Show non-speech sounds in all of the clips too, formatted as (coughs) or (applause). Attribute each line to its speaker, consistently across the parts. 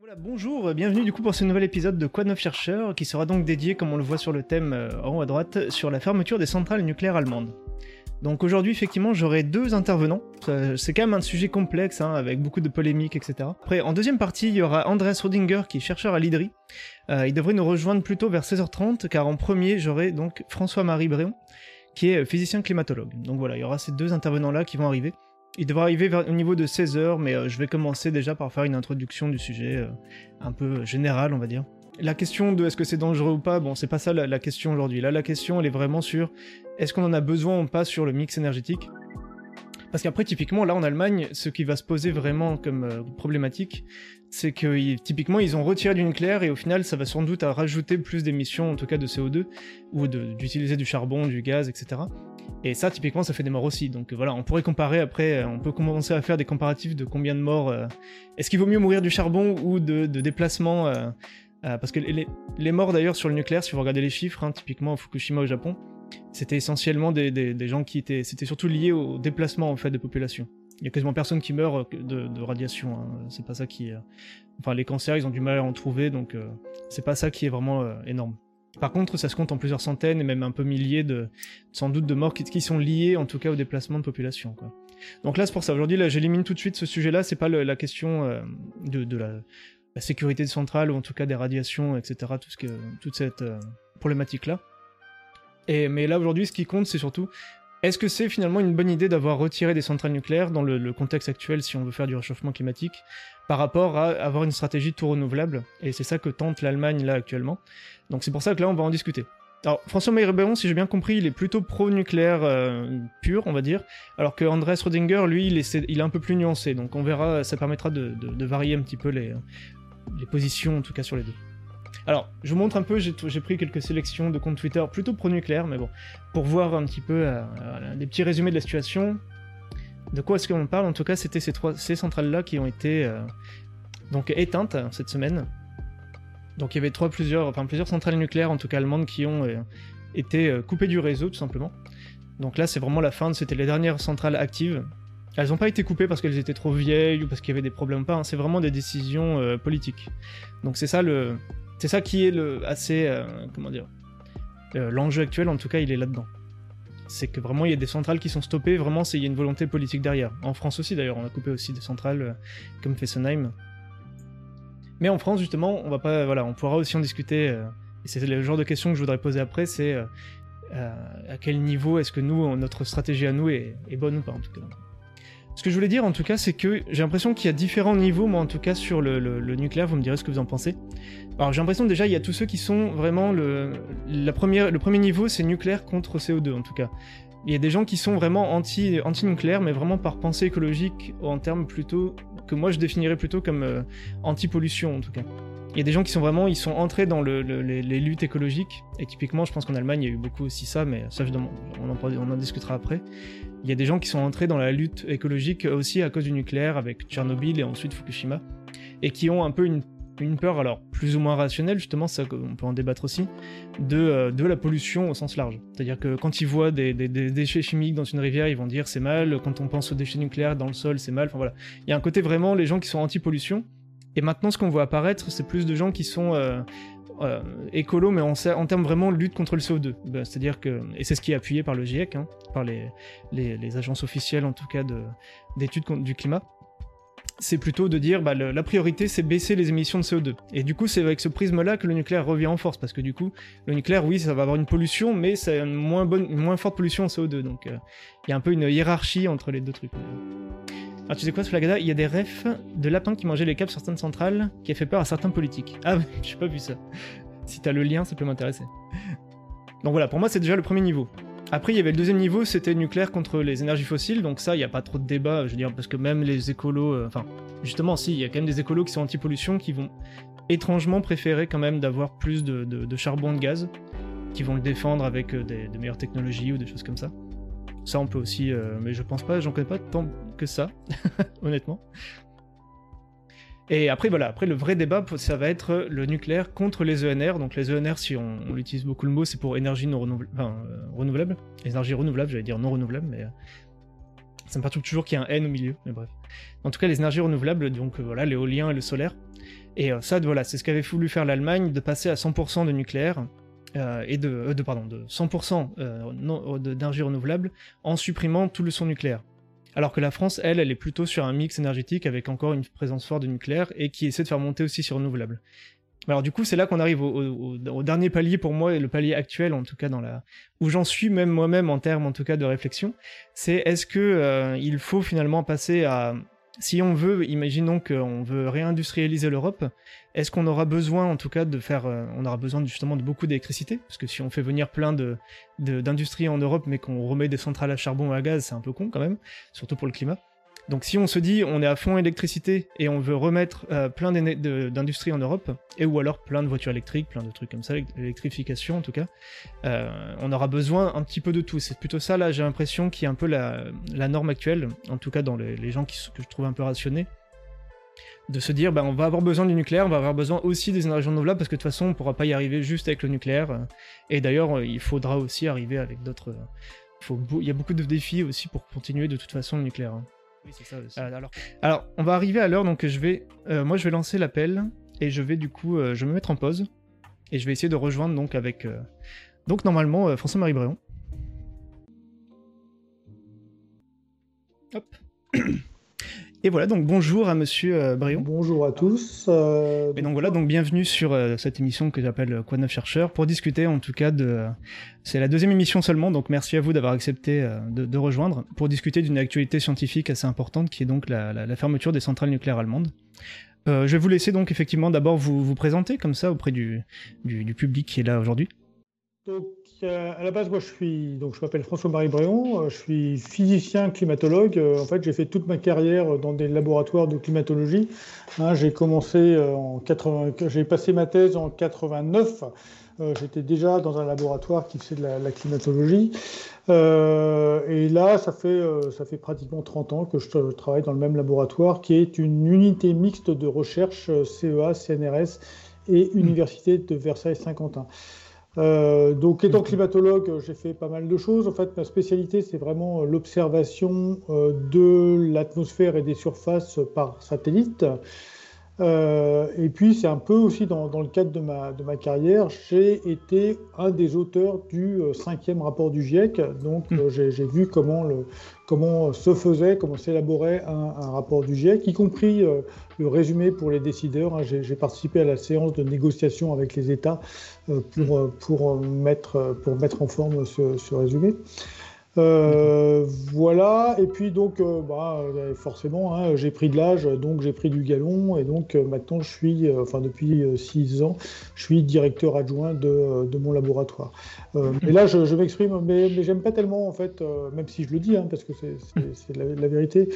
Speaker 1: Voilà, bonjour, bienvenue du coup pour ce nouvel épisode de Quoi de neuf chercheur qui sera donc dédié, comme on le voit sur le thème euh, en haut à droite, sur la fermeture des centrales nucléaires allemandes. Donc aujourd'hui, effectivement, j'aurai deux intervenants. C'est quand même un sujet complexe, hein, avec beaucoup de polémiques, etc. Après, en deuxième partie, il y aura Andreas Rodinger, qui est chercheur à l'IDRI. Euh, il devrait nous rejoindre plutôt vers 16h30, car en premier, j'aurai donc François-Marie Bréon, qui est euh, physicien climatologue. Donc voilà, il y aura ces deux intervenants-là qui vont arriver. Il devra arriver vers- au niveau de 16h, mais euh, je vais commencer déjà par faire une introduction du sujet euh, un peu générale, on va dire. La question de est-ce que c'est dangereux ou pas, bon, c'est pas ça la, question aujourd'hui. Là, la question, elle est vraiment sur est-ce qu'on en a besoin ou pas sur le mix énergétique? Parce qu'après, typiquement, là en Allemagne, ce qui va se poser vraiment comme euh, problématique, c'est que typiquement, ils ont retiré du nucléaire et au final, ça va sans doute rajouter plus d'émissions, en tout cas de CO2, ou d'utiliser du charbon, du gaz, etc. Et ça, typiquement, ça fait des morts aussi. Donc euh, voilà, on pourrait comparer après, euh, on peut commencer à faire des comparatifs de combien de morts. euh, Est-ce qu'il vaut mieux mourir du charbon ou de, de déplacement Parce que les, morts d'ailleurs sur le nucléaire, si vous regardez les chiffres, hein, typiquement à Fukushima au Japon, c'était essentiellement des, gens qui étaient. C'était surtout lié au déplacement en fait des populations. Il y a quasiment personne qui meurt de, de radiation. hein. C'est pas ça qui. Enfin, les cancers, ils ont du mal à en trouver, donc c'est pas ça qui est vraiment énorme. Par contre, ça se compte en plusieurs centaines et même un peu milliers de, sans doute, de morts qui, sont liées, en tout cas, au déplacement de population. Quoi. Donc là, c'est pour ça. Aujourd'hui, là, j'élimine tout de suite ce sujet-là. C'est pas la question euh, de, la, la sécurité des centrales ou en tout cas des radiations, etc. Tout ce que, toute cette euh, problématique-là. Mais là, aujourd'hui, ce qui compte, c'est surtout est-ce que c'est finalement une bonne idée d'avoir retiré des centrales nucléaires dans le, le contexte actuel si on veut faire du réchauffement climatique par rapport à avoir une stratégie tout renouvelable? Et c'est ça que tente l'Allemagne là actuellement. Donc c'est pour ça que là, on va en discuter. Alors, François-Marie Rébéron, si j'ai bien compris, il est plutôt pro-nucléaire euh, pur, on va dire, alors que Andrés Rodinger, lui, il est, un peu plus nuancé, donc on verra, ça permettra de, varier un petit peu les, positions, en tout cas sur les deux. Alors, je vous montre un peu, j'ai pris quelques sélections de comptes Twitter plutôt pro-nucléaire, mais bon, pour voir un petit peu euh, des petits résumés de la situation. De quoi est-ce qu'on parle? En tout cas, c'était ces, ces centrales-là qui ont été euh, donc éteintes cette semaine. Donc il y avait plusieurs, centrales nucléaires, en tout cas allemandes, qui ont euh, été euh, coupées du réseau, tout simplement. Donc là, c'est vraiment la fin, c'était les dernières centrales actives. Elles n'ont pas été coupées parce qu'elles étaient trop vieilles ou parce qu'il y avait des problèmes ou pas, hein, c'est vraiment des décisions euh, politiques. Donc c'est ça le, ça qui est le assez, comment dire, l'enjeu actuel en tout cas, il est là-dedans. C'est que vraiment il y a des centrales qui sont stoppées, vraiment il y a une volonté politique derrière. En France aussi d'ailleurs, on a coupé aussi des centrales comme Fessenheim. Mais en France justement, on va pas, voilà, on pourra aussi en discuter. euh, et c'est le genre de question que je voudrais poser après, c'est euh, euh, à quel niveau est-ce que nous, notre stratégie à nous est, bonne ou pas en tout cas. Ce que je voulais dire en tout cas, c'est que j'ai l'impression qu'il y a différents niveaux, moi en tout cas sur le, nucléaire, vous me direz ce que vous en pensez. Alors j'ai l'impression déjà il y a tous ceux qui sont vraiment le, la première, le premier niveau c'est nucléaire contre CO2 en tout cas. Il y a des gens qui sont vraiment anti, anti-nucléaire, mais vraiment par pensée écologique en termes plutôt que moi je définirais plutôt comme euh, anti-pollution en tout cas. Il y a des gens qui sont vraiment, ils sont entrés dans le- le- les, luttes écologiques, et typiquement je pense qu'en Allemagne il y a eu beaucoup aussi ça, mais ça je on en discutera après. Il y a des gens qui sont entrés dans la lutte écologique aussi à cause du nucléaire avec Tchernobyl et ensuite Fukushima, et qui ont un peu une, une peur, alors plus ou moins rationnelle, justement, ça on peut en débattre aussi, de, euh, de la pollution au sens large. C'est-à-dire que quand ils voient des, déchets chimiques dans une rivière, ils vont dire c'est mal, quand on pense aux déchets nucléaires dans le sol, c'est mal, enfin voilà. Il y a un côté vraiment, les gens qui sont anti-pollution, et maintenant ce qu'on voit apparaître, c'est plus de gens qui sont... euh, euh, écolo, mais en, termes vraiment de lutte contre le CO2. Ben, C'est-à-dire que, et c'est ce qui est appuyé par le GIEC, hein, par les, les, les agences officielles en tout cas de- d'études du climat, c'est plutôt de dire bah, la priorité c'est baisser les émissions de CO2. Et du coup c'est avec ce prisme-là que le nucléaire revient en force, parce que du coup le nucléaire oui ça va avoir une pollution, mais c'est une moins, bonne, moins forte pollution en CO2, donc euh, il y a un peu une hiérarchie entre les deux trucs. Alors tu sais quoi Flagada, il y a des refs de lapins qui mangeaient les câbles sur certaines centrales qui a fait peur à certains politiques. Ah ouais, (laughs) j'ai pas vu ça. Si t'as le lien ça peut m'intéresser. Donc voilà, pour moi c'est déjà le premier niveau. Après, il y avait le deuxième niveau, c'était nucléaire contre les énergies fossiles, donc ça, il n'y a pas trop de débat, je veux dire, parce que même les écolos, euh, enfin, justement, si, il y a quand même des écolos qui sont anti-pollution, qui vont étrangement préférer quand même d'avoir plus de charbon, de gaz, qui vont le défendre avec euh, des, des meilleures technologies ou des choses comme ça. Ça, on peut aussi, euh, mais je pense pas, j'en connais pas tant que ça, (laughs) honnêtement. Et après, voilà, après le vrai débat, ça va être le nucléaire contre les ENR. Donc les ENR, si on, on utilise beaucoup le mot, c'est pour énergie non renouvelable, enfin, euh, renouvelable. Les énergies renouvelables, j'allais dire non renouvelables, mais euh, ça me perturbe toujours qu'il y ait un N au milieu, mais bref. En tout cas, les énergies renouvelables, donc euh, voilà, l'éolien et le solaire. Et ça, voilà, c'est ce qu'avait voulu faire l'Allemagne, de passer à 100% de nucléaire. et de, de, pardon, de 100% d'énergie renouvelable en supprimant tout le son nucléaire. Alors que la France, elle, elle est plutôt sur un mix énergétique avec encore une présence forte de nucléaire et qui essaie de faire monter aussi sur renouvelable. Alors du coup, c'est là qu'on arrive au, dernier palier pour moi, et le palier actuel en tout cas dans la où j'en suis même moi-même en termes en tout cas de réflexion, c'est est-ce que euh, il faut finalement passer à si on veut, imaginons qu'on veut réindustrialiser l'Europe, est-ce qu'on aura besoin en tout cas de faire, euh, on aura besoin justement de beaucoup d'électricité, parce que si on fait venir plein de d'industries en Europe mais qu'on remet des centrales à charbon ou à gaz, c'est un peu con quand même, surtout pour le climat. Donc si on se dit on est à fond électricité et on veut remettre euh, plein d'industries en Europe, et ou alors plein de voitures électriques, plein de trucs comme ça, l'électrification en tout cas, euh, on aura besoin un petit peu de tout. C'est plutôt ça là, j'ai l'impression qui est un peu la, norme actuelle, en tout cas dans les, gens que je trouve un peu rationnés, de se dire ben, on va avoir besoin du nucléaire, on va avoir besoin aussi des énergies renouvelables parce que de toute façon on pourra pas y arriver juste avec le nucléaire. Et d'ailleurs il faudra aussi arriver avec d'autres... Il y a beaucoup de défis aussi pour continuer de toute façon le nucléaire. Hein. Oui, c'est ça aussi. Euh, alors... alors, on va arriver à l'heure, donc je vais, euh, moi je vais lancer l'appel et je vais du coup, euh, je vais me mettre en pause et je vais essayer de rejoindre donc avec, donc normalement François-Marie Bréon. Hop. (clears throat) Et voilà, donc bonjour à Monsieur euh, Brion.
Speaker 2: Bonjour à tous. Euh,
Speaker 1: et donc voilà, donc bienvenue sur euh, cette émission que j'appelle Quoi neuf chercheur pour discuter en tout cas de. C'est la deuxième émission seulement, donc merci à vous d'avoir accepté de, rejoindre pour discuter d'une actualité scientifique assez importante qui est donc la, fermeture des centrales nucléaires allemandes. je vais vous laisser donc effectivement d'abord vous, vous présenter comme ça auprès du, du public qui est là aujourd'hui.
Speaker 2: Donc, euh, à la base, moi, je suis, donc, je m'appelle François-Marie Bréon, euh, je suis physicien climatologue. Euh, en fait, j'ai fait toute ma carrière dans des laboratoires de climatologie. Hein, j'ai commencé en 80, j'ai passé ma thèse en 89. J'étais déjà dans un laboratoire qui faisait de la, climatologie. et là, ça fait, ça fait pratiquement 30 ans que je travaille dans le même laboratoire, qui est une unité mixte de recherche CEA, CNRS et Université de Versailles-Saint-Quentin. Euh, donc, étant climatologue, j'ai fait pas mal de choses. En fait, ma spécialité, c'est vraiment euh, l'observation euh, de l'atmosphère et des surfaces par satellite. Euh, et puis, c'est un peu aussi dans, dans, le cadre de ma, de ma carrière, j'ai été un des auteurs du euh, cinquième rapport du GIEC. Donc, mmh. euh, j'ai vu comment, le, comment se faisait, comment s'élaborait un, un, rapport du GIEC, y compris euh, le résumé pour les décideurs. Hein. J'ai participé à la séance de négociation avec les États pour, mmh. pour, mettre, pour mettre en forme ce, ce résumé. Euh, voilà, et puis donc, euh, bah, euh, forcément, hein, j'ai pris de l'âge, donc j'ai pris du galon, et donc maintenant je suis, enfin depuis six ans, je suis directeur adjoint de, de mon laboratoire. et là, je, je m'exprime, mais, mais j'aime pas tellement, en fait, même si je le dis, hein, parce que c'est la, la, vérité,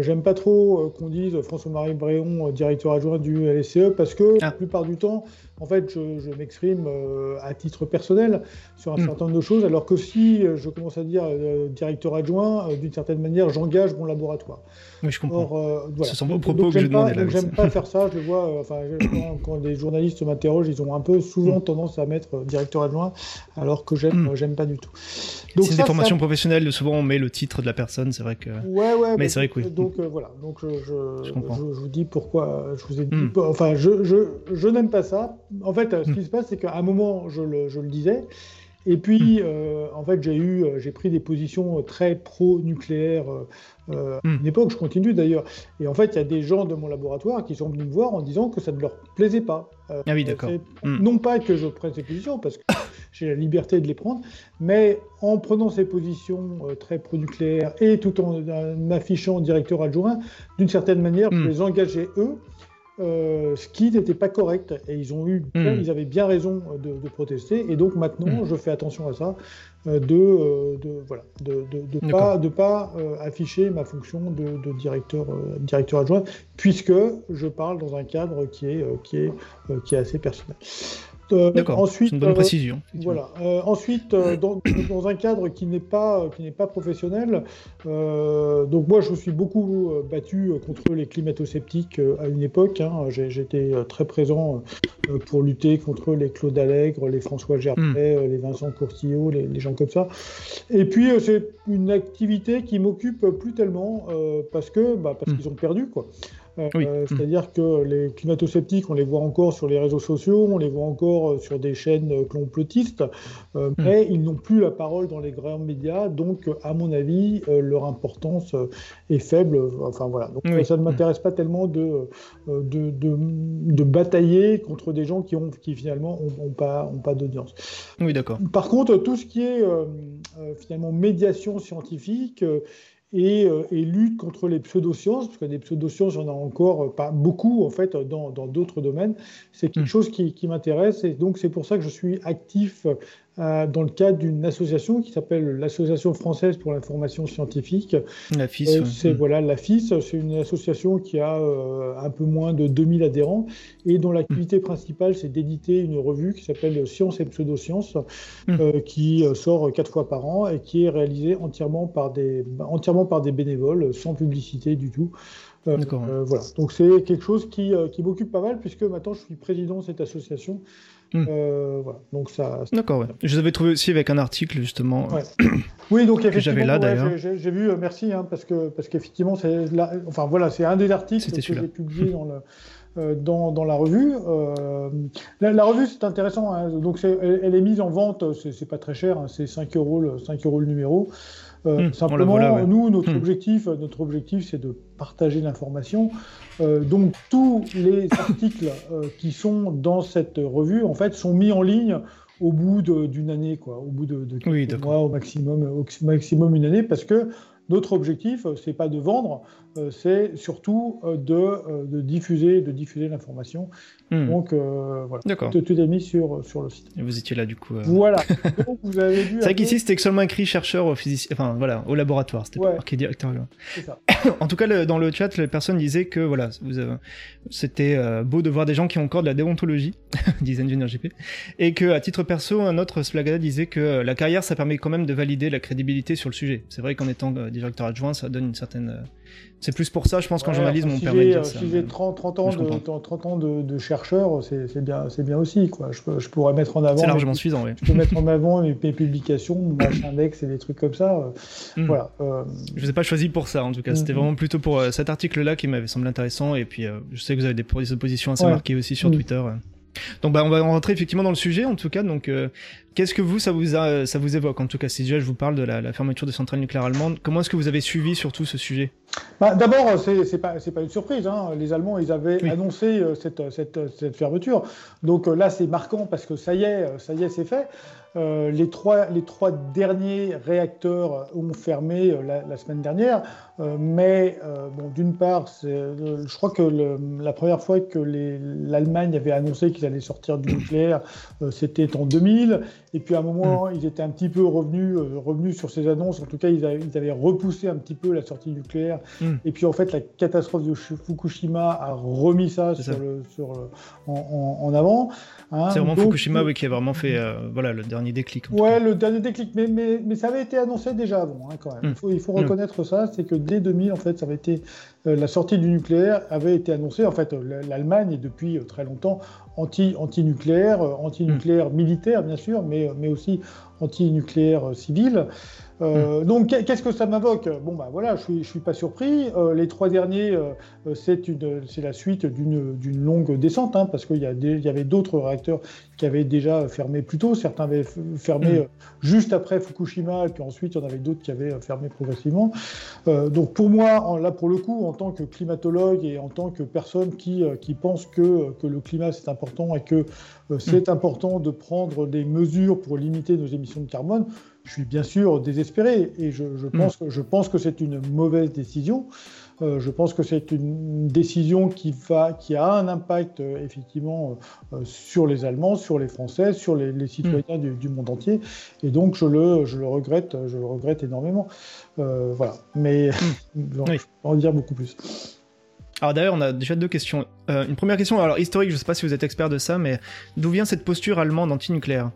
Speaker 2: j'aime pas trop qu'on dise François-Marie Bréon, directeur adjoint du LSCE, parce que ah. la plupart du temps, en fait, je, m'exprime euh, à titre personnel sur un hmm. certain nombre de choses, alors que si euh, je commence à dire euh, directeur adjoint, d'une certaine manière, j'engage mon laboratoire.
Speaker 1: Oui, je comprends. Or, voilà. Ce sont vos propos que je
Speaker 2: demandais là. J'aime pas faire ça. Je vois, enfin, (coughs) quand, des journalistes m'interrogent, ils ont un peu souvent hmm. tendance à mettre directeur adjoint, alors que j'aime, hmm. j'aime pas du tout.
Speaker 1: c'est des formations professionnelles. Souvent, on met le titre de la personne. C'est vrai que.
Speaker 2: Ouais, ouais.
Speaker 1: Mais, c'est vrai que oui.
Speaker 2: Donc voilà. Donc je, je, je, je, vous dis pourquoi. Je vous ai dit. Enfin, je, je, je n'aime pas ça en fait, ce qui hmm. se passe, c'est qu'à un moment, je le, je le, disais, et puis, hmm. euh, en fait, j'ai eu, euh, j'ai pris des positions très pro-nucléaires euh, à hmm. une époque, je continue d'ailleurs. Et en fait, il y a des gens de mon laboratoire qui sont venus me voir en disant que ça ne leur plaisait pas.
Speaker 1: ah oui, d'accord.
Speaker 2: Non pas que je prenne ces positions, parce que (laughs) j'ai la liberté de les prendre, mais en prenant ces positions très pro-nucléaires et tout en m'affichant directeur adjoint, d'une certaine manière, je les engageais eux euh, ce qui n'était pas correct. Et ils ont eu, hmm. ils avaient bien raison de, protester. Et donc maintenant, hmm. je fais attention à ça, euh, de, euh, de, voilà, de, de pas, de pas afficher ma fonction de, directeur, directeur adjoint, puisque je parle dans un cadre qui est, qui est, qui est assez personnel.
Speaker 1: Euh, D'accord. Ensuite, une bonne euh, précision.
Speaker 2: Voilà. Euh, ensuite, dans, (coughs) dans, un cadre qui n'est pas qui n'est pas professionnel, donc moi je me suis beaucoup battu contre les climato-sceptiques à une époque. Hein. J'étais très présent pour lutter contre les Claude Allègre, les François Gervais, hmm. les Vincent Courtillot, les, les, gens comme ça. Et puis c'est une activité qui m'occupe plus tellement parce que bah, parce hmm. qu'ils ont perdu quoi. Euh, c'est-à-dire que les climato-sceptiques, on les voit encore sur les réseaux sociaux, on les voit encore euh, sur des chaînes complotistes, hmm. mais ils n'ont plus la parole dans les grands médias, donc à mon avis, leur importance est faible. Enfin voilà, donc ça ne m'intéresse pas tellement de de, de, batailler contre des gens qui, ont, qui finalement n'ont pas, ont pas d'audience.
Speaker 1: Oui, d'accord.
Speaker 2: Par contre, tout ce qui est finalement médiation scientifique, et, euh, et, lutte contre les pseudosciences, parce que des pseudosciences, en a encore euh, pas beaucoup en fait dans d'autres domaines. C'est quelque hmm. chose qui, qui m'intéresse et donc c'est pour ça que je suis actif euh, dans le cadre d'une association qui s'appelle l'Association française pour l'information scientifique.
Speaker 1: La FIS.
Speaker 2: C'est mm. voilà la FIS, c'est une association qui a euh, un peu moins de 2000 adhérents et dont l'activité mm. principale c'est d'éditer une revue qui s'appelle Science et pseudosciences, mm. euh, qui sort quatre fois par an et qui est réalisée entièrement par des entièrement par des bénévoles, sans publicité du tout. voilà. Donc c'est quelque chose qui, qui m'occupe pas mal puisque maintenant je suis président de cette association Hmm. Euh, voilà. Donc ça.
Speaker 1: D'accord. Ouais. Je les avais trouvé aussi avec un article justement. (coughs)
Speaker 2: Oui, donc effectivement, là d'ailleurs. j'ai vu. Euh, merci, hein, parce que parce qu'effectivement, c'est enfin voilà, c'est un des articles que j'ai publié dans le. Euh, dans, dans, la revue. la, revue, c'est intéressant. Hein, donc, elle, est mise en vente. C'est pas très cher. Hein, c'est 5 euros, 5 euros le numéro. Hmm, simplement, nous, notre hmm. objectif, notre objectif, c'est de partager l'information. Euh, donc tous les (coughs) articles euh, qui sont dans cette revue, en fait, sont mis en ligne au bout d'une année, quoi, au bout de, de mois au maximum, au maximum une année, parce que notre objectif, c'est pas de vendre, euh, c'est surtout euh, de, euh, de, diffuser, de diffuser l'information. Hmm. Donc voilà, tout, tout, est mis sur, sur le site.
Speaker 1: Et vous étiez là du coup.
Speaker 2: Voilà. (laughs) vous
Speaker 1: avez vu. C'est vrai qu'ici c'était seulement écrit chercheur au physicien, enfin voilà, au laboratoire. C'était pas marqué directeur. Ça. (coughs) en tout cas, dans le chat, les personnes disaient que voilà, c'était beau de voir des gens qui ont encore de la déontologie, (laughs) disait Engineer GP, et que à titre perso, un autre Splagada disait que la carrière, ça permet quand même de valider la crédibilité sur le sujet. C'est vrai qu'en étant directeur adjoint, ça donne une certaine c'est plus pour ça, je pense qu'en journalisme, on permet de dire
Speaker 2: Si j'ai 30, 30, ans, de, 30 ans de, de chercheur, c'est bien, bien aussi. Quoi. Je, je, pourrais mettre en avant.
Speaker 1: C'est largement suffisant, oui.
Speaker 2: Je peux mettre en avant mes, publications, mon (coughs) index et des trucs comme ça.
Speaker 1: Hmm. Voilà. Euh... Je ne vous ai pas choisi pour ça, en tout cas. C'était hmm. vraiment plutôt pour euh, cet article-là qui m'avait semblé intéressant. Et puis, euh, je sais que vous avez des positions assez marquées aussi sur hmm. Twitter. Donc bah, on va rentrer effectivement dans le sujet en tout cas. Donc euh, qu'est-ce que vous ça vous a, ça vous évoque en tout cas si déjà je vous parle de la, fermeture des centrales nucléaires allemandes, comment est-ce que vous avez suivi surtout ce sujet?
Speaker 2: Bah, D'abord c'est pas c'est pas une surprise. Hein. Les Allemands ils avaient annoncé euh, cette, cette, cette, fermeture. Donc euh, là c'est marquant parce que ça y est ça y est c'est fait. Euh, les, trois, les trois derniers réacteurs ont fermé euh, la, semaine dernière, euh, mais bon, d'une part, je crois que la première fois que l'Allemagne avait annoncé qu'ils allaient sortir du nucléaire, c'était en 2000, et puis à un moment, mm. ils étaient un petit peu revenus, revenus sur ces annonces, en tout cas, ils avaient, repoussé un petit peu la sortie nucléaire, mm. et puis en fait, la catastrophe de Fukushima a remis ça, sur Le, sur en, avant.
Speaker 1: Hein. C'est vraiment Fukushima qui a vraiment fait voilà, le dernier déclic.
Speaker 2: Ouais, le dernier déclic, mais, mais, mais, ça avait été annoncé déjà avant, hein, quand même. Il faut, il faut hmm. reconnaître ça, c'est que dès 2000, en fait, ça avait été euh, la sortie du nucléaire avait été annoncée. En fait, l'Allemagne est depuis euh, très longtemps anti, anti-nucléaire, euh, anti-nucléaire militaire, bien sûr, mais, mais aussi anti-nucléaire civil. Euh, hmm. Donc, qu'est-ce que ça m'invoque? Bon, bah voilà, je suis, je suis pas surpris. Euh, les trois derniers, euh, c'est la suite d'une longue descente, hein, parce qu'il y, y, avait d'autres réacteurs qui avaient déjà fermé plus tôt. Certains avaient fermé hmm. juste après Fukushima, et puis ensuite, il y en avait d'autres qui avaient fermé progressivement. donc, pour moi, là, pour le coup, en tant que climatologue et en tant que personne qui, qui pense que, que le climat, c'est important et que c'est hmm. important de prendre des mesures pour limiter nos émissions de carbone, je suis bien sûr désespéré et je, pense, que, je pense que c'est une mauvaise décision. Euh, je pense que c'est une décision qui, va, qui a un impact euh, effectivement euh, sur les Allemands, sur les Français, sur les, citoyens du, monde entier. Et donc je le, je le regrette, je le regrette énormément. voilà. Mais (laughs) je vais en dire beaucoup plus.
Speaker 1: Alors d'ailleurs, on a déjà deux questions. une première question, alors historique, je ne sais pas si vous êtes expert de ça, mais d'où vient cette posture allemande anti-nucléaire?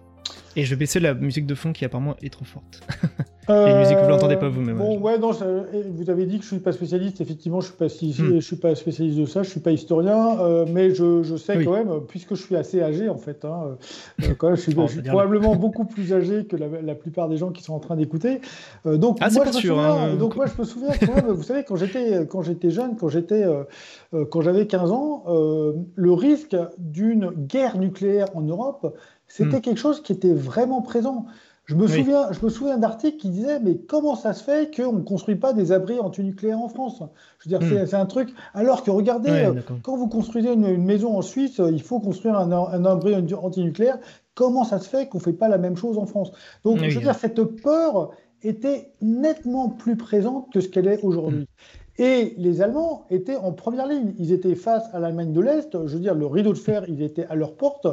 Speaker 1: Et je vais baisser la musique de fond qui apparemment est trop forte. (laughs) les musiques, vous l'entendez pas vous-même.
Speaker 2: Bon, ouais, non, vous avez dit que je suis pas spécialiste. Effectivement, je suis pas hmm. je suis pas spécialiste de ça. Je suis pas historien, euh, mais je, je sais quand même, puisque je suis assez âgé en fait. Hein, euh, quand même, je suis, (laughs) probablement beaucoup plus âgé que la, plupart des gens qui sont en train d'écouter.
Speaker 1: Euh, donc, ah, moi, je sûr, hein,
Speaker 2: donc moi, je me souviens quand même. vous savez, quand j'étais quand j'étais jeune, quand j'étais quand j'avais 15 ans, le risque d'une guerre nucléaire en Europe, c'était hmm. quelque chose qui était vraiment présent. Je me souviens, je me souviens d'articles qui disaient mais comment ça se fait qu'on ne construit pas des abris antinucléaires en France? Je veux dire, hmm. c'est un truc. Alors que regardez, euh, quand vous construisez une, maison en Suisse, euh, il faut construire un, un abri antinucléaire. Comment ça se fait qu'on ne fait pas la même chose en France? Donc, je veux dire, cette peur était nettement plus présente que ce qu'elle est aujourd'hui. Hmm. Et les Allemands étaient en première ligne. Ils étaient face à l'Allemagne de l'Est. Je veux dire, le rideau de fer, il était à leur porte.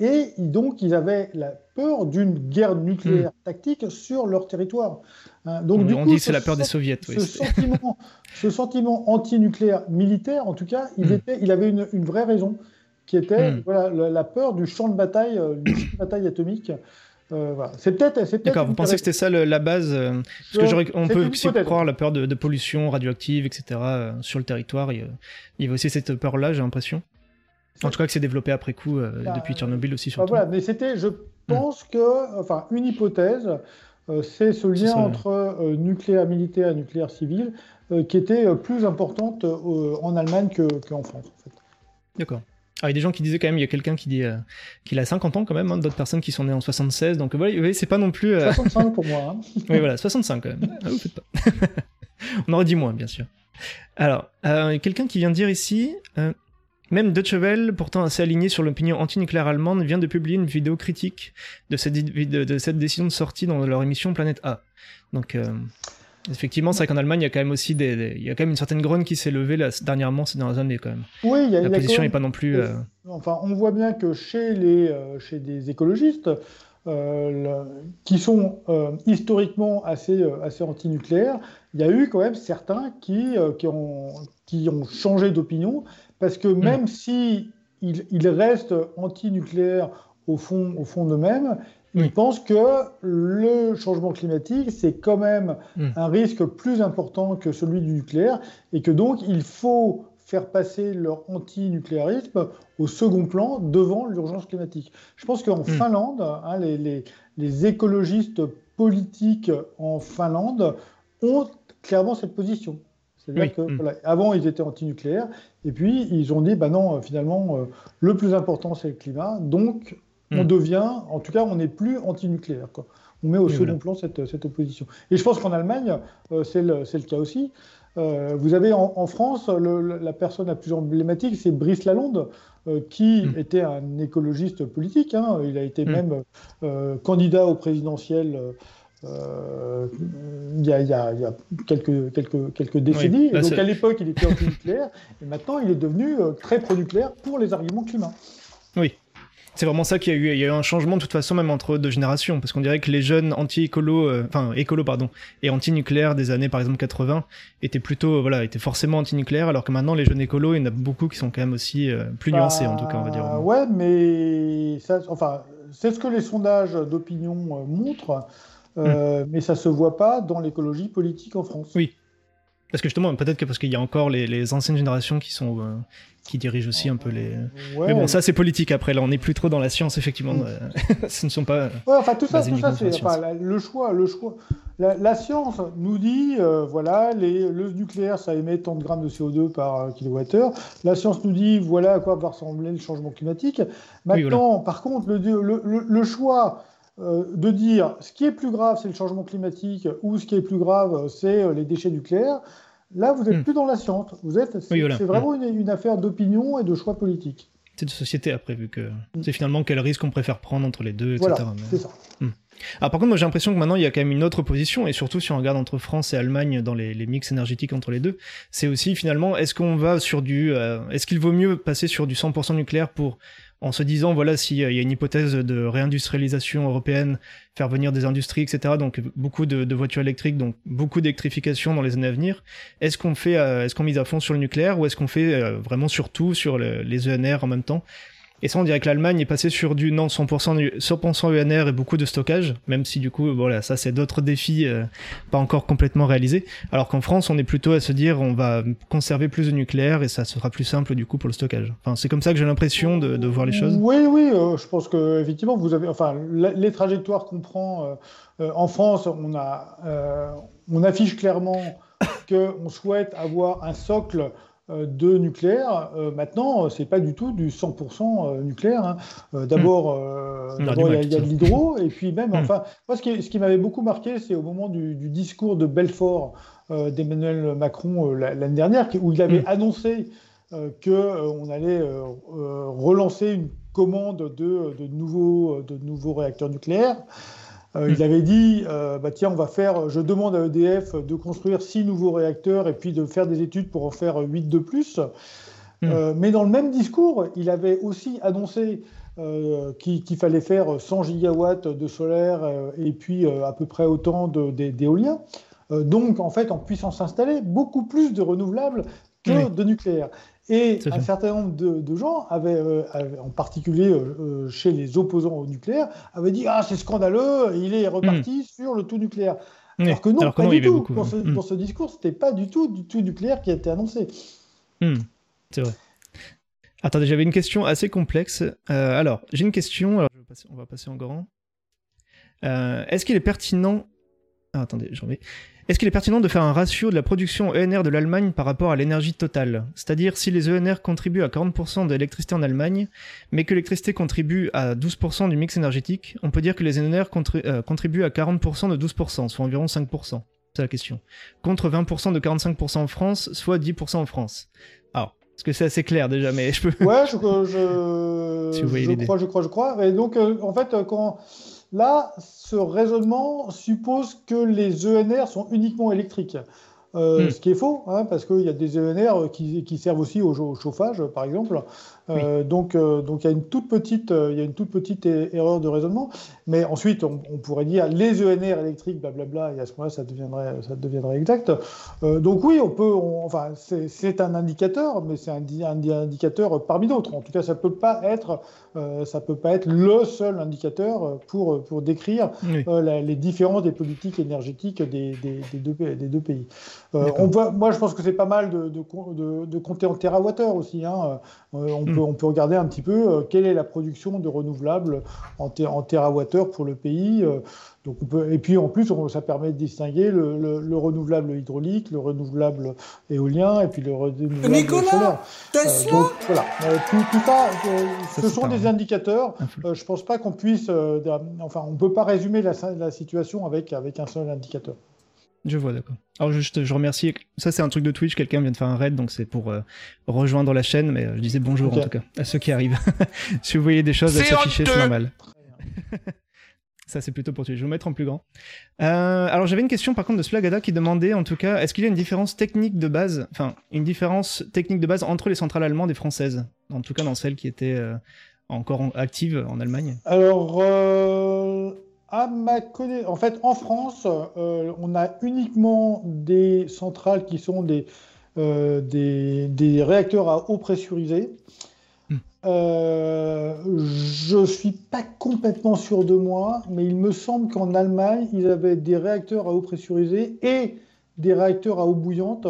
Speaker 2: Et donc, ils avaient la peur d'une guerre nucléaire hmm. tactique sur leur territoire.
Speaker 1: Hein, donc, on, du coup, dit que c'est la peur des soviets.
Speaker 2: Ce, sentiment, ce sentiment anti-nucléaire militaire, en tout cas, il, hmm. était, il avait une, vraie raison, qui était hmm. voilà, la, peur du champ de bataille, euh, du champ de bataille atomique. Euh, voilà. C'est peut-être.
Speaker 1: D'accord, vous pensez que c'était ça la base euh, Parce que on peut aussi croire la peur de, pollution radioactive, etc. sur le territoire. Il y avait aussi cette peur-là, j'ai l'impression. En tout cas, que c'est développé après coup euh, bah, depuis Tchernobyl aussi. Surtout.
Speaker 2: Bah voilà, mais c'était, je pense que, enfin, une hypothèse, euh, c'est ce lien entre euh, nucléaire militaire et nucléaire civil qui était plus importante en Allemagne qu'en France. En fait.
Speaker 1: D'accord. Ah, il y a des gens qui disaient quand même, il y a quelqu'un qui dit qu'il a 50 ans quand même, hein, d'autres personnes qui sont nées en 76, donc voilà, c'est pas non plus.
Speaker 2: 65 pour moi. Hein. (laughs)
Speaker 1: oui, voilà, 65 quand même. Ah, vous faites pas. (laughs) On aurait dit moins, bien sûr. Alors, quelqu'un qui vient de dire ici, même Deutsche Welle, pourtant assez aligné sur l'opinion anti-nucléaire allemande, vient de publier une vidéo critique de cette, de, cette décision de sortie dans leur émission Planète A. Donc, euh, effectivement, c'est vrai qu'en Allemagne, il y a quand même aussi des, il y a quand même une certaine grogne qui s'est levée là, dernièrement ces dernières années quand même.
Speaker 2: Oui, il y a,
Speaker 1: la position n'est pas non plus. Euh,
Speaker 2: enfin, on voit bien que chez les, euh, chez des écologistes. qui sont historiquement assez, assez anti-nucléaires, il y a eu quand même certains qui, qui, ont, qui ont changé d'opinion parce que hmm. même si il, reste anti-nucléaire au fond, au fond d'eux-mêmes, ils pensent que le changement climatique, c'est quand même hmm. un risque plus important que celui du nucléaire, et que donc il faut faire passer leur anti-nucléarisme au second plan devant l'urgence climatique. Je pense qu'en hmm. Finlande, hein, les, les, écologistes politiques en Finlande ont clairement cette position. C'est-à-dire que mm. avant ils étaient anti-nucléaires et puis ils ont dit bah non euh, finalement euh, le plus important c'est le climat donc on mm. devient en tout cas on n'est plus anti-nucléaire quoi. On met au second plan cette, cette, opposition. Et je pense qu'en Allemagne euh, c'est le, le, cas aussi. vous avez en, France la personne la plus emblématique c'est Brice Lalonde qui mm. était un écologiste politique. Hein. Il a été même candidat au présidentiel euh, il y, a, quelques, quelques, quelques décennies. Bah, donc à l'époque, il était anti-nucléaire, et maintenant, il est devenu euh, très pro-nucléaire pour les arguments climat.
Speaker 1: Oui. C'est vraiment ça qu'il y a eu. Il y a eu un changement de toute façon, même entre deux générations, parce qu'on dirait que les jeunes anti-écolo, euh, enfin écolo pardon, et anti-nucléaire des années par exemple 80 étaient plutôt, voilà, étaient forcément anti-nucléaire, alors que maintenant les jeunes écolos, il y en a beaucoup qui sont quand même aussi plus nuancés en tout cas, on va dire.
Speaker 2: Ouais, mais ça, enfin, c'est ce que les sondages d'opinion montrent. Euh, mais ça se voit pas dans l'écologie politique en France.
Speaker 1: Oui. Parce que justement, peut-être que parce qu'il y a encore les, anciennes générations qui sont euh, qui dirigent aussi un peu les. mais bon, ça c'est politique après. Là, on n'est plus trop dans la science effectivement. Mm. Euh, (laughs) ce ne sont pas.
Speaker 2: Ouais, enfin tout ça, tout ça, c'est le choix, le choix. La, science nous dit, voilà, les, le nucléaire, ça émet tant de grammes de CO2 par kilowattheure. La science nous dit, voilà à quoi va ressembler le changement climatique. Maintenant, par contre, le, le, le choix de dire ce qui est plus grave, c'est le changement climatique, ou ce qui est plus grave, c'est euh, les déchets nucléaires. Là, vous n'êtes hmm. plus dans la science. Vous êtes, c'est, vraiment hmm. une, affaire d'opinion et de choix politique.
Speaker 1: C'est de société après, vu que hmm. c'est finalement quel risque on préfère prendre entre les deux,
Speaker 2: etc. c'est ça.
Speaker 1: par contre, moi j'ai l'impression que maintenant il y a quand même une autre position, et surtout si on regarde entre France et Allemagne dans les, mix énergétiques entre les deux, c'est aussi finalement est-ce qu'on va sur du. Euh, est-ce qu'il vaut mieux passer sur du 100% nucléaire pour en se disant voilà s'il y a une hypothèse de réindustrialisation européenne, faire venir des industries, etc. Donc beaucoup de, voitures électriques, donc beaucoup d'électrification dans les années à venir. Est-ce qu'on fait, euh, est-ce qu'on mise à fond sur le nucléaire ou est-ce qu'on fait euh, vraiment surtout sur les ENR en même temps? Et ça, on dirait que l'Allemagne est passée sur du non 100%, 100% UNR et beaucoup de stockage, même si du coup, voilà, ça c'est d'autres défis euh, pas encore complètement réalisés. Alors qu'en France, on est plutôt à se dire on va conserver plus de nucléaire et ça sera plus simple du coup pour le stockage. Enfin, c'est comme ça que j'ai l'impression de, de, voir les choses.
Speaker 2: Oui, oui, euh, je pense que effectivement, vous avez, enfin, les trajectoires qu'on prend euh, en France, on a, on affiche clairement (laughs) qu'on souhaite avoir un socle de nucléaire. Euh, maintenant, c'est pas du tout du 100% euh, nucléaire. Hein. D'abord, il y, a de l'hydro, et puis même, hmm. enfin, moi, ce qui, ce qui m'avait beaucoup marqué, c'est au moment du, discours de Belfort d'Emmanuel Macron l'année dernière, où il avait hmm. annoncé qu'on allait relancer une commande de, de, nouveaux, de nouveaux réacteurs nucléaires. Euh, il avait dit, euh, bah tiens, on va faire, je demande à EDF de construire six nouveaux réacteurs et puis de faire des études pour en faire huit de plus. Hmm. Euh, mais dans le même discours, il avait aussi annoncé qu'il fallait faire 100 gigawatts de solaire et puis à peu près autant d'éolien. donc, en fait, en puissance installée, beaucoup plus de renouvelables que de nucléaire. Et un certain nombre de, gens, euh, avaient, en particulier euh, euh, chez les opposants au nucléaire, avaient dit Ah, c'est scandaleux, il est reparti hmm. sur le tout nucléaire. Alors que non, pas du tout. Pour, ce, pour, ce, discours, c'était pas du tout du tout nucléaire qui a été annoncé.
Speaker 1: Hmm. C'est vrai. Attendez, j'avais une question assez complexe. alors, j'ai une question. Alors, on va passer en grand. Est-ce qu'il est pertinent. Ah, attendez, j'en vais. Est-ce qu'il est pertinent de faire un ratio de la production ENR de l'Allemagne par rapport à l'énergie totale? C'est-à-dire si les ENR contribuent à 40% de l'électricité en Allemagne, mais que l'électricité contribue à 12% du mix énergétique, on peut dire que les ENR euh, contribuent à 40% de 12%, soit environ 5%. C'est la question. Contre 20% de 45% en France, soit 10% en France. Alors, est-ce que c'est assez clair déjà, mais je peux...
Speaker 2: Ouais, je, je, (laughs) je crois, je crois, je crois. Et donc, euh, en fait, quand... Là, ce raisonnement suppose que les ENR sont uniquement électriques. Euh, hmm. Ce qui est faux, hein, parce qu'il y a des ENR qui, qui servent aussi au, chauffage, par exemple. Euh, donc, euh, donc il y a une toute petite, il y a une toute petite erreur de raisonnement. Mais ensuite, on, pourrait dire les ENR électriques, blablabla, et à ce moment-là, ça deviendrait, ça deviendrait exact. donc oui, on peut, enfin, c'est un indicateur, mais c'est un, un, indicateur parmi d'autres. En tout cas, ça peut pas être, ça peut pas être le seul indicateur pour pour décrire les différences des politiques énergétiques des, des, des, deux, des deux pays. Euh, on voit, moi, je pense que c'est pas mal de, de, de, compter en terawattheure aussi. Hein. Euh, on, hmm. peut, on, peut, regarder un petit peu euh, quelle est la production de renouvelables en, en terawattheure pour le pays. donc on peut, et puis en plus, ça permet de distinguer le, le, renouvelable hydraulique, le renouvelable éolien et puis le renouvelable
Speaker 3: Nicolas,
Speaker 2: solaire. donc voilà, tout, tout ça, ce sont des indicateurs. je pense pas qu'on puisse, enfin, on peut pas résumer la, la situation avec, avec un seul indicateur.
Speaker 1: Je vois, d'accord. Alors juste, je remercie. Ça, c'est un truc de Twitch. Quelqu'un vient de faire un raid, donc c'est pour euh, rejoindre la chaîne. Mais euh, je disais bonjour en tout cas à ceux qui arrivent. (laughs) si vous voyez des choses s'afficher, c'est normal. (laughs) ça, c'est plutôt pour Twitch. Je vais vous mettre en plus grand. Euh, alors j'avais une question par contre de Splagada qui demandait en tout cas, est-ce qu'il y a une différence technique de base, enfin une différence technique de base entre les centrales allemandes et françaises, en tout cas dans celles qui étaient encore actives en Allemagne
Speaker 2: Alors à ma En fait, en France, euh, on a uniquement des centrales qui sont des, euh, des, réacteurs à eau pressurisée. Hmm. Euh, je ne suis pas complètement sûr de moi, mais il me semble qu'en Allemagne, ils avaient des réacteurs à eau pressurisée et des réacteurs à eau bouillante.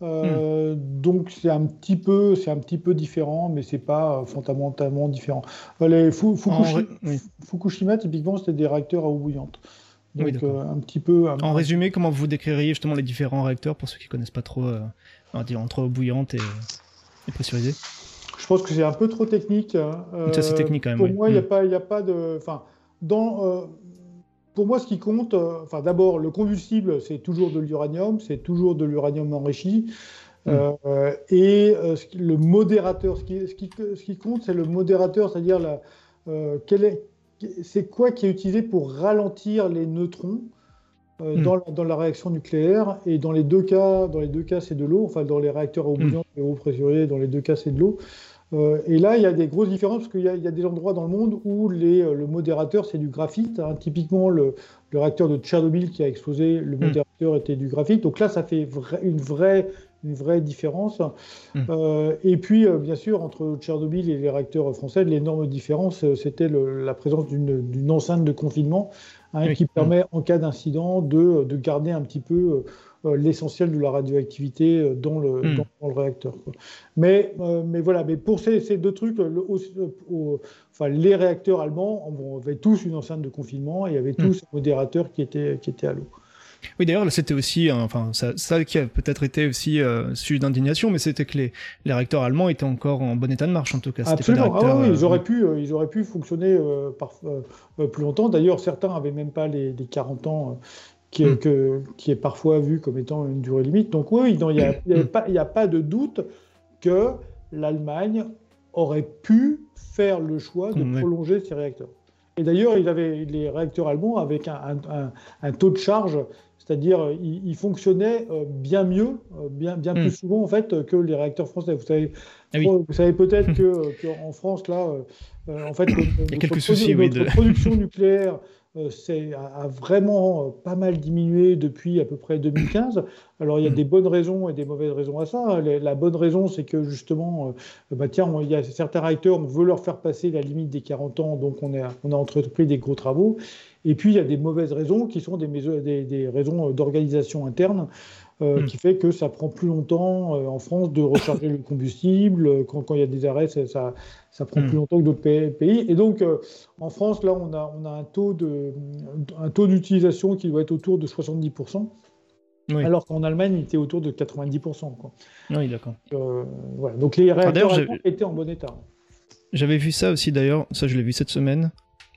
Speaker 2: Euh, donc c'est un petit peu, c'est un petit peu différent, mais c'est pas euh, fondamentalement différent. Les Fukushima, typiquement, c'était des réacteurs à eau bouillante. Donc euh, un petit peu.
Speaker 1: En résumé, comment vous décririez justement les différents réacteurs pour ceux qui connaissent pas trop, dire entre eau bouillante et, pressurisée?
Speaker 2: Je pense que c'est un peu trop technique. Hein.
Speaker 1: Ça c'est technique quand même.
Speaker 2: Pour moi, il n'y a hmm. pas, il a pas de, enfin, dans pour moi, ce qui compte, euh, enfin, d'abord, le combustible, c'est toujours de l'uranium, c'est toujours de l'uranium enrichi. Mm. Euh, et euh, le modérateur, ce qui, ce qui, ce qui compte, c'est le modérateur, c'est-à-dire c'est quoi qui est utilisé pour ralentir les neutrons mm. dans, la, dans, la, réaction nucléaire. Et dans les deux cas, dans les deux cas, c'est de l'eau. Enfin, dans les réacteurs à eau mm. et eau pressurisée, dans les deux cas, c'est de l'eau. Euh, et là, il y a des grosses différences parce qu'il y, a des endroits dans le monde où les, euh, le modérateur, c'est du graphite. Hein. Typiquement, le, réacteur de Tchernobyl qui a explosé, le hmm. modérateur était du graphite. Donc là, ça fait une vraie une vraie différence.
Speaker 1: Mm.
Speaker 2: Euh, et puis, euh, bien sûr, entre Tchernobyl et les réacteurs français, l'énorme différence, c'était la présence d'une enceinte de confinement hein,
Speaker 1: Oui.
Speaker 2: qui permet, en cas d'incident, de, de garder un petit peu l'essentiel de la radioactivité euh, dans le,
Speaker 1: Mm.
Speaker 2: dans, dans le réacteur. quoi. Mais, euh, mais voilà, mais pour ces, ces deux trucs, le- au- au- enfin, les réacteurs allemands avait tous une enceinte de confinement et avaient tous un modérateur qui était, qui était à l'eau.
Speaker 1: Oui, d'ailleurs, c'était aussi, enfin, ça, ça qui a peut-être été aussi euh, sujet d'indignation, mais c'était que les, les réacteurs allemands étaient encore en bon état de marche, en tout cas.
Speaker 2: Absolument. Ah oui, ils
Speaker 1: euh,
Speaker 2: auraient pu, euh, ils auraient pu fonctionner euh, par- euh, euh, plus longtemps. D'ailleurs, certains avaient même pas les, les 40 ans. Euh, qui, est- que- qui est parfois vu comme étant une durée limite. Donc oui, il n'y a, il y a pas- il y a pas de doute que l'Allemagne aurait pu faire le choix de
Speaker 1: Mm, oui.
Speaker 2: prolonger ses réacteurs. Et d'ailleurs, il les réacteurs allemands avec un, un- un- un taux de charge, c'est-à-dire euh, ils, ils fonctionnaient euh, bien mieux, euh, bien, bien plus souvent en fait que les réacteurs français. Vous savez,
Speaker 1: Ah oui.
Speaker 2: vous savez peut-être que qu'en France là, euh, euh, en fait, notre, (coughs)
Speaker 1: quelques
Speaker 2: produ-
Speaker 1: soucis, oui,
Speaker 2: notre
Speaker 1: de-
Speaker 2: production (laughs) nucléaire euh, c'est- a, vraiment euh, pas mal diminué depuis à peu près 2015. Alors il y a
Speaker 1: Mm.
Speaker 2: des bonnes raisons et des mauvaises raisons à ça. La, bonne raison, c'est que justement, euh, bah tiens, il y a certains réacteurs, on veut leur faire passer la limite des 40 ans, donc on a, on a entrepris des gros travaux. Et puis il y a des mauvaises raisons qui sont des, des raisons d'organisation interne. Euh,
Speaker 1: Mm.
Speaker 2: qui fait que ça prend plus longtemps euh, en France de recharger le combustible. Euh, Quand, quand il y a des arrêts, ça, ça, ça prend
Speaker 1: Mm.
Speaker 2: plus longtemps que d'autres pa- pays. Et donc, euh, en France, là, on a, on a un taux de, un taux d'utilisation qui doit être autour de 70%,
Speaker 1: Oui.
Speaker 2: alors qu'en Allemagne, il était autour de 90%. quoi.
Speaker 1: Oui, d'accord.
Speaker 2: Voilà. Donc, les réacteurs étaient en bon état.
Speaker 1: J'avais vu ça aussi d'ailleurs, ça je l'ai vu cette semaine.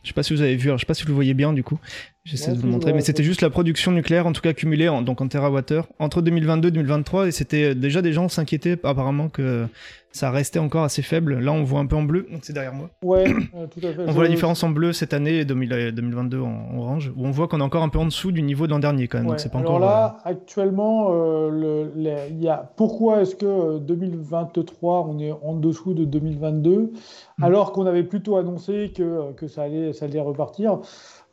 Speaker 1: Je sais pas si vous avez vu, alors, je sais pas si vous le voyez bien du coup. J'essaie
Speaker 2: Ouais,
Speaker 1: de vous montrer, mais c'était juste la production nucléaire, en tout cas cumulée en, donc en terawattheure, entre 2022 et 2023, et c'était déjà des gens s'inquiétaient apparemment que ça restait encore assez faible. Là on voit un peu en bleu, donc c'est derrière moi.
Speaker 2: Ouais, euh, tout à fait.
Speaker 1: On voit la différence en bleu cette année et 2000 euh, 2022 en orange, où on voit qu'on est encore un peu en dessous du niveau de l'an dernier quand même.
Speaker 2: Ouais,
Speaker 1: Donc c'est pas
Speaker 2: alors
Speaker 1: encore.
Speaker 2: là, actuellement, euh, le- les- il y a, pourquoi est-ce que euh, 2023, on est en dessous de 2022,
Speaker 1: Mm.
Speaker 2: alors qu'on avait plutôt annoncé que, que ça, allait, ça allait repartir?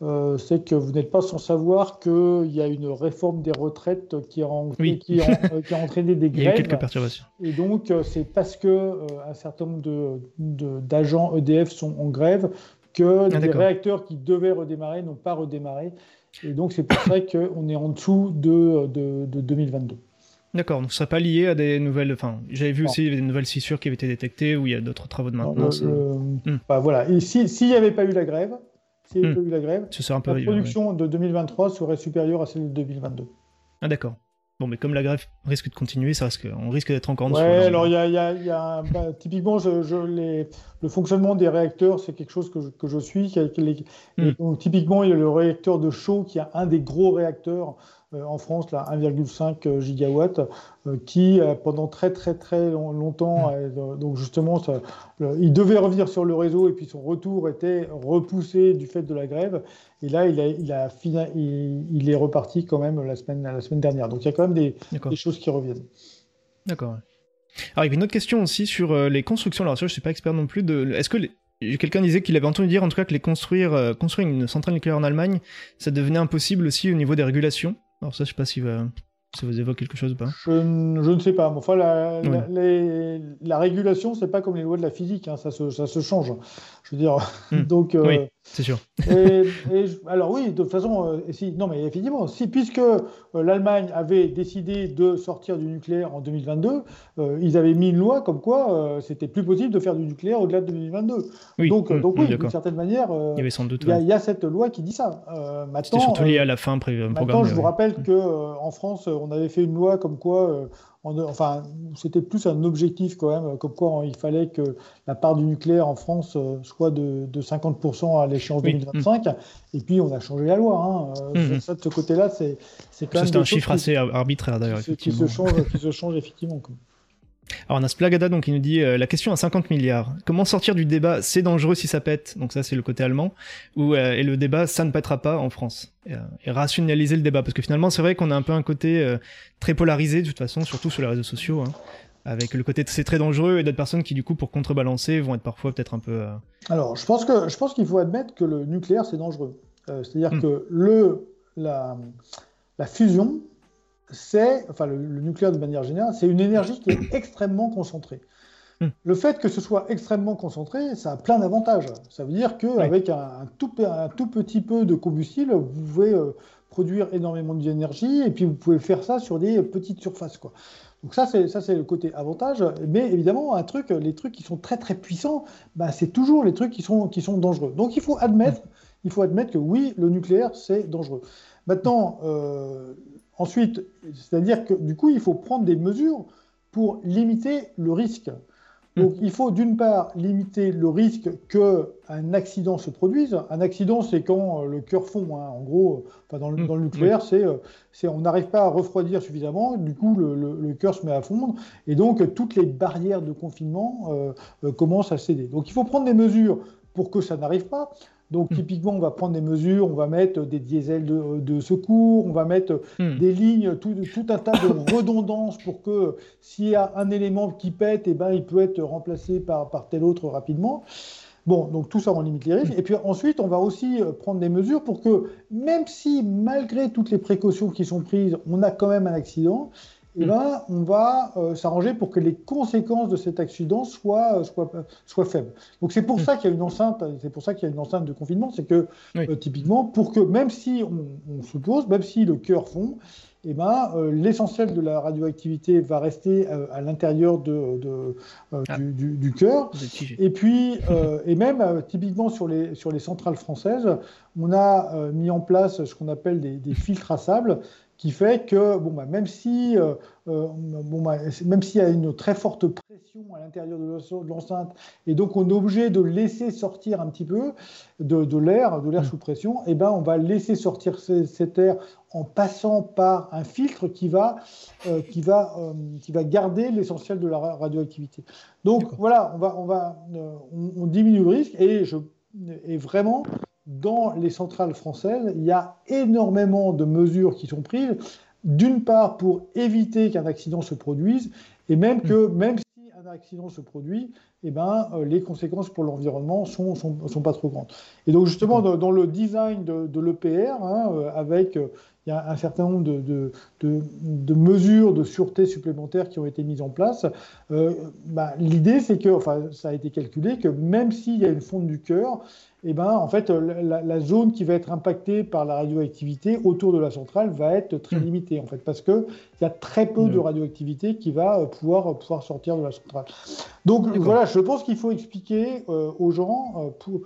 Speaker 2: Euh, c'est que vous n'êtes pas sans savoir qu'il y a une réforme des retraites qui a, en-
Speaker 1: Oui.
Speaker 2: qui a- (laughs) qui a entraîné des
Speaker 1: Il y a eu
Speaker 2: grèves.
Speaker 1: quelques perturbations.
Speaker 2: Et donc, euh, c'est parce que euh, un certain nombre de- de- d'agents EDF sont en grève que les
Speaker 1: Ah, d'accord.
Speaker 2: réacteurs qui devaient redémarrer n'ont pas redémarré. Et donc, c'est pour ça qu'on est en dessous de, de, de 2022.
Speaker 1: D'accord, donc ce serait pas lié à des nouvelles. Enfin, j'avais vu
Speaker 2: Non.
Speaker 1: aussi des nouvelles fissures qui avaient été détectées, où il y a d'autres travaux de maintenance.
Speaker 2: le- le-
Speaker 1: Hmm.
Speaker 2: bah, voilà. Et si- s'il n'y avait pas eu la grève, s'il
Speaker 1: Hmm.
Speaker 2: eu la grève,
Speaker 1: Ce serait un peu.
Speaker 2: la
Speaker 1: ouais.
Speaker 2: production de 2023 serait supérieure à celle de 2022.
Speaker 1: Ah d'accord. Bon, mais comme la grève risque de continuer, ça risque, on risque d'être encore en dessous.
Speaker 2: Ouais,
Speaker 1: alors.
Speaker 2: il y a, il y a- il y a un- bah, typiquement, je, je- les- le fonctionnement des réacteurs, c'est quelque chose que je, que je suis. qui a- qui- les-
Speaker 1: Hmm.
Speaker 2: et donc, typiquement, il y a le réacteur de chaud qui a un des gros réacteurs en France, là, 1,5 gigawatts, euh, qui euh, pendant très très très long- longtemps, euh, donc justement, ça- le- il devait revenir sur le réseau et puis son retour était repoussé du fait de la grève. Et là, il, a, il, a fini- il, il est reparti quand même la semaine, la semaine dernière. Donc il y a quand même des, choses qui reviennent.
Speaker 1: D'accord. Alors, il y avait une autre question aussi sur euh, les constructions. Alors, ça, je suis pas expert non plus. De... Est-ce que les- quelqu'un disait qu'il avait entendu dire en tout cas que les construire, euh, construire une centrale nucléaire en Allemagne, ça devenait impossible aussi au niveau des régulations? Alors ça, je sais pas si, va- ça vous évoque quelque chose ou pas.
Speaker 2: Je, ne- je ne sais pas. Enfin, la,
Speaker 1: Oui.
Speaker 2: la, les- la régulation, c'est pas comme les lois de la physique, hein, ça, se, ça se change. Je veux dire,
Speaker 1: Hmm. (laughs)
Speaker 2: donc. euh,
Speaker 1: Oui. C'est sûr.
Speaker 2: et, alors oui, de toute façon, euh, si, non, mais effectivement, si puisque euh, l'Allemagne avait décidé de sortir du nucléaire en 2022, euh, ils avaient mis une loi comme quoi c'était plus possible de faire du nucléaire au-delà de 2022.
Speaker 1: Oui.
Speaker 2: donc, donc
Speaker 1: mm,
Speaker 2: oui, d'une certaine manière,
Speaker 1: Il y avait sans doute.
Speaker 2: il y, a-
Speaker 1: ouais.
Speaker 2: il y a cette loi qui dit ça.
Speaker 1: C'était
Speaker 2: maintenant,
Speaker 1: surtout lié à la fin pré-
Speaker 2: Maintenant, je vous rappelle que euh, en France, on avait fait une loi comme quoi, en- enfin, c'était plus un objectif quand même, comme quoi euh, il fallait que la part du nucléaire en France euh, soit de, de 50% à l'échéance
Speaker 1: Oui.
Speaker 2: 2025. Et puis, on a changé la loi. hein. Euh,
Speaker 1: Mhm.
Speaker 2: ça, de ce côté-là, c'est c'est quand même
Speaker 1: un chiffre
Speaker 2: qui-
Speaker 1: assez ar- arbitraire d'ailleurs,
Speaker 2: qui, se- qui
Speaker 1: effectivement.
Speaker 2: se change, qui se change effectivement. quoi.
Speaker 1: Alors on a Splagada donc qui nous dit euh, la question à 50 milliards. Comment sortir du débat c'est dangereux si ça pète Donc ça c'est le côté allemand. Ou euh, et le débat ça ne pètera pas en France. Et, euh, et rationaliser le débat parce que finalement c'est vrai qu'on a un peu un côté très polarisé de toute façon, surtout sur les réseaux sociaux. hein, avec le côté c'est très dangereux et d'autres personnes qui du coup pour contrebalancer vont être parfois peut-être un peu.
Speaker 2: Alors, je pense que je pense qu'il faut admettre que le nucléaire c'est dangereux. C'est-à-dire
Speaker 1: Hmm.
Speaker 2: que le la, la fusion c'est, enfin le, nucléaire de manière générale, c'est une énergie qui est extrêmement concentrée. Hmm. Le fait que ce soit extrêmement concentré, ça a plein d'avantages. Ça veut dire qu'avec un, tout, un, tout, petit peu de combustible, vous pouvez euh, produire énormément d'énergie et puis vous pouvez faire ça sur des petites surfaces. Quoi. Donc ça, c'est ça, c'est le côté avantage. Mais évidemment, un truc, les trucs qui sont très très puissants, bah, c'est toujours les trucs qui sont qui sont dangereux. Donc il faut admettre, il faut admettre que oui, le nucléaire c'est dangereux. Maintenant, euh, ensuite, c'est-à-dire que du coup, il faut prendre des mesures pour limiter le risque. Donc il faut d'une part limiter le risque qu'un accident se produise. Un accident, c'est quand euh, le cœur fond. Hein. En gros, dans, le, mmh. nucléaire, euh, c'est on n'arrive pas à refroidir suffisamment, du coup le, cœur se met à fondre, et donc toutes les barrières de confinement euh, commencent à céder. Donc il faut prendre des mesures pour que ça n'arrive pas. Donc, hmm. typiquement, on va prendre des mesures, on va mettre des diesels de, secours, on va mettre hmm. des lignes, tout, un tas de (coughs) redondances pour que s'il y a un élément qui pète, eh ben, il peut être remplacé par, par tel autre rapidement. Bon, donc tout ça, on limite les risques. Hmm. Et puis ensuite, on va aussi euh, prendre des mesures pour que, même si, malgré toutes les précautions qui sont prises, on a quand même un accident, eh ben, on va euh, s'arranger pour que les conséquences de cet accident soient, euh, soient, faibles. Donc c'est pour mm. ça qu'il y a une enceinte, c'est pour ça qu'il y a une enceinte de confinement, c'est que euh, typiquement pour que même si on, se pose, même si le cœur fond, eh ben, l'essentiel de la radioactivité va rester à l'intérieur de, ah. du, cœur. Et puis, et même typiquement sur les, sur les centrales françaises, on a mis en place ce qu'on appelle des, des filtres à sable qui fait que bon, bah, même si euh, euh, bon, bah, même s'il y a une très forte pression à l'intérieur de l'enceinte et donc on est obligé de laisser sortir un petit peu de, l'air, de l'air mmh. sous pression, et eh ben on va laisser sortir cet air en passant par un filtre qui va euh, qui va qui va garder l'essentiel de la radioactivité. Donc voilà, on va on va on, diminue le risque et je et vraiment dans les centrales françaises, il y a énormément de mesures qui sont prises, d'une part pour éviter qu'un accident se produise, et même que mm. même si un accident se produit, eh ben, euh, les conséquences pour l'environnement sont, sont, pas trop grandes. Et donc justement, dans, le design de, l'EPR, hein, euh, avec euh, il y a un certain nombre de, de, mesures de sûreté supplémentaires qui ont été mises en place. Bah, l'idée, c'est que, enfin, ça a été calculé que même s'il y a une fonte du cœur, eh ben, en fait, la, zone qui va être impactée par la radioactivité autour de la centrale va être très hmm. limitée, en fait, parce qu'il y a très peu de radioactivité qui va euh, pouvoir, pouvoir sortir de la centrale. Donc voilà, je pense qu'il faut expliquer euh, aux gens, euh, pour,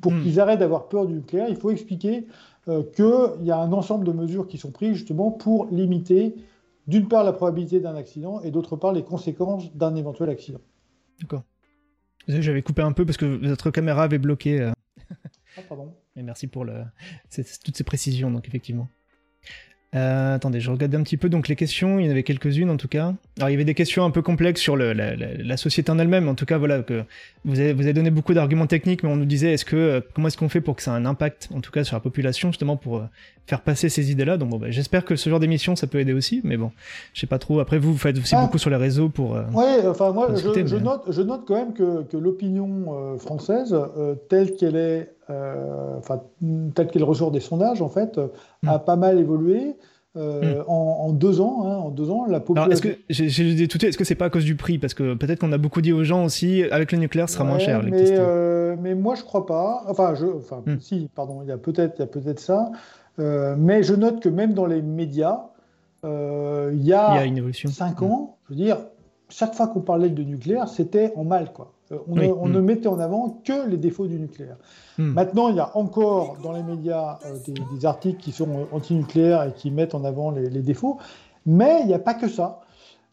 Speaker 2: pour hmm. qu'ils arrêtent d'avoir peur du nucléaire, il faut expliquer qu'il y a un ensemble de mesures qui sont prises justement pour limiter, d'une part, la probabilité d'un accident et d'autre part, les conséquences d'un éventuel accident.
Speaker 1: D'accord. J'avais coupé un peu parce que votre caméra avait bloqué. Euh.
Speaker 2: Ah, pardon. (laughs)
Speaker 1: Et merci pour le... toutes ces précisions, donc effectivement. Euh, attendez, je regardais un petit peu donc les questions, il y en avait quelques-unes en tout cas. Alors il y avait des questions un peu complexes sur le, la, société en elle-même, en tout cas voilà que vous avez, vous avez donné beaucoup d'arguments techniques, mais on nous disait est-ce que euh, comment est-ce qu'on fait pour que ça ait un impact en tout cas sur la population justement pour euh, faire passer ces idées-là? Donc bon, bah, j'espère que ce genre d'émission ça peut aider aussi, mais bon, je sais pas trop. Après vous, vous faites aussi ah. beaucoup sur les réseaux pour.
Speaker 2: ouais, enfin moi je, note, je note quand même que, que l'opinion française telle qu'elle est euh, enfin, tel qu'il ressort des sondages, en fait, hmm. a pas mal évolué. Euh, hmm. en, deux ans, hein, en deux ans, la population.
Speaker 1: est-ce que j'ai est-ce que c'est pas à cause du prix? Parce que peut-être qu'on a beaucoup dit aux gens aussi, avec le nucléaire, ce sera moins cher.
Speaker 2: Mais, euh, mais moi, je crois pas. Enfin, je, enfin, hmm. si, pardon, il y a peut-être, il y a peut-être ça. mais je note que même dans les médias, il y a, il y a une évolution. cinq ans, je veux dire, chaque fois qu'on parlait de nucléaire, c'était en mal, quoi. Euh, on, ne, mm. mettait en avant que les défauts du nucléaire. Mm. Maintenant, il y a encore dans les médias euh, des, articles qui sont euh, anti-nucléaires et qui mettent en avant les, défauts, mais il n'y a pas que ça.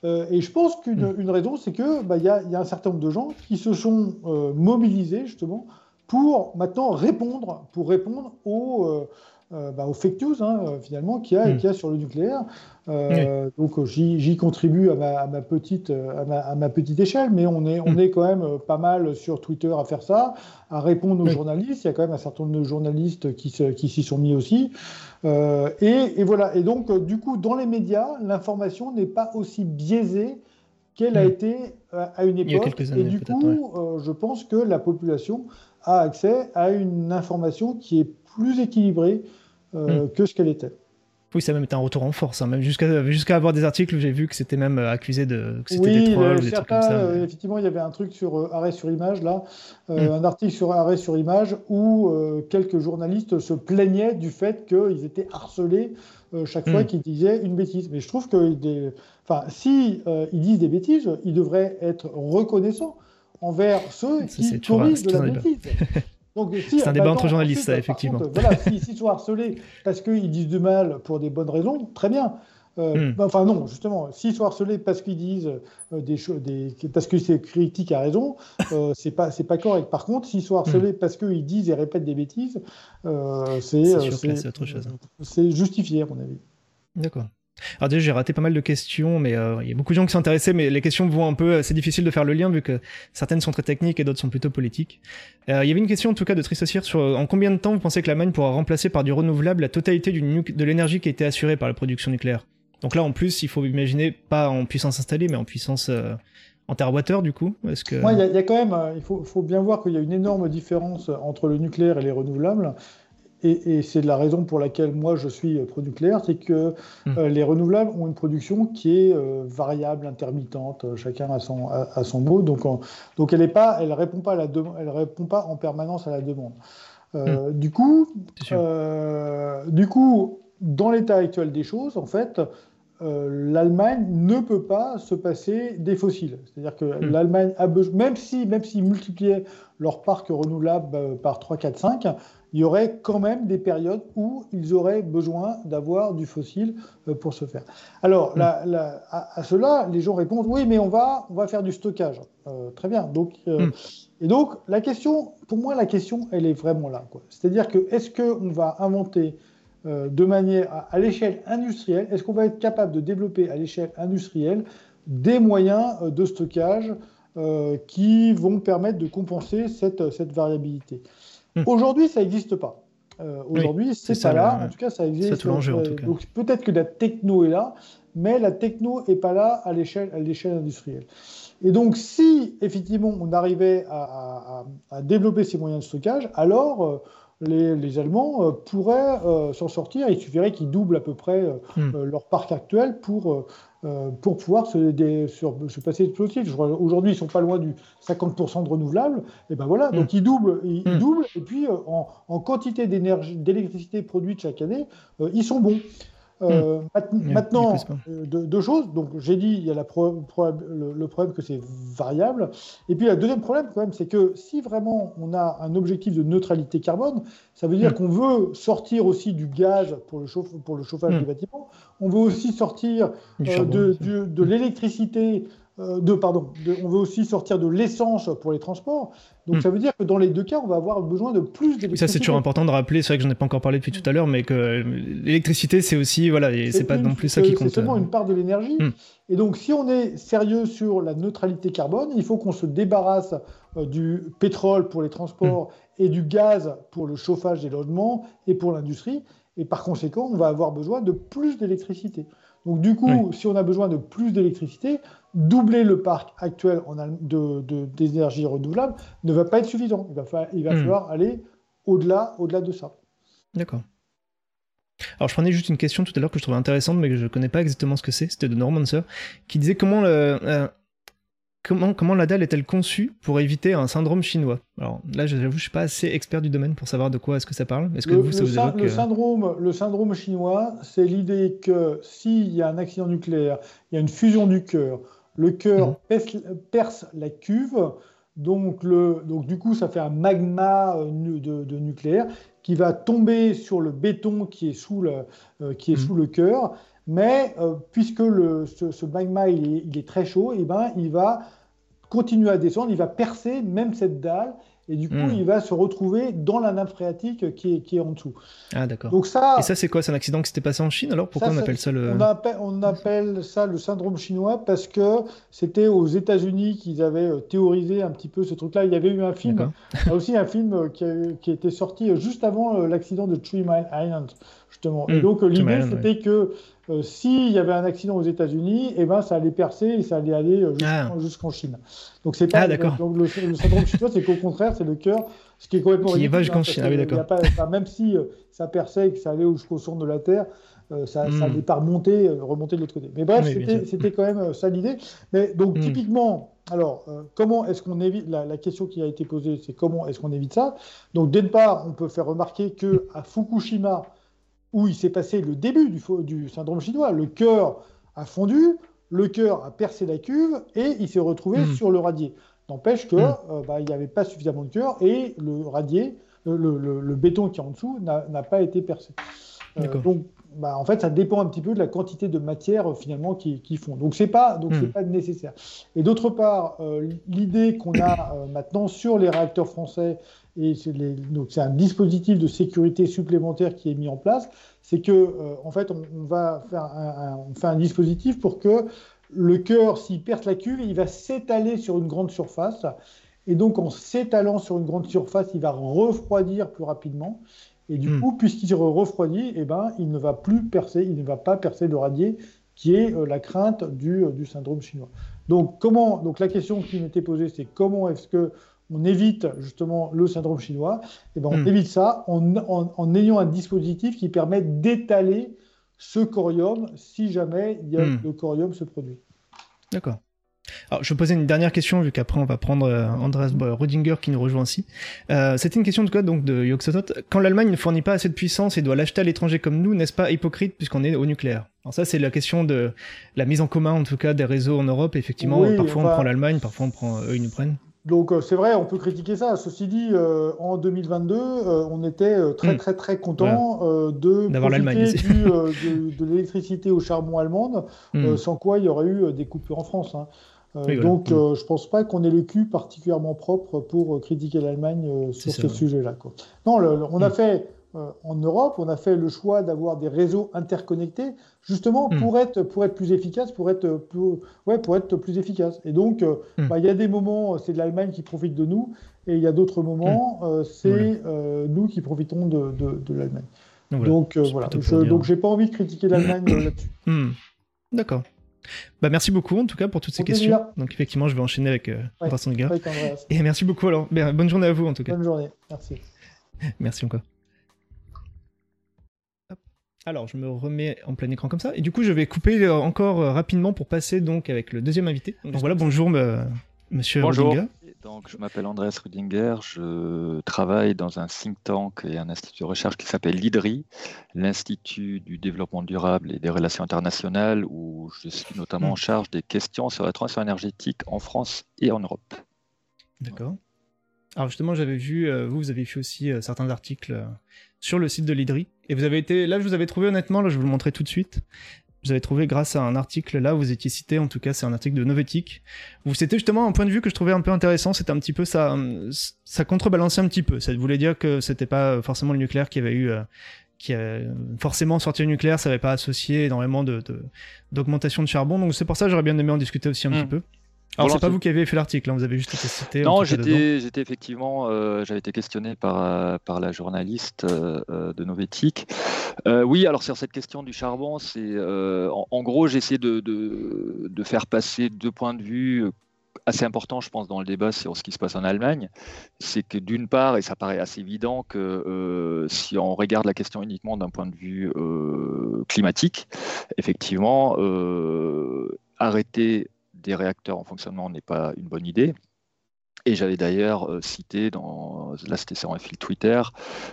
Speaker 2: et je pense qu'une mm. raison, c'est qu'il bah, y, a, un certain nombre de gens qui se sont mobilisés justement pour maintenant répondre, pour répondre aux, euh, bah, aux fake news hein, euh, finalement qu'il y, a, hmm. a sur le nucléaire. Euh, donc j'y contribue à ma, petite, à ma, petite échelle, mais on est, on hmm. est quand même pas mal sur Twitter à faire ça, à répondre aux journalistes. Il y a quand même un certain nombre de journalistes qui s'y sont mis aussi. et, voilà. Et donc, du coup, dans les médias, l'information n'est pas aussi biaisée qu'elle a hmm. été à une époque. et du coup, je pense que la population a accès à une information qui est plus équilibrée euh, hmm. que ce qu'elle était.
Speaker 1: Oui, ça a même été un retour en force, hein, même jusqu'à jusqu'à avoir des articles où j'ai vu que c'était même accusé de que c'était des trolls ou des trucs comme ça.
Speaker 2: effectivement, il y avait un truc sur arrêt sur image là, hmm. un article sur arrêt sur image où quelques journalistes se plaignaient du fait qu'ils étaient harcelés chaque fois hmm. qu'ils disaient une bêtise. Mais je trouve que des... enfin, si ils disent des bêtises, ils devraient être reconnaissants envers ceux qui corrigent de la bêtise. (laughs)
Speaker 1: c'est un débat entre journalistes, ça, effectivement.
Speaker 2: voilà, s'ils sont harcelés parce qu'ils disent du mal pour des bonnes raisons, très bien. Euh, hmm. bah, enfin non, justement, s'ils sont harcelés parce qu'ils disent euh, des choses, parce que c'est critique à raison, euh, c'est pas c'est pas correct. Par contre, s'ils sont harcelés hmm. parce qu'ils disent et répètent des bêtises, c'est c'est justifié à mon avis.
Speaker 1: D'accord. Alors déjà, j'ai raté pas mal de questions, mais euh, il y a beaucoup de gens qui intéressés, mais les questions vont un peu... Euh, c'est difficile de faire le lien vu que certaines sont très techniques et d'autres sont plutôt politiques. Euh, il y avait une question en tout cas de Tristocir sur en combien de temps vous pensez que l'Allemagne pourra remplacer par du renouvelable la totalité de l'énergie qui a été assurée par la production nucléaire? Donc là, en plus, il faut imaginer pas en puissance installée, mais en puissance... en terawattheure, du coup
Speaker 2: que... il y, a quand même, il faut bien voir qu'il y a une énorme différence entre le nucléaire et les renouvelables et, c'est la raison pour laquelle moi je suis pro-nucléaire, c'est que hmm. euh, les renouvelables ont une production qui est euh, variable, intermittente, euh, chacun a son, a, son mot, donc, donc elle ne pas, elle répond pas à la elle répond pas en permanence à la demande. Hmm. Du coup, du coup, dans l'état actuel des choses, en fait, l'Allemagne ne peut pas se passer des fossiles. C'est-à-dire que hmm. l'Allemagne a besoin, même si, même s'ils multipliaient leur parc renouvelable par 3, 4, 5, il y aurait quand même des périodes où ils auraient besoin d'avoir du fossile euh, pour se faire. Alors, mm. à, cela, les gens répondent oui, mais on va, on va faire du stockage. Euh, très bien. Donc, euh, mm. Et donc, la question, pour moi, la question, elle est vraiment là. C'est-à-dire que est-ce qu'on va inventer de manière à, l'échelle industrielle, est-ce qu'on va être capable de développer à l'échelle industrielle des moyens de stockage qui vont permettre de compenser cette, cette variabilité? Hmm. Aujourd'hui, ça n'existe pas. Euh, aujourd'hui, c'est pas là. En tout cas, ça existe. Euh, donc peut-être que la techno est là, mais la techno n'est pas là à l'échelle industrielle. Et donc, si effectivement on arrivait à, développer ces moyens de stockage, alors euh, les, Allemands pourraient s'en sortir. Il suffirait qu'ils doublent à peu près hmm. leur parc actuel pour euh, pour pouvoir se, se passer de. Aujourd'hui, ils sont pas loin du 50% de renouvelables. Et ben voilà, donc mm. ils doublent, ils, mm. doublent. Et puis euh, en, quantité d'énergie, d'électricité produite chaque année, euh, ils sont bons. Euh, hmm. Maintenant, euh, deux, choses. Donc, j'ai dit, il y a la le, problème que c'est variable. Et puis, le deuxième problème, quand même, c'est que si vraiment on a un objectif de neutralité carbone, ça veut dire hmm. qu'on veut sortir aussi du gaz pour le, pour le chauffage hmm. des bâtiments. On veut aussi sortir euh, de, de l'électricité euh, de, pardon, on veut aussi sortir de l'essence pour les transports. Donc hmm. ça veut dire que dans les deux cas, on va avoir besoin de plus d'électricité.
Speaker 1: Ça c'est toujours important de rappeler. C'est vrai que j'en ai pas encore parlé depuis tout à l'heure, mais que l'électricité c'est aussi voilà, c'est pas non plus ça qui compte.
Speaker 2: C'est seulement une part de l'énergie. Hmm. Et donc si on est sérieux sur la neutralité carbone, il faut qu'on se débarrasse euh, du pétrole pour les transports hmm. et du gaz pour le chauffage des logements et pour l'industrie. Et par conséquent, on va avoir besoin de plus d'électricité. Donc du coup, si on a besoin de plus d'électricité, doubler le parc actuel en de, d'énergie renouvelable ne va pas être suffisant. Il va, il va hmm. falloir aller au-delà, au-delà de ça.
Speaker 1: D'accord. Alors je prenais juste une question tout à l'heure que je trouvais intéressante mais que je ne connais pas exactement ce que c'est. C'était de Normancer qui disait comment le, euh, Comment, comment la dalle est-elle conçue pour éviter un syndrome chinois? Alors là, j'avoue, je suis pas assez expert du domaine pour savoir de quoi est-ce que ça parle. Est-ce que
Speaker 2: le,
Speaker 1: vous, ça
Speaker 2: vous évoque... le, euh, syndrome, le syndrome chinois, c'est l'idée que s'il y a un accident nucléaire, il y a une fusion du cœur, le cœur mhm. perce, la cuve, donc, le, donc du coup, ça fait un magma euh, de, nucléaire qui va tomber sur le béton qui est sous le, euh, qui est mhm. sous le cœur mais euh, puisque le, ce, magma il est, très chaud, et eh ben, il va continuer à descendre, il va percer même cette dalle, et du coup, hmm. il va se retrouver dans la nappe phréatique qui est, qui est en dessous.
Speaker 1: Ah, d'accord. Donc ça, et ça, c'est quoi? C'est un accident qui s'était passé en Chine Alors? Pourquoi on appelle ça le.
Speaker 2: On appelle, on appelle, ça le syndrome chinois parce que c'était aux États-Unis qu'ils avaient euh, théorisé un petit peu ce truc-là. Il y avait eu un film, aussi un film euh, qui, qui était sorti juste avant l'accident de Three Mile Island, justement. Et hmm. donc, l'idée, c'était que euh, s'il y avait un accident aux États-Unis, eh ben, ça allait percer et ça allait aller euh, ah. jusqu'en Chine. Donc, c'est pas, ah, donc, le, syndrome chinois, c'est qu'au contraire, c'est le cœur, ce qui est complètement
Speaker 1: qui va jusqu'en Chine. Ah, oui, d'accord.
Speaker 2: même si euh, ça perçait et que ça allait jusqu'au centre de la Terre, ça, n'est pas remonté, remonté de l'autre côté. Mais bref, c'était quand même ça l'idée. Mais donc, hmm. typiquement, alors, comment est-ce qu'on évite la, question qui a été posée, c'est comment est-ce qu'on évite ça? Donc, d'une part, on peut faire remarquer que à Fukushima, où il s'est passé le début du, du syndrome chinois, le cœur a fondu, le cœur a percé la cuve et il s'est retrouvé hmm. sur le radier. N'empêche qu'il hmm. euh, bah, n'y avait pas suffisamment de cœur et le radier, euh, le, béton qui est en dessous, n'a pas été percé. Euh, donc, bah, en fait, ça dépend un petit peu de la quantité de matière finalement qu'ils qui font. Donc, pas donc c'est hmm. pas nécessaire. Et d'autre part, l'idée qu'on a maintenant sur les réacteurs français et c'est un dispositif de sécurité supplémentaire qui est mis en place, c'est que euh, en fait on, va faire un, on fait un dispositif pour que le cœur, s'il perd la cuve, il va s'étaler sur une grande surface. Et donc, en s'étalant sur une grande surface, il va refroidir plus rapidement. Et du hmm. coup, puisqu'il refroidit, eh ben, il ne va plus percer, il ne va pas percer le radier, qui est euh, la crainte du, euh, du, syndrome chinois. Donc, comment, donc la question qui m'était posée, c'est comment est-ce que on évite justement le syndrome chinois, eh ben on hmm. évite ça en, ayant un dispositif qui permet d'étaler ce corium si jamais il y a, hmm. le corium se produit.
Speaker 1: D'accord. Alors, je vais poser une dernière question, vu qu'après on va prendre euh, Andreas Rodinger qui nous rejoint aussi. Euh, C'était une question de quoi donc de Yoxotot? Quand l'Allemagne ne fournit pas assez de puissance et doit l'acheter à l'étranger comme nous, n'est-ce pas hypocrite puisqu'on est au nucléaire? Alors ça, c'est la question de la mise en commun, en tout cas, des réseaux en Europe. Effectivement, parfois on prend l'Allemagne, parfois on prend eux, ils nous prennent.
Speaker 2: Donc euh, c'est vrai, on peut critiquer ça. Ceci dit, euh, en 2022, euh, on était très hmm. très très content de profiter de, de l'électricité au charbon allemande, (laughs) hmm. sans quoi il y aurait eu des coupures en France. Hein. Donc hmm. je pense pas qu'on ait le cul particulièrement propre pour critiquer l'Allemagne sur ce sujet-là. Non, on a fait euh, en Europe, on a fait le choix d'avoir des réseaux interconnectés, justement hmm. pour être pour être plus efficace, pour être ouais, pour être plus efficace. Et donc, euh, bah, il y a des moments, c'est de l'Allemagne qui profite de nous, et il y a d'autres moments, euh, c'est nous qui profitons de, de, l'Allemagne. Donc voilà. donc j'ai pas envie de critiquer l'Allemagne là-dessus.
Speaker 1: D'accord. Bah, merci beaucoup en tout cas pour toutes ces questions. Donc effectivement, je vais enchaîner avec Vincent ouais, Et merci beaucoup alors. Ben, bonne journée à vous en tout cas.
Speaker 2: Bonne journée. Merci. (laughs)
Speaker 1: merci encore. Alors, je me remets en plein écran comme ça. Et du coup, je vais couper euh, encore euh, rapidement pour passer donc avec le deuxième invité. Donc voilà, bonjour monsieur
Speaker 3: bonjour. Donc, je m'appelle Andrés Rudinger, je travaille dans un think tank et un institut de recherche qui s'appelle l'IDRI, l'Institut du développement durable et des relations internationales, où je suis notamment en hmm. charge des questions sur la transition énergétique en France et en Europe.
Speaker 1: D'accord. Alors justement, j'avais vu, euh, vous, vous avez fait aussi certains articles sur le site de l'IDRI. Et vous avez été, là, je vous avais trouvé honnêtement, là, je vais vous le montrer tout de suite. Vous avez trouvé grâce à un article là, vous étiez cité, en tout cas, c'est un article de Novetic. Vous c'était justement un point de vue que je trouvais un peu intéressant. C'était un petit peu ça, ça contrebalançait un petit peu. Ça voulait dire que c'était pas forcément le nucléaire qui avait eu, euh, qui a forcément sorti le nucléaire, ça n'avait pas associé énormément de d'augmentation de, charbon. Donc c'est pour ça que j'aurais bien aimé en discuter aussi un petit mmh. peu. Alors c'est pas vous qui avez fait l'article, hein, vous avez juste été cité.
Speaker 3: Non, j'étais, j'étais effectivement, euh, j'avais été questionné par, euh, par la journaliste euh, de Novetic. oui, alors sur cette question du charbon, c'est en, gros j'ai essayé de, de, faire passer deux points de vue assez importants, je pense, dans le débat sur ce qui se passe en Allemagne. C'est que d'une part, et ça paraît assez évident que si on regarde la question uniquement d'un point de vue climatique, effectivement, arrêter des réacteurs en fonctionnement n'est pas une bonne idée. Et j'avais d'ailleurs euh, cité dans, là c'était sur un fil Twitter,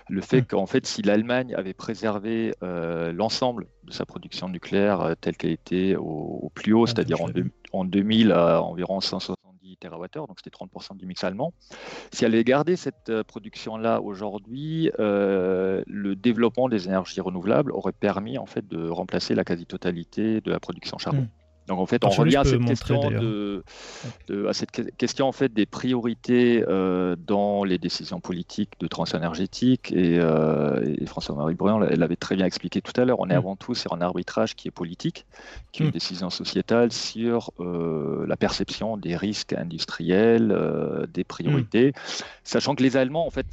Speaker 3: le fait mmh. qu'en fait si l'Allemagne avait préservé euh, l'ensemble de sa production nucléaire euh, telle qu'elle était au, plus haut, ah, c'est-à-dire en, en, 2000 à environ 170 TWh, donc c'était 30% du mix allemand, si elle avait gardé cette production-là aujourd'hui, le développement des énergies renouvelables aurait permis en fait de remplacer la quasi-totalité de la production charbon. Mmh. Donc en fait, on revient à cette, question de, à cette question en fait des priorités euh, dans les décisions politiques de transition énergétique. Et, euh, François-Marie Bruyant l'avait très bien expliqué tout à l'heure. On est mm. avant tout sur un arbitrage qui est politique, qui est une mm. décision sociétale sur euh, la perception des risques industriels, des priorités, mm. sachant que les Allemands en fait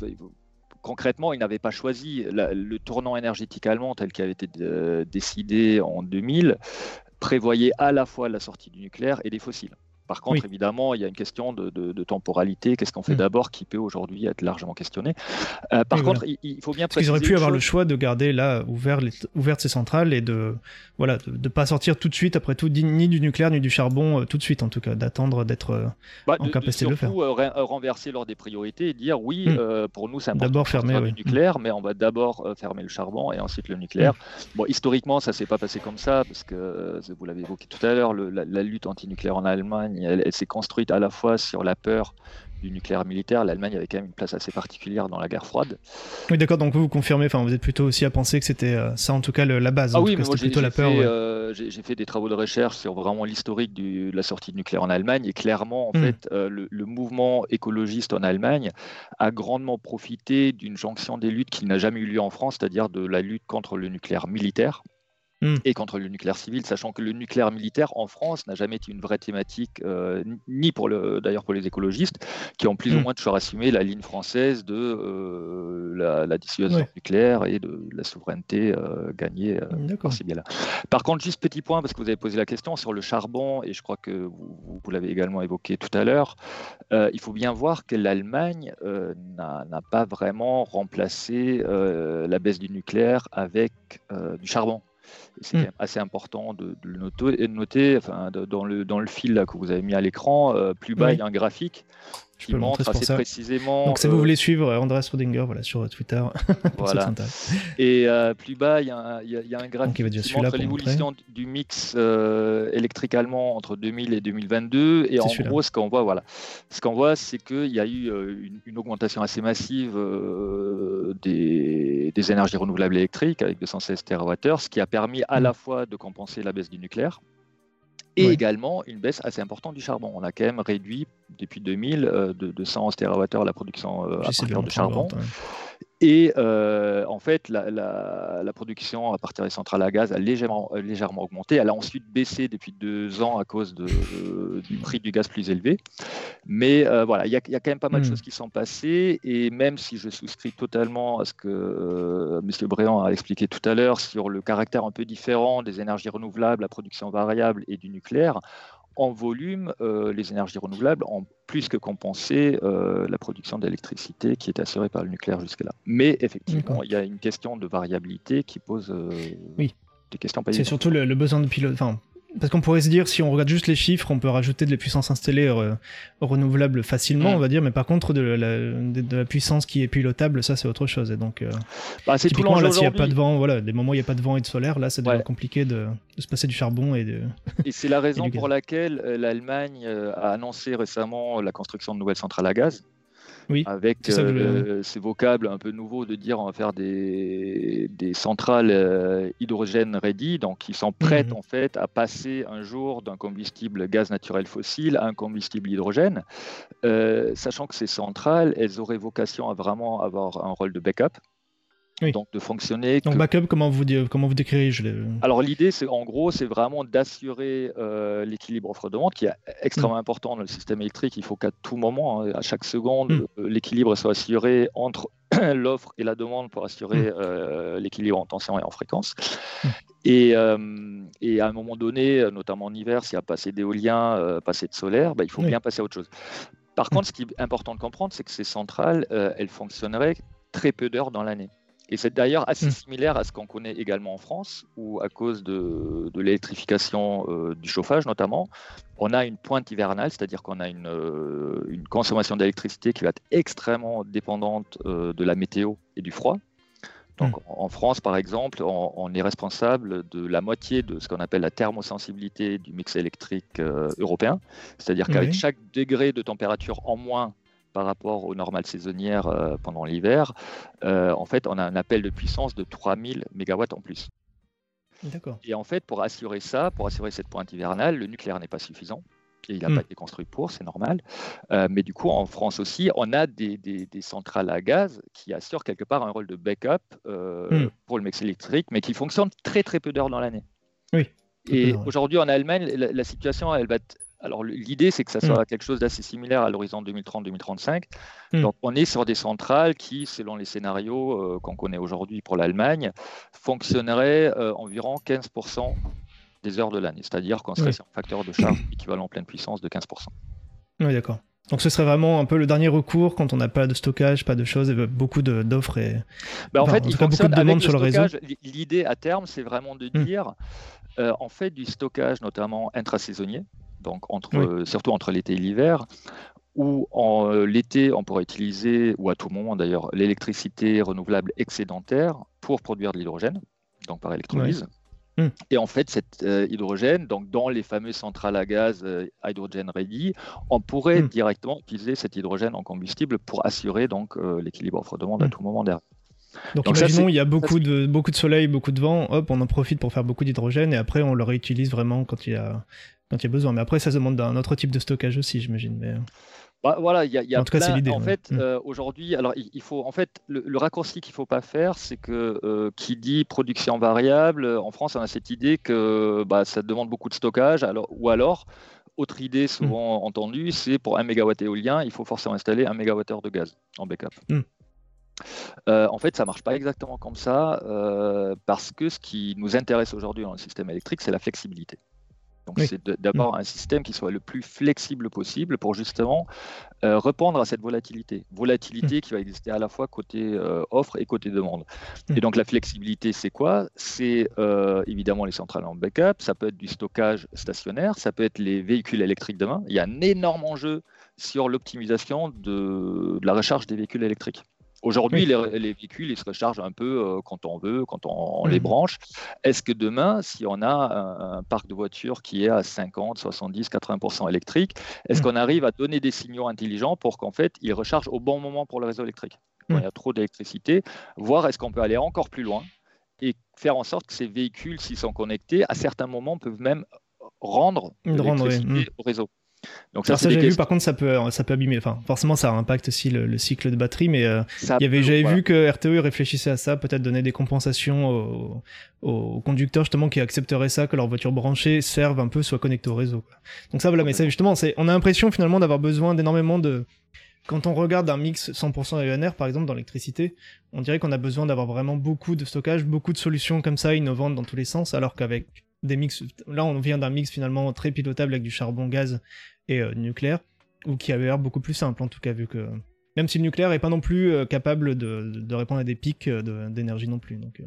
Speaker 3: concrètement, ils n'avaient pas choisi le tournant énergétique allemand tel qu'il avait été décidé en 2000 prévoyait à la fois la sortie du nucléaire et des fossiles. Par contre, évidemment, il y a une question de, temporalité. Qu'est-ce qu'on fait hmm. d'abord qui peut aujourd'hui être largement questionné Par contre, il, faut bien
Speaker 1: préciser. Ils auraient pu avoir le choix de garder là ouvert les, ouvertes ces centrales et de voilà de, pas sortir tout de suite après tout ni du nucléaire ni du charbon tout de suite en tout cas, d'attendre d'être bah, en capacité de, le faire.
Speaker 3: renverser l'ordre des priorités et dire oui, hmm. pour nous c'est important d'abord fermer le nucléaire, mais on va d'abord fermer le charbon et ensuite le nucléaire. Bon, historiquement, ça s'est pas passé comme ça parce que vous l'avez évoqué tout à l'heure, la, lutte antinucléaire en Allemagne, elle, s'est construite à la fois sur la peur du nucléaire militaire. L'Allemagne avait quand même une place assez particulière dans la guerre froide.
Speaker 1: Oui, d'accord. Donc vous, vous confirmez, enfin, vous êtes plutôt aussi à penser que c'était euh, ça, en tout cas, la base.
Speaker 3: Ah oui, mais moi, plutôt la peur. Euh, j'ai fait des travaux de recherche sur vraiment l'historique de la sortie du nucléaire en Allemagne, et clairement, en hmm. fait, euh, le, mouvement écologiste en Allemagne a grandement profité d'une jonction des luttes qui n'a jamais eu lieu en France, c'est-à-dire de la lutte contre le nucléaire militaire Hmm. et contre le nucléaire civil, sachant que le nucléaire militaire en France n'a jamais été une vraie thématique, euh, ni pour le, d'ailleurs pour les écologistes, qui ont plus ou hmm. moins toujours assumé la ligne française de euh, la, dissuasion nucléaire et de la souveraineté euh, gagnée par ces biais-là. Par contre, juste petit point, parce que vous avez posé la question sur le charbon, et je crois que vous, vous l'avez également évoqué tout à l'heure, il faut bien voir que l'Allemagne n'a, n'a pas vraiment remplacé la baisse du nucléaire avec du charbon. C'est hmm. assez important de, le noter, noter enfin, dans, le, dans le fil que vous avez mis à l'écran. Euh, plus bas, il y a un graphique qui montre assez précisément.
Speaker 1: Donc, si vous euh, voulez suivre Andreas Rodinger voilà, sur Twitter, (laughs)
Speaker 3: voilà. Et euh, plus bas, il y, a un graphique qui montre l'évolution du mix électrique allemand entre 2000 et 2022. Et en gros, ce qu'on voit, voilà, ce qu'on voit, c'est qu'il y a eu une, augmentation assez massive des, des, énergies renouvelables électriques avec 216 TWh, ce qui a permis à mm. la fois de compenser la baisse du nucléaire et également une baisse assez importante du charbon. On a quand même réduit depuis 2000 euh, de, de 111 TWh la production euh, à partir de charbon. Et euh, en fait, la, production à partir des centrales à gaz a légèrement, légèrement augmenté. Elle a ensuite baissé depuis deux ans à cause de, du prix du gaz plus élevé. Mais euh, voilà, il y, a quand même pas mal de hmm. choses qui sont passées. Et même si je souscris totalement à ce que euh, M. Bréant a expliqué tout à l'heure sur le caractère un peu différent des énergies renouvelables, la production variable et du nucléaire, en volume, euh, les énergies renouvelables ont plus que compensé euh, la production d'électricité qui est assurée par le nucléaire jusque-là. Mais effectivement, il y a une question de variabilité qui pose euh, oui. des questions
Speaker 1: C'est surtout le, le, besoin de pilote, enfin, parce qu'on pourrait se dire, si on regarde juste les chiffres, on peut rajouter de la puissance installée euh, renouvelable facilement, mm. on va dire, mais par contre, de la, puissance qui est pilotable, ça c'est autre chose. Et donc, euh,
Speaker 3: bah, c'est typiquement,
Speaker 1: là, s'il n'y a pas de vent, voilà, des moments où il n'y a pas de vent et de solaire, là, ça devient compliqué de, se passer du charbon et de.
Speaker 3: Et c'est la (laughs) raison pour laquelle euh, l'Allemagne a annoncé récemment la construction de nouvelles centrales à gaz avec euh, ces vocables un peu nouveaux de dire on va faire des, des centrales euh, hydrogène ready, donc qui sont prêtes mhm. en fait à passer un jour d'un combustible gaz naturel fossile à un combustible hydrogène, euh, sachant que ces centrales, elles auraient vocation à vraiment avoir un rôle de backup. Donc de fonctionner.
Speaker 1: Donc backup, comment vous, comment vous décrivez je
Speaker 3: Alors l'idée, c'est en gros, c'est vraiment d'assurer euh, l'équilibre offre-demande qui est extrêmement mm. important dans le système électrique. Il faut qu'à tout moment, hein, à chaque seconde, mm. euh, l'équilibre soit assuré entre (clears throat) l'offre et la demande pour assurer mm. euh, l'équilibre en tension et en fréquence. Et, et, à un moment donné, notamment en hiver, s'il y a pas assez d'éolien, pas assez de solaire, bah, il faut bien passer à autre chose. Par contre, ce qui est important de comprendre, c'est que ces centrales, elles fonctionneraient très peu d'heures dans l'année. Et c'est d'ailleurs assez hmm. similaire à ce qu'on connaît également en France, où à cause de, l'électrification euh, du chauffage notamment, on a une pointe hivernale, c'est-à-dire qu'on a une, euh, une consommation d'électricité qui va être extrêmement dépendante euh, de la météo et du froid. Donc hmm. en France, par exemple, on, est responsable de la moitié de ce qu'on appelle la thermosensibilité du mix électrique européen, c'est-à-dire qu'avec chaque degré de température en moins par rapport aux normales saisonnières euh, pendant l'hiver, euh, en fait, on a un appel de puissance de 3000 MW en plus.
Speaker 1: D'accord.
Speaker 3: Et en fait, pour assurer ça, pour assurer cette pointe hivernale, le nucléaire n'est pas suffisant. Et il n'a hmm. pas été construit pour, c'est normal. Euh, mais du coup, en France aussi, on a des, centrales à gaz qui assurent quelque part un rôle de backup hmm. pour le mix électrique, mais qui fonctionnent très très peu d'heures dans l'année.
Speaker 1: Oui.
Speaker 3: Et aujourd'hui en Allemagne, la, la, situation, elle va alors l'idée, c'est que ça soit mm. quelque chose d'assez similaire à l'horizon 2030-2035. Mm. Donc on est sur des centrales qui, selon les scénarios euh, qu'on connaît aujourd'hui pour l'Allemagne, fonctionneraient euh, environ 15% des heures de l'année. C'est-à-dire qu'on serait sur un facteur de charge (coughs) équivalent pleine puissance de 15%.
Speaker 1: Oui, d'accord. Donc ce serait vraiment un peu le dernier recours quand on n'a pas de stockage, pas de choses, et beaucoup d'offres et
Speaker 3: bah, en fait, il beaucoup de demandes sur le, réseau. L'idée à terme, c'est vraiment de hmm. dire, euh, en fait, du stockage notamment intrasaisonnier, donc entre, surtout entre l'été et l'hiver, où en euh, l'été, on pourrait utiliser, ou à tout moment d'ailleurs, l'électricité renouvelable excédentaire pour produire de l'hydrogène, donc par électrolyse. Hmm. Et en fait, cet euh, hydrogène, donc dans les fameuses centrales à gaz euh, hydrogen ready, on pourrait hmm. directement utiliser cet hydrogène en combustible pour assurer donc l'équilibre offre-demande à hmm. tout moment d'air.
Speaker 1: Donc, imaginons, il y a beaucoup de, beaucoup de soleil, beaucoup de vent, hop, on en profite pour faire beaucoup d'hydrogène et après on le réutilise vraiment quand il y a, quand il y a besoin. Mais après, ça demande un autre type de stockage aussi, j'imagine. Mais...
Speaker 3: Bah, voilà, il y a, y a en tout cas, c'est l'idée. En fait, mm. euh, aujourd'hui, alors il, faut, en fait, le, raccourci qu'il faut pas faire, c'est que euh, qui dit production variable, en France, on a cette idée que bah, ça demande beaucoup de stockage, alors, ou alors, autre idée souvent mm. entendue, c'est pour un mégawatt éolien, il faut forcément installer un mégawattheure de gaz en backup. Mm. Euh, en fait, ça marche pas exactement comme ça, parce que ce qui nous intéresse aujourd'hui dans le système électrique, c'est la flexibilité. Donc c'est d'abord mm. un système qui soit le plus flexible possible pour justement euh, répondre à cette volatilité. Volatilité mm. qui va exister à la fois côté euh, offre et côté demande. Et mm. donc la flexibilité, c'est quoi? C'est euh, évidemment les centrales en backup, ça peut être du stockage stationnaire, ça peut être les véhicules électriques demain. Il y a un énorme enjeu sur l'optimisation de, la recharge des véhicules électriques. Aujourd'hui, les, véhicules, ils se rechargent un peu euh, quand on veut, quand on, les mmh. branche. Est-ce que demain, si on a un, parc de voitures qui est à 50, 70, 80% électrique, est-ce mmh. qu'on arrive à donner des signaux intelligents pour qu'en fait, ils rechargent au bon moment pour le réseau électrique? Quand il y a mmh. trop d'électricité, voir est-ce qu'on peut aller encore plus loin et faire en sorte que ces véhicules, s'ils sont connectés, à certains moments peuvent même rendre l'électricité au réseau.
Speaker 1: Donc ça, j'ai vu, par contre, ça peut, ça peut abîmer. Enfin, forcément, ça impacte aussi le, cycle de batterie, mais euh, il y avait, j'avais vu que RTE réfléchissait à ça, peut-être donner des compensations aux, conducteurs justement qui accepteraient ça, que leur voiture branchée serve un peu, soit connectée au réseau. Donc ça, voilà, mais ça, justement, c'est, on a l'impression finalement d'avoir besoin d'énormément de. Quand on regarde un mix 100% ENR, par exemple, dans l'électricité, on dirait qu'on a besoin d'avoir vraiment beaucoup de stockage, beaucoup de solutions comme ça, innovantes dans tous les sens, alors qu'avec des mix, là on vient d'un mix finalement très pilotable avec du charbon gaz et euh, nucléaire, ou qui avait l'air beaucoup plus simple en tout cas, vu que même si le nucléaire est pas non plus euh, capable de, répondre à des pics euh, d'énergie non plus. Donc,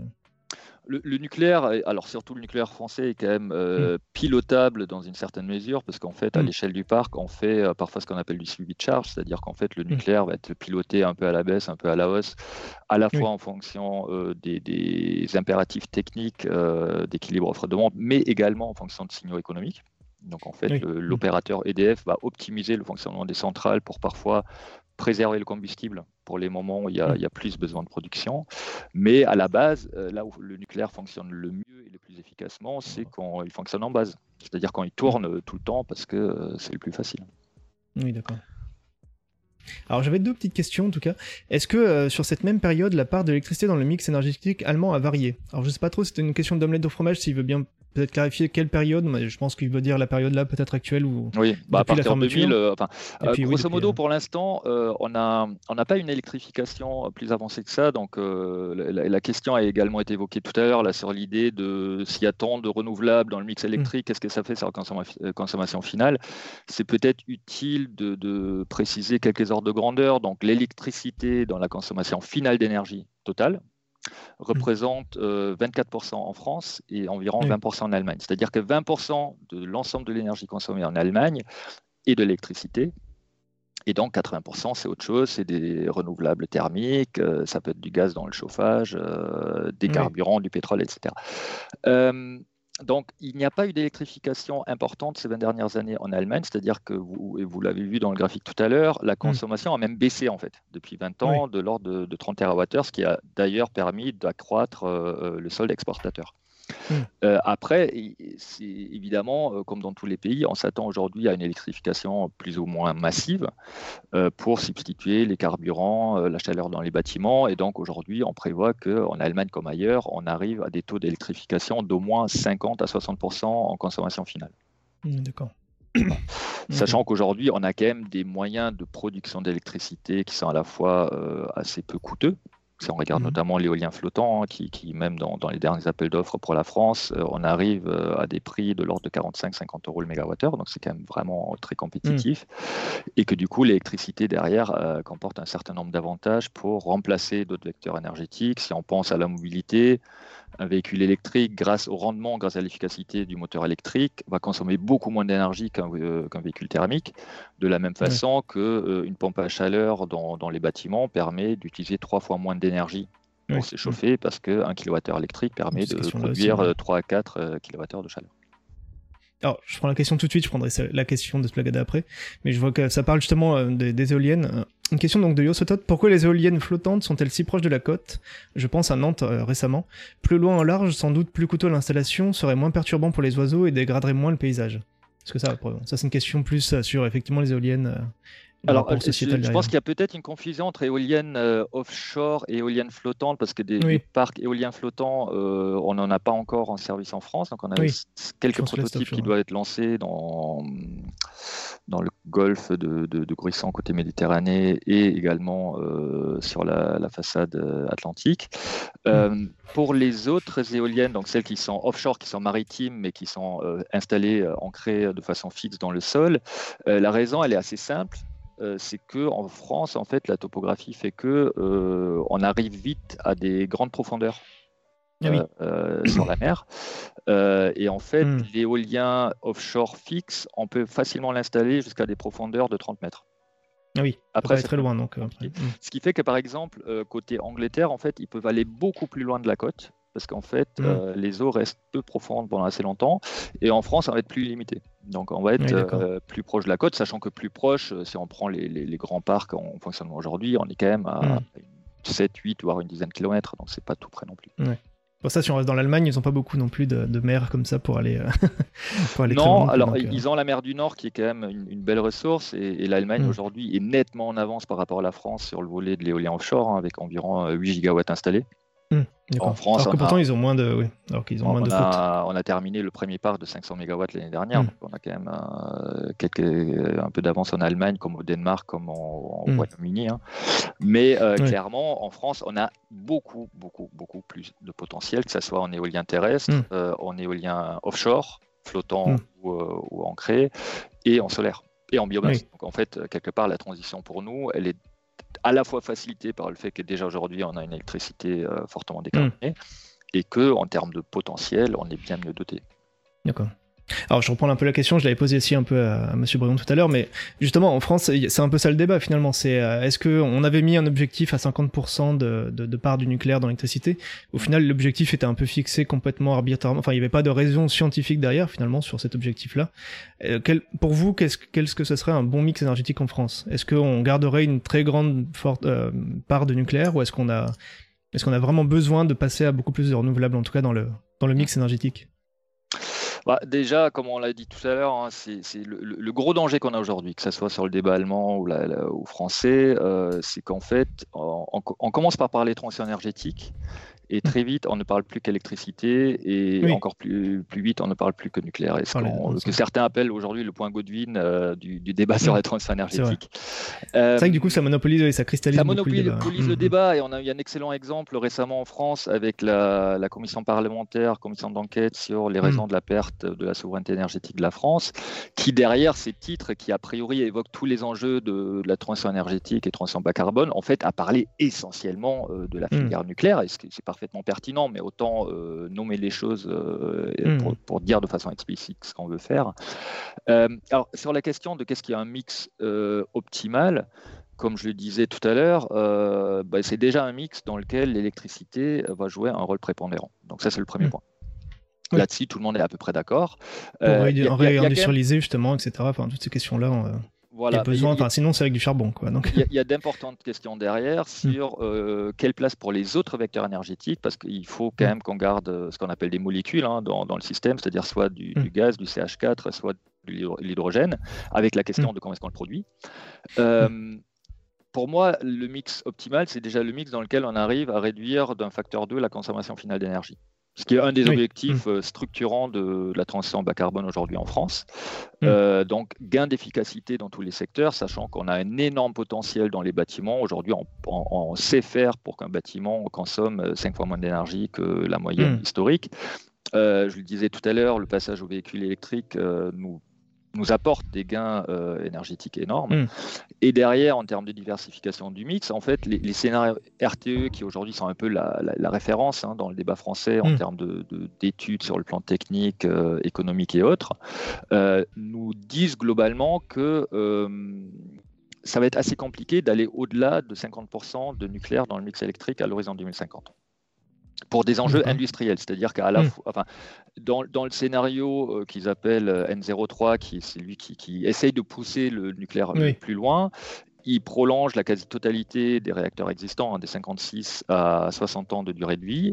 Speaker 3: le, nucléaire, alors surtout le nucléaire français, est quand même mm. pilotable dans une certaine mesure, parce qu'en fait, à mm. l'échelle du parc, on fait parfois ce qu'on appelle du suivi de charge, c'est-à-dire qu'en fait, le mm. nucléaire va être piloté un peu à la baisse, un peu à la hausse, à la fois en fonction des, des, impératifs techniques d'équilibre offre-demande, mais également en fonction de signaux économiques. Donc en fait, l'opérateur EDF va optimiser le fonctionnement des centrales pour parfois préserver le combustible pour les moments où il y a, plus besoin de production. Mais à la base, euh, là où le nucléaire fonctionne le mieux et le plus efficacement, c'est quand il fonctionne en base. C'est-à-dire quand il tourne tout le temps parce que euh, c'est le plus facile.
Speaker 1: Oui, d'accord. Alors j'avais deux petites questions en tout cas. Est-ce que euh, sur cette même période, la part de l'électricité dans le mix énergétique allemand a varié? Alors je sais pas trop, c'était une question d'omelette au fromage, s'il veut bien peut-être clarifier quelle période, mais je pense qu'il veut dire la période là peut-être actuelle ou
Speaker 3: oui, bah, à partir de 2000. Euh, enfin, euh, grosso modo, pour l'instant, euh, on n'a on pas une électrification plus avancée que ça. Donc la, question a également été évoquée tout à l'heure là sur l'idée de s'il y a tant de renouvelables dans le mix électrique, mm. qu'est-ce que ça fait sur la consommation finale? C'est peut-être utile de, de préciser quelques ordres de grandeur. Donc l'électricité dans la consommation finale d'énergie totale, représente 24% euh, en France et environ 20% en Allemagne. C'est-à-dire que 20% de l'ensemble de l'énergie consommée en Allemagne est de l'électricité. Et donc 80%, c'est autre chose, c'est des renouvelables thermiques, euh, ça peut être du gaz dans le chauffage, euh, des carburants, du pétrole, etc donc, il n'y a pas eu d'électrification importante ces 20 dernières années en Allemagne, c'est-à-dire que vous, et vous l'avez vu dans le graphique tout à l'heure, la mm. consommation a même baissé en fait depuis 20 ans de l'ordre de, 30 TWh, ce qui a d'ailleurs permis d'accroître euh, le solde exportateur. Hmm. Euh, après, c'est évidemment, euh, comme dans tous les pays, on s'attend aujourd'hui à une électrification plus ou moins massive euh, pour substituer les carburants, la chaleur dans les bâtiments. Et donc aujourd'hui, on prévoit qu'en Allemagne comme ailleurs, on arrive à des taux d'électrification d'au moins 50 à 60% en consommation finale.
Speaker 1: Hmm, d'accord. (coughs)
Speaker 3: Sachant qu'aujourd'hui, on a quand même des moyens de production d'électricité qui sont à la fois assez peu coûteux, Si on regarde
Speaker 1: Mhm.
Speaker 3: notamment l'éolien flottant, hein, qui, qui, même dans, dans les derniers appels d'offres pour la France, euh, on arrive euh, à des prix de l'ordre de 45-50 euros le mégawattheure, donc c'est quand même vraiment très compétitif. Et que du coup, l'électricité derrière euh, comporte un certain nombre d'avantages pour remplacer d'autres vecteurs énergétiques. Si on pense à la mobilité, un véhicule électrique, grâce au rendement, grâce à l'efficacité du moteur électrique, va consommer beaucoup moins d'énergie qu'un euh, véhicule thermique, de la même façon que euh, une pompe à chaleur dans, dans les bâtiments permet d'utiliser trois fois moins d'énergie pour
Speaker 1: Oui.
Speaker 3: s'échauffer parce qu'un kWh électrique permet de produire
Speaker 1: ouais.
Speaker 3: euh, 3 à 4 euh, kWh de chaleur.
Speaker 1: Alors, je prends la question tout de suite, je prendrai la question de Splagada après, mais je vois que ça parle justement euh, des, éoliennes. Euh, Une question donc de Yosotot, pourquoi les éoliennes flottantes sont-elles si proches de la côte? Je pense à Nantes euh, récemment. Plus loin en large, sans doute plus coûteux l'installation, serait moins perturbant pour les oiseaux et dégraderait moins le paysage. Est-ce que ça, ça c'est une question plus sur effectivement les éoliennes.
Speaker 3: Alors, euh, je, pense qu'il y a peut-être une confusion entre éoliennes euh, offshore et éoliennes flottantes, parce que des,
Speaker 1: Oui.
Speaker 3: des parcs éoliens flottants, euh, on n'en a pas encore en service en France. Donc, on a
Speaker 1: Oui.
Speaker 3: quelques prototypes qui doivent être lancés dans, dans le golfe de, de, de Gruissan côté Méditerranée et également euh, sur la, la façade atlantique. Euh, pour les autres éoliennes, donc celles qui sont offshore, qui sont maritimes, mais qui sont installées, ancrées de façon fixe dans le sol, la raison, elle est assez simple. Euh, c'est que en France, en fait, la topographie fait que euh, on arrive vite à des grandes profondeurs
Speaker 1: Ah oui.
Speaker 3: euh, sur la mer. Et en fait,
Speaker 1: Hmm.
Speaker 3: l'éolien offshore fixe, on peut facilement l'installer jusqu'à des profondeurs de 30 mètres.
Speaker 1: Ah oui,
Speaker 3: Après, ça
Speaker 1: très loin donc. euh, après.
Speaker 3: compliqué.
Speaker 1: Mm.
Speaker 3: Ce qui fait que, par exemple, côté Angleterre, en fait, ils peuvent aller beaucoup plus loin de la côte. Parce qu'en fait,
Speaker 1: Mm.
Speaker 3: euh, les eaux restent peu profondes pendant assez longtemps. Et en France, ça va être plus limité. Donc, on va être
Speaker 1: Oui,
Speaker 3: euh, plus proche de la côte, sachant que plus proche, euh, si on prend les, les- les grands parcs en fonctionnement aujourd'hui, on est quand même à
Speaker 1: Mm.
Speaker 3: 7, 8, voire une dizaine de kilomètres. Donc, c'est pas tout près non plus.
Speaker 1: Pour ça, si on reste dans l'Allemagne, ils ont pas beaucoup non plus de, de mer comme ça pour aller, euh, (laughs) pour aller très
Speaker 3: Non,
Speaker 1: loin,
Speaker 3: alors
Speaker 1: donc, euh,
Speaker 3: ils ont la mer du Nord qui est quand même une, une belle ressource et, et l'Allemagne
Speaker 1: Mm.
Speaker 3: aujourd'hui est nettement en avance par rapport à la France sur le volet de l'éolien offshore hein, avec environ euh, 8 gigawatts installés.
Speaker 1: D'accord.
Speaker 3: en France,
Speaker 1: alors que
Speaker 3: on
Speaker 1: pourtant
Speaker 3: a-
Speaker 1: ils ont moins de, oui, alors qu'ils ont moins
Speaker 3: On
Speaker 1: de
Speaker 3: a, on a terminé le premier parc de 500 MW l'année dernière,
Speaker 1: Mm.
Speaker 3: donc on a quand même euh, quelques, un peu d'avance en Allemagne, comme au Danemark, comme en, en
Speaker 1: Mm.
Speaker 3: Royaume-Uni. hein. Mais euh, clairement, en France, on a beaucoup, beaucoup, beaucoup plus de potentiel, que ce soit en éolien terrestre,
Speaker 1: Mm.
Speaker 3: euh, en éolien offshore, flottant ou, euh, ou ancré, et en solaire, et en biomasse.
Speaker 1: Oui.
Speaker 3: Donc en fait, quelque part, la transition pour nous, elle est à la fois facilitée par le fait que déjà aujourd'hui, on a une électricité euh, fortement décarbonée, et que en termes de potentiel, on est bien mieux doté.
Speaker 1: D'accord. Alors je reprends un peu la question, je l'avais posée aussi un peu à, à Monsieur Brion tout à l'heure, mais justement en France c'est un peu ça le débat finalement. C'est euh, est-ce que on avait mis un objectif à 50% de, de, de part du nucléaire dans l'électricité? Au final l'objectif était un peu fixé complètement arbitrairement. Enfin il n'y avait pas de raison scientifique derrière finalement sur cet objectif-là. Euh, quel, pour vous qu'est-ce que ce serait un bon mix énergétique en France? Est-ce qu'on garderait une très grande forte euh, part de nucléaire ou est-ce qu'on a est-ce qu'on a vraiment besoin de passer à beaucoup plus de renouvelables en tout cas dans le dans le mix énergétique?
Speaker 3: Bah, déjà, comme on l'a dit tout à l'heure, hein, c'est le, gros danger qu'on a aujourd'hui, que ce soit sur le débat allemand ou, français, euh, c'est qu'en fait, on, commence par parler transition énergétique. Et très vite, on ne parle plus qu'électricité et
Speaker 1: Oui.
Speaker 3: encore plus, plus vite, on ne parle plus que nucléaire. Et ce
Speaker 1: Parler de
Speaker 3: qu'on-
Speaker 1: transition.
Speaker 3: que certains appellent aujourd'hui le point Godwin euh, du, du débat sur
Speaker 1: Mm.
Speaker 3: la transition
Speaker 1: vrai.
Speaker 3: énergétique.
Speaker 1: C'est
Speaker 3: Euh,
Speaker 1: vrai que du coup ça monopolise et ça cristallise
Speaker 3: ça
Speaker 1: beaucoup le débat.
Speaker 3: monopolise le
Speaker 1: Mhm.
Speaker 3: débat et on a eu un excellent exemple récemment en France avec la, la commission parlementaire, commission d'enquête sur les
Speaker 1: Mm.
Speaker 3: raisons de la perte de la souveraineté énergétique de la France, qui derrière ces titres qui a priori évoquent tous les enjeux de, de la transition énergétique et transition bas carbone, en fait a parlé essentiellement euh, de la
Speaker 1: Mm.
Speaker 3: filière nucléaire et c'est parfaitement pertinent, mais autant euh, nommer les choses euh, et
Speaker 1: Mm.
Speaker 3: pour, pour dire de façon explicite ce qu'on veut faire. Euh, alors sur la question de qu'est-ce qui est un mix optimal, comme je le disais tout à l'heure, bah, c'est déjà un mix dans lequel l'électricité va jouer un rôle prépondérant. Donc ça, c'est le premier
Speaker 1: Mm.
Speaker 3: point.
Speaker 1: Oui.
Speaker 3: Là-dessus, tout le monde est à peu près d'accord. Y a- même-
Speaker 1: réindustrialiser justement, etc. Enfin toutes ces questions-là, on,
Speaker 3: voilà,
Speaker 1: besoin.
Speaker 3: il y a-
Speaker 1: Enfin sinon c'est avec du charbon quoi. Donc
Speaker 3: il y a, d'importantes questions
Speaker 1: Mm.
Speaker 3: derrière sur euh, quelle place pour les autres vecteurs énergétiques, parce qu'il faut quand
Speaker 1: Mm.
Speaker 3: même qu'on garde euh, ce qu'on appelle des molécules hein, dans, dans le système, c'est-à-dire soit du,
Speaker 1: Mm.
Speaker 3: du gaz, du CH4, soit de l'hydro- l'hydrogène, avec la question
Speaker 1: Mm.
Speaker 3: de comment est-ce qu'on le produit. Euh, Pour moi, le mix optimal, c'est déjà le mix dans lequel on arrive à réduire d'un facteur 2 la consommation finale d'énergie. Ce qui est un des objectifs mmh. structurants de, la transition bas carbone aujourd'hui en France. Mmh. donc, gain d'efficacité dans tous les secteurs, sachant qu'on a un énorme potentiel dans les bâtiments. Aujourd'hui, on, sait faire pour qu'un bâtiment consomme 5 fois moins d'énergie que la moyenne historique. je le disais tout à l'heure, le passage au véhicule électrique nous nous apporte des gains euh, énergétiques énormes. Hmm. Et derrière, en termes de diversification du mix, en fait, les, scénarios RTE, qui aujourd'hui sont un peu la, référence hein, dans le débat français en hmm. termes d'études de, sur le plan technique, euh, économique et autres, euh, nous disent globalement que ça va être assez compliqué d'aller au-delà de 50% de nucléaire dans le mix électrique à l'horizon 2050 pour des enjeux industriels, c'est-à-dire qu'à la hmm. fois, enfin, dans, dans, le scénario euh, qu'ils appellent euh, N03, qui c'est lui qui, qui, essaye de pousser le nucléaire plus loin, il prolonge la quasi-totalité des réacteurs existants, hein, des 56 à 60 ans de durée de vie.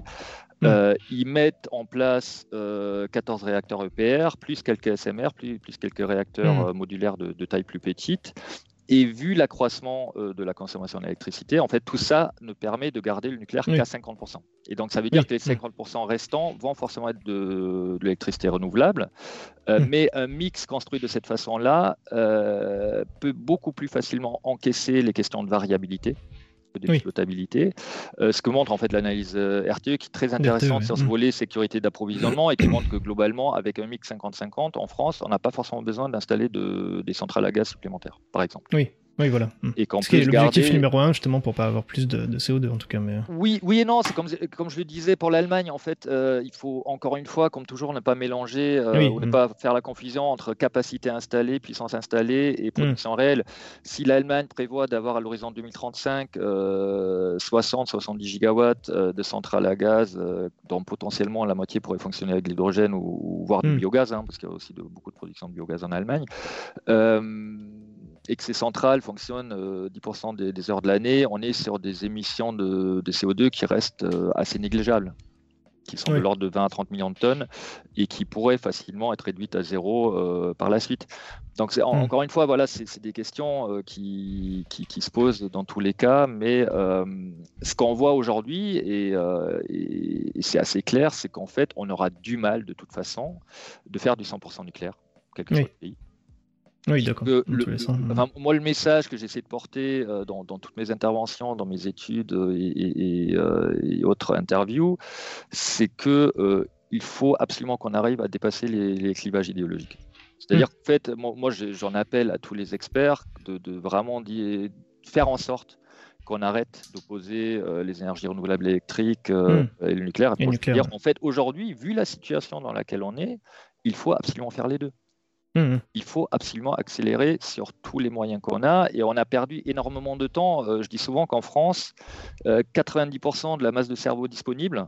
Speaker 3: Hmm. Euh, ils mettent en place 14 réacteurs EPR, plus quelques SMR, plus, plus quelques réacteurs hmm. modulaires de, de, taille plus petite. Et vu l'accroissement euh, de la consommation d'électricité, en fait, tout ça ne permet de garder le nucléaire qu'à 50%. Et donc, ça veut dire que les 50% restants vont forcément être de, l'électricité renouvelable. Euh, mm. Mais un mix construit de cette façon-là euh, peut beaucoup plus facilement encaisser les questions de variabilité d'exploitabilité. Euh, ce que montre en fait l'analyse euh, RTE qui est très intéressante sur ce mm. volet sécurité d'approvisionnement et qui montre que globalement, avec un mix 50-50 en France, on n'a pas forcément besoin d'installer de, des centrales à gaz supplémentaires, par exemple.
Speaker 1: Oui. Oui, voilà. Mm. Et qu'en plus, l'objectif numéro un, justement, pour pas avoir plus de, CO2, en tout cas. Mais... Euh.
Speaker 3: Oui, oui et non. C'est comme, comme je le disais pour l'Allemagne, en fait, euh, il faut encore une fois, comme toujours, ne pas mélanger euh, ou ne mm. pas faire la confusion entre capacité installée, puissance installée et production mm. réelle. Si l'Allemagne prévoit d'avoir à l'horizon 2035 60-70 gigawatts de centrales à gaz, dont potentiellement la moitié pourrait fonctionner avec l'hydrogène ou, voire du biogaz, hein, parce qu'il y a aussi de, beaucoup de production de biogaz en Allemagne que ces centrales fonctionnent 10% euh, des, heures de l'année, on est sur des émissions de, CO2 qui restent euh, assez négligeables, qui sont de l'ordre de 20 à 30 millions de tonnes et qui pourraient facilement être réduites à zéro euh, par la suite. Donc, mmh. encore une fois, voilà, c'est des questions qui, qui, se posent dans tous les cas, mais ce qu'on voit aujourd'hui, et, et c'est assez clair, c'est qu'en fait, on aura du mal de toute façon de faire du 100% nucléaire, quel que soit le pays.
Speaker 1: Oui, d'accord.
Speaker 3: moi, le message que j'essaie de porter euh, dans, toutes mes interventions, dans mes études euh, euh, et, autres interviews, c'est que il faut absolument qu'on arrive à dépasser les, clivages idéologiques. C'est-à-dire mmh. qu'en fait, moi, j'en appelle à tous les experts de, vraiment faire en sorte qu'on arrête d'opposer les énergies renouvelables électriques mmh. et le nucléaire. Et nucléaire. En fait, aujourd'hui, vu la situation dans laquelle on est, il faut absolument faire les deux. Mmh. Il faut absolument accélérer sur tous les moyens qu'on a et on a perdu énormément de temps. Euh, je dis souvent qu'en France, 90% euh, de la masse de cerveau disponible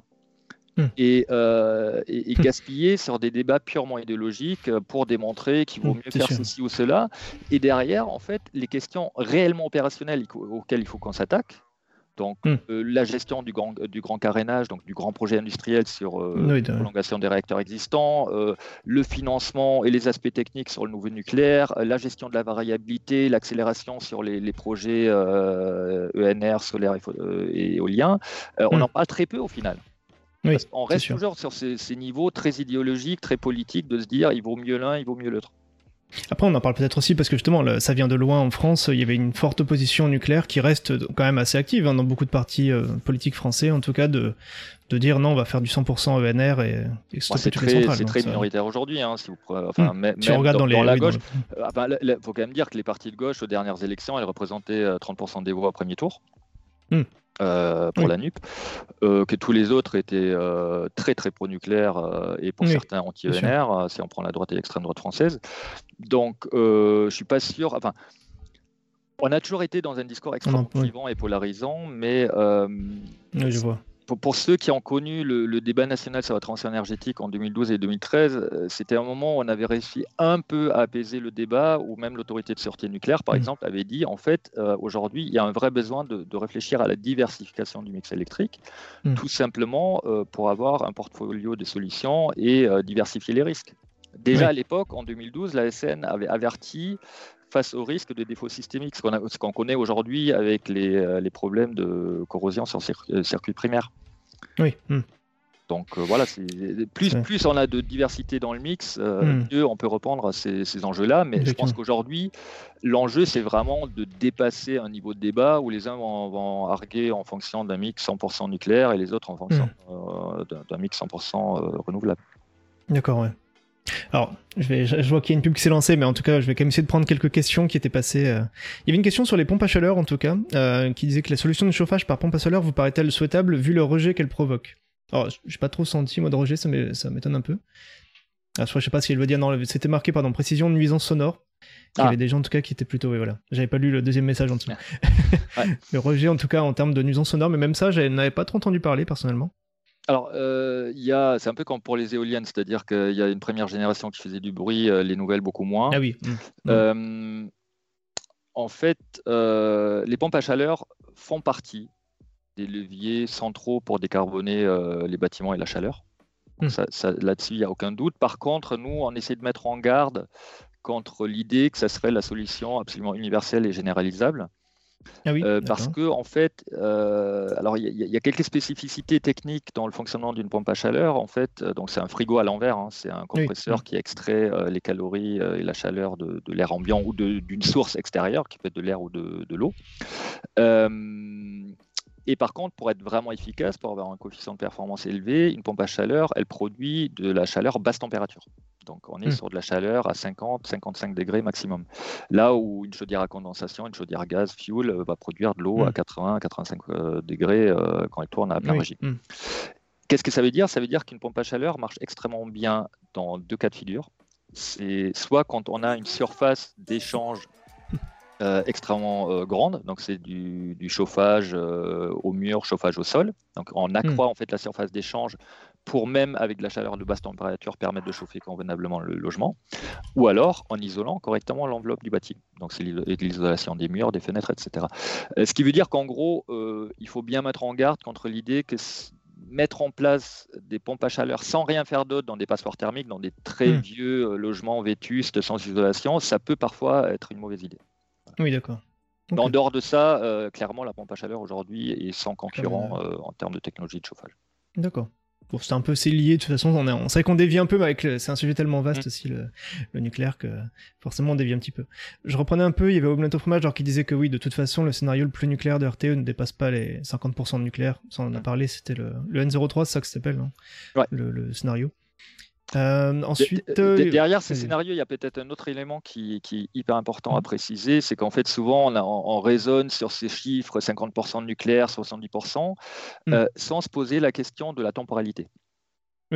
Speaker 3: mmh. est, euh, gaspillée sur des débats purement idéologiques pour démontrer qu'il vaut mieux faire ceci ou cela. Et derrière, en fait, les questions réellement opérationnelles auxquelles il faut qu'on s'attaque, donc hmm. euh, la gestion du grand, du grand carénage, donc du grand projet industriel sur euh, la prolongation des réacteurs existants, euh, le financement et les aspects techniques sur le nouveau nucléaire, la gestion de la variabilité, l'accélération sur les, projets ENR, e solaire et, éolien, on hmm. en parle très peu au final. on reste toujours sur ces, ces niveaux très idéologiques, très politiques, de se dire il vaut mieux l'un, il vaut mieux l'autre.
Speaker 1: Après, on en parle peut-être aussi parce que justement, ça vient de loin en France. Il y avait une forte opposition nucléaire qui reste quand même assez active hein, dans beaucoup de partis euh, politiques français, en tout cas, de, de dire non, on va faire du 100% ENR et,
Speaker 3: et C'est très minoritaire aujourd'hui. Hein, si vous, enfin, hmm. même, regardes dans, la gauche, il faut quand même dire que les partis de gauche aux dernières élections, elles représentaient 30% euh, des voix au premier tour. Hmm. Euh, pour la NUP, euh, que tous les autres étaient euh, très très pro-nucléaire et pour certains anti-ENR, si on prend la droite et l'extrême droite française. Donc je suis pas sûr. Enfin, on a toujours été dans un discours extrêmement clivant et polarisant, mais
Speaker 1: je vois
Speaker 3: pour, ceux qui ont connu le, débat national sur la transition énergétique en 2012 et 2013, euh, c'était un moment où on avait réussi un peu à apaiser le débat, où même l'autorité de sûreté nucléaire, par mmh. exemple, avait dit en fait, euh, aujourd'hui, il y a un vrai besoin de, réfléchir à la diversification du mix électrique, mmh. tout simplement euh, pour avoir un portfolio de solutions et diversifier les risques. Déjà à l'époque, en 2012, la SN avait averti face au risque de défaut systémique, ce qu'on connaît aujourd'hui avec les, euh, les, problèmes de corrosion sur le circuit primaire.
Speaker 1: Oui. Hmm.
Speaker 3: Donc voilà, plus, plus on a de diversité dans le mix, hmm. mieux on peut reprendre ces, ces enjeux-là. Mais je pense qu'aujourd'hui, l'enjeu, c'est vraiment de dépasser un niveau de débat où les uns vont, arguer en fonction d'un mix 100% nucléaire et les autres en fonction hmm. d'un mix 100% renouvelable.
Speaker 1: D'accord, ouais. Alors, je, vais, je, vois qu'il y a une pub qui s'est lancée, mais en tout cas, je vais quand même essayer de prendre quelques questions qui étaient passées. Euh. Il y avait une question sur les pompes à chaleur, en tout cas, euh, qui disait que la solution de chauffage par pompe à chaleur vous paraît-elle souhaitable vu le rejet qu'elle provoque? Alors, j'ai pas trop senti, moi, de rejet, ça m'étonne un peu. Ah, je sais pas si elle veut dire, non, c'était marqué, pardon, précision nuisance sonore. Il y ah. avait des gens, en tout cas, qui étaient plutôt, oui, voilà. J'avais pas lu le deuxième message en dessous. (laughs) le rejet, en tout cas, en termes de nuisance sonore, mais même ça, je n'avais pas trop entendu parler, personnellement.
Speaker 3: Alors, euh, c'est un peu comme pour les éoliennes, c'est-à-dire qu'il y a une première génération qui faisait du bruit, euh, les nouvelles beaucoup moins.
Speaker 1: Ah oui.
Speaker 3: Mmh. Euh, en fait, les pompes à chaleur font partie des leviers centraux pour décarboner les bâtiments et la chaleur. Mmh. Là-dessus, il n'y a aucun doute. Par contre, nous, on essaie de mettre en garde contre l'idée que ça serait la solution absolument universelle et généralisable.
Speaker 1: Ah
Speaker 3: euh, parce que en fait, euh, alors il y, a quelques spécificités techniques dans le fonctionnement d'une pompe à chaleur. En fait, euh, donc c'est un frigo à l'envers, hein. c'est un compresseur qui extrait les calories et la chaleur de, l'air ambiant ou d'une source extérieure, qui peut être de l'air ou de, de l'eau. et par contre, pour être vraiment efficace, pour avoir un coefficient de performance élevé, une pompe à chaleur, elle produit de la chaleur basse température. Donc on est hmm. sur de la chaleur à 50, 55 degrés maximum. Là où une chaudière à condensation, une chaudière gaz, fuel, euh, va produire de l'eau à 80, hmm. 85 euh, degrés euh, quand elle tourne à plein régime. Hmm. Qu'est-ce que ça veut dire? Ça veut dire qu'une pompe à chaleur marche extrêmement bien dans deux cas de figure. C'est soit quand on a une surface d'échange extrêmement grande, donc c'est du, chauffage au mur, chauffage au sol. Donc on accroît en fait la surface d'échange pour même avec de la chaleur de basse température permettre de chauffer convenablement le logement, ou alors en isolant correctement l'enveloppe du bâtiment. Donc c'est l'isolation des murs, des fenêtres, etc. Euh, ce qui veut dire qu'en gros, euh, il faut bien mettre en garde contre l'idée que mettre en place des pompes à chaleur sans rien faire d'autre dans des passeports thermiques, dans des très hmm. vieux euh, logements vétustes sans isolation, ça peut parfois être une mauvaise idée.
Speaker 1: Oui, d'accord.
Speaker 3: En dehors de ça, clairement, la pompe à chaleur aujourd'hui est sans concurrent en termes de technologie de chauffage.
Speaker 1: D'accord c'est un peu lié de toute façon on, on sait qu'on dévie un peu mais avec c'est un sujet tellement vaste mm. aussi le, nucléaire que forcément on dévie un petit peu je reprenais un peu il y avait Augmento Fromage genre qui disait que oui de toute façon le scénario le plus nucléaire de RTE ne dépasse pas les 50% de nucléaire ça on en a parlé c'était le, le N03 c'est ça que ça s'appelle
Speaker 3: ouais.
Speaker 1: le, scénario euh, ensuite, euh,
Speaker 3: derrière ces scénarios, il y a peut-être un autre élément qui, est hyper important à mm. préciser, c'est qu'en fait souvent on, on, raisonne sur ces chiffres 50% de nucléaire, 70%, mm. euh, sans se poser la question de la temporalité.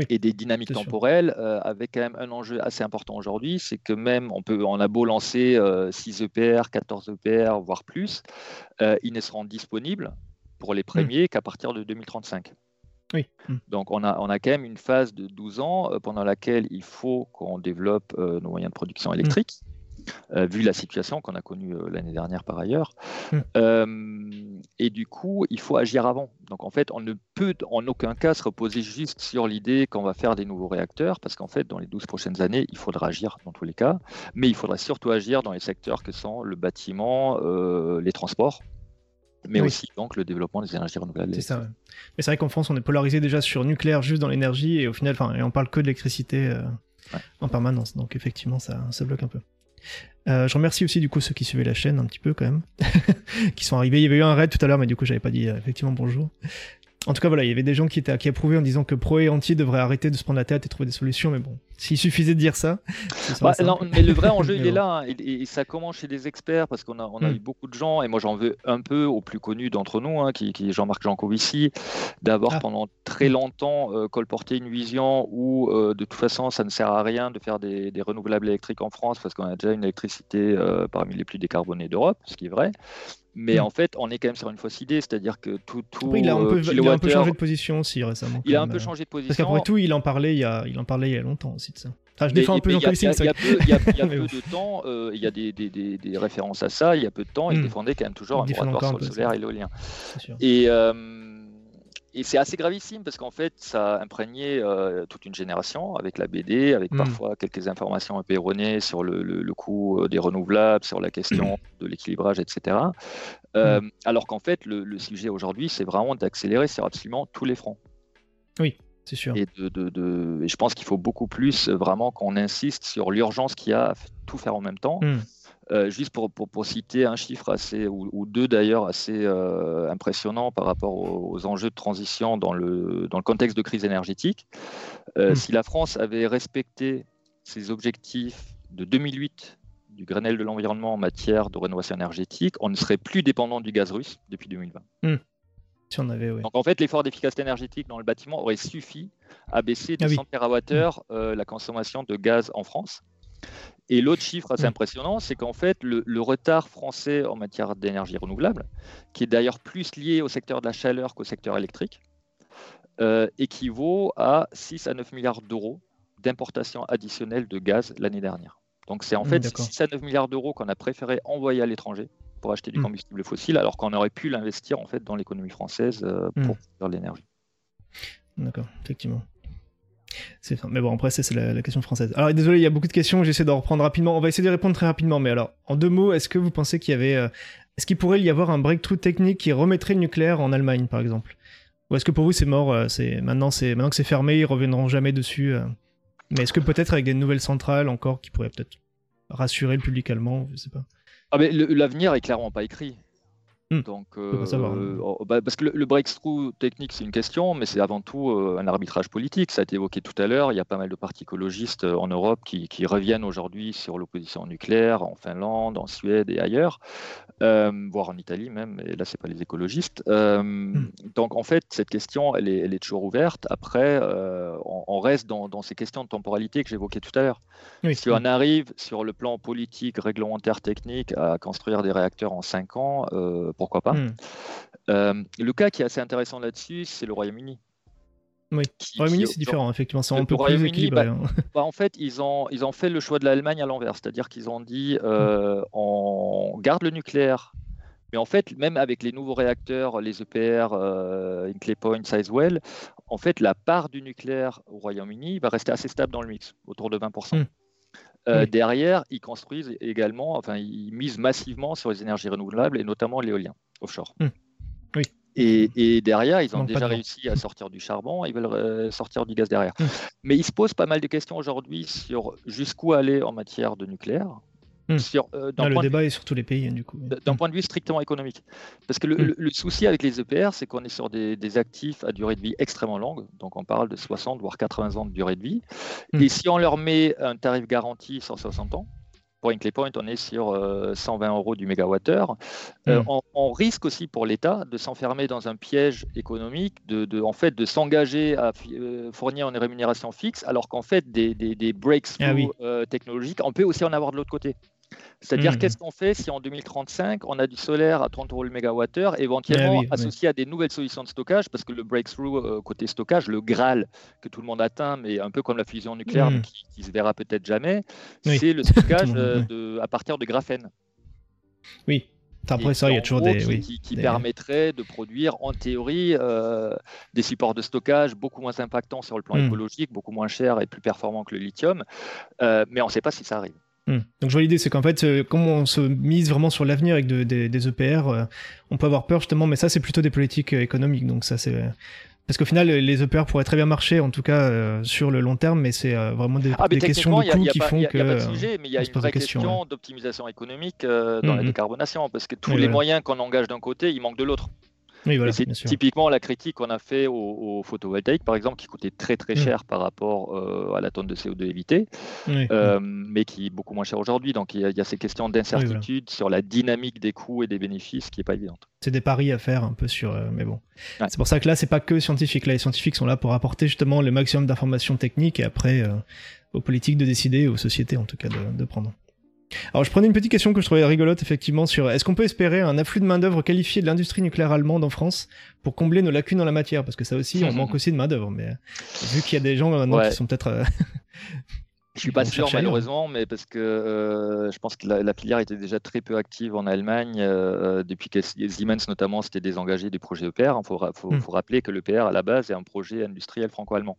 Speaker 3: et des dynamiques temporelles, avec quand même un enjeu assez important aujourd'hui, c'est que même on, peut, on a beau lancer 6 EPR, 14 EPR, voire plus, ils ne seront disponibles pour les mm. premiers qu'à partir de 2035.
Speaker 1: Oui.
Speaker 3: Mmh. Donc on a, on a quand même une phase de 12 ans euh, pendant laquelle il faut qu'on développe euh, nos moyens de production électrique. Mmh. Euh, vu la situation qu'on a connue l'année dernière par ailleurs. Mmh. et du coup, il faut agir avant. Donc en fait, on ne peut en aucun cas se reposer juste sur l'idée qu'on va faire des nouveaux réacteurs, parce qu'en fait, dans les 12 prochaines années, il faudra agir dans tous les cas, mais il faudra surtout agir dans les secteurs que sont le bâtiment, les transports, mais aussi donc le développement des énergies renouvelables.
Speaker 1: C'est ça. Mais c'est vrai qu'en France, on est polarisé déjà sur nucléaire juste dans l'énergie et au final, enfin, on parle que d'électricité euh, en permanence. Donc effectivement, ça, ça bloque un peu. Euh, je remercie aussi du coup ceux qui suivaient la chaîne un petit peu quand même, (laughs) qui sont arrivés. Il y avait eu un raid tout à l'heure, mais du coup j'avais pas dit euh, effectivement bonjour. En tout cas, voilà, il y avait des gens qui, étaient, qui approuvaient en disant que Pro et Anti devraient arrêter de se prendre la tête et trouver des solutions, mais bon, s'il suffisait de dire ça. (laughs)
Speaker 3: Bah, non, mais le vrai enjeu, il est là, hein, et, ça commence chez des experts, parce qu'on a, on a hmm. eu beaucoup de gens, et moi j'en veux un peu au plus connu d'entre nous, hein, qui, qui est Jean-Marc Jancovici, d'avoir ah. pendant très longtemps euh, colporté une vision où, euh, de toute façon, ça ne sert à rien de faire des, renouvelables électriques en France, parce qu'on a déjà une électricité euh, parmi les plus décarbonées d'Europe, ce qui est vrai. Mais hmm. en fait, on est quand même sur une fausse idée, c'est-à-dire que tout. tout
Speaker 1: il, a un peu, il a un peu changé de position aussi récemment.
Speaker 3: Il a un peu changé de position.
Speaker 1: Parce qu'après tout, il en parlait il y a, il en parlait il y a longtemps aussi de ça. Enfin, je défends un peu
Speaker 3: Il y a, (laughs) peu, de temps, euh, il y a des, des, des, références à ça. Il y a peu de temps, il hmm. défendait quand même toujours un moratoire sur le solaire et l'éolien. Et euh, et c'est assez gravissime parce qu'en fait, ça a imprégné euh, toute une génération avec la BD, avec hmm. parfois quelques informations un peu erronées sur le, le, coût euh, des renouvelables, sur la question de l'équilibrage, etc. Euh, hmm. Alors qu'en fait, le, sujet aujourd'hui, c'est vraiment d'accélérer sur absolument tous les fronts.
Speaker 1: Oui, c'est sûr.
Speaker 3: Et, de, je pense qu'il faut beaucoup plus vraiment qu'on insiste sur l'urgence qu'il y a à tout faire en même temps. Euh, juste pour, pour, citer un chiffre assez, ou, deux d'ailleurs, assez euh, impressionnant par rapport aux, enjeux de transition dans le, dans le contexte de crise énergétique. Euh, hmm. Si la France avait respecté ses objectifs de 2008 du Grenelle de l'environnement en matière de rénovation énergétique, on ne serait plus dépendant du gaz russe depuis 2020. Hmm.
Speaker 1: Si on avait,
Speaker 3: Donc en fait, l'effort d'efficacité énergétique dans le bâtiment aurait suffi à baisser de 100 TWh la consommation de gaz en France. Et l'autre chiffre assez impressionnant, c'est qu'en fait, le, retard français en matière d'énergie renouvelable, qui est d'ailleurs plus lié au secteur de la chaleur qu'au secteur électrique, euh, équivaut à 6 à 9 milliards d'euros d'importation additionnelle de gaz l'année dernière. Donc c'est en fait 6 à 9 milliards d'euros qu'on a préféré envoyer à l'étranger pour acheter du hmm. combustible fossile, alors qu'on aurait pu l'investir en fait dans l'économie française euh, pour faire de l'énergie.
Speaker 1: D'accord, effectivement. C'est Mais bon, après, c'est la, question française. Alors, désolé, il y a beaucoup de questions, j'essaie de reprendre rapidement. On va essayer de répondre très rapidement, mais alors, en deux mots, est-ce que vous pensez qu'il y avait. Euh, est-ce qu'il pourrait y avoir un breakthrough technique qui remettrait le nucléaire en Allemagne, par exemple? Ou est-ce que pour vous, c'est mort euh, c'est... Maintenant, c'est... Maintenant que c'est fermé, ils reviendront jamais dessus euh? Mais est-ce que peut-être avec des nouvelles centrales encore qui pourraient peut-être rassurer le public allemand Je sais pas.
Speaker 3: Ah, mais l'avenir est clairement pas écrit. Hmm. Donc, euh, oh, bah, parce que le, breakthrough technique, c'est une question, mais c'est avant tout euh, un arbitrage politique. Ça a été évoqué tout à l'heure. Il y a pas mal de partis écologistes euh, en Europe qui, reviennent aujourd'hui sur l'opposition nucléaire en Finlande, en Suède et ailleurs, voire en Italie même. Et là, c'est pas les écologistes. Hmm. Donc, en fait, cette question, elle est, elle est toujours ouverte. Après, on, reste dans, ces questions de temporalité que j'évoquais tout à l'heure. si on arrive sur le plan politique, réglementaire, technique, à construire des réacteurs en 5 ans, pourquoi pas. Hmm. Euh, le cas qui est assez intéressant là-dessus, c'est le Royaume-Uni.
Speaker 1: Oui, le Royaume-Uni, c'est différent, effectivement, c'est un peu plus équilibré.
Speaker 3: Bah, hein. (laughs) bah, en fait, ils ont, ils ont fait le choix de l'Allemagne à l'envers, c'est-à-dire qu'ils ont dit euh, on garde le nucléaire, mais en fait, même avec les nouveaux réacteurs, les EPR, euh, Inclay Point, Sizewell, en fait, la part du nucléaire au Royaume-Uni va rester assez stable dans le mix, autour de 20%. Euh, derrière, ils construisent également, enfin, ils misent massivement sur les énergies renouvelables et notamment l'éolien offshore. Hmm.
Speaker 1: Oui.
Speaker 3: Et, derrière, ils ont déjà réussi à sortir du charbon, ils veulent euh, sortir du gaz derrière. Hmm. Mais ils se posent pas mal de questions aujourd'hui sur jusqu'où aller en matière de nucléaire.
Speaker 1: Hmm. Euh, ah, le débat est sur tous les pays, du coup.
Speaker 3: D'un hmm. point de vue strictement économique. Parce que le, hmm. souci avec les EPR, c'est qu'on est sur des, actifs à durée de vie extrêmement longue. Donc, on parle de 60 voire 80 ans de durée de vie. Et si on leur met un tarif garanti sur 60 ans, pour Inclay Point, on est sur 120 euh, euros du mégawattheure. Euh, on, risque aussi pour l'État de s'enfermer dans un piège économique, de, en fait, de s'engager à fournir une rémunération fixe, alors qu'en fait, des, des, breakthroughs ah technologiques, on peut aussi en avoir de l'autre côté. C'est-à-dire, mmh. qu'est-ce qu'on fait si en 2035, on a du solaire à 30 euros le mégawattheure, éventuellement ah associé à des nouvelles solutions de stockage, parce que le breakthrough euh, côté stockage, le Graal que tout le monde atteint, mais un peu comme la fusion nucléaire, mmh. qui, qui, se verra peut-être jamais, c'est le (laughs) stockage euh, de, à partir de graphène.
Speaker 1: Oui, après ça, il y a toujours des.
Speaker 3: Qui, permettraient de produire, en théorie, euh, des supports de stockage beaucoup moins impactants sur le plan mmh. écologique, beaucoup moins chers et plus performants que le lithium. mais on ne sait pas si ça arrive.
Speaker 1: Hmm. Donc je vois l'idée, c'est qu'en fait, euh, comme on se mise vraiment sur l'avenir avec des EPR, euh, on peut avoir peur justement, mais ça c'est plutôt des politiques euh, économiques. Donc ça c'est parce qu'au final, les EPR pourraient très bien marcher, en tout cas sur le long terme, mais c'est vraiment des, ah, questions de coûts qui font que. Il
Speaker 3: n'y a pas de sujet, mais il y a une vraie question, d'optimisation économique dans la hmm, hmm. décarbonation, parce que tous les moyens qu'on engage d'un côté, ils manquent de l'autre c'est typiquement la critique qu'on a fait au, photovoltaïque, par exemple, qui coûtait très très mm. cher par rapport euh, à la tonne de CO2 évitée, euh, mais qui est beaucoup moins cher aujourd'hui. Donc il y, a ces questions d'incertitude sur la dynamique des coûts et des bénéfices qui n'est pas évidente.
Speaker 1: C'est des paris à faire un peu sur, euh, mais bon. C'est pour ça que là, c'est pas que scientifique. Là, les scientifiques sont là pour apporter justement le maximum d'informations techniques et après aux politiques de décider, aux sociétés en tout cas de prendre. Alors je prenais une petite question que je trouvais rigolote effectivement sur est-ce qu'on peut espérer un afflux de main d'œuvre qualifiée de l'industrie nucléaire allemande en France pour combler nos lacunes dans la matière? Parce que ça aussi on manque (laughs) aussi de main d'œuvre mais vu qu'il y a des gens maintenant qui sont peut-être euh,
Speaker 3: Je suis pas (laughs) sûr malheureusement, mais parce que euh, je pense que la, filière était déjà très peu active en Allemagne euh, depuis que Siemens notamment s'était désengagé du projet EPR. Il faut, faut, hmm. faut, rappeler que l'EPR à la base est un projet industriel franco-allemand.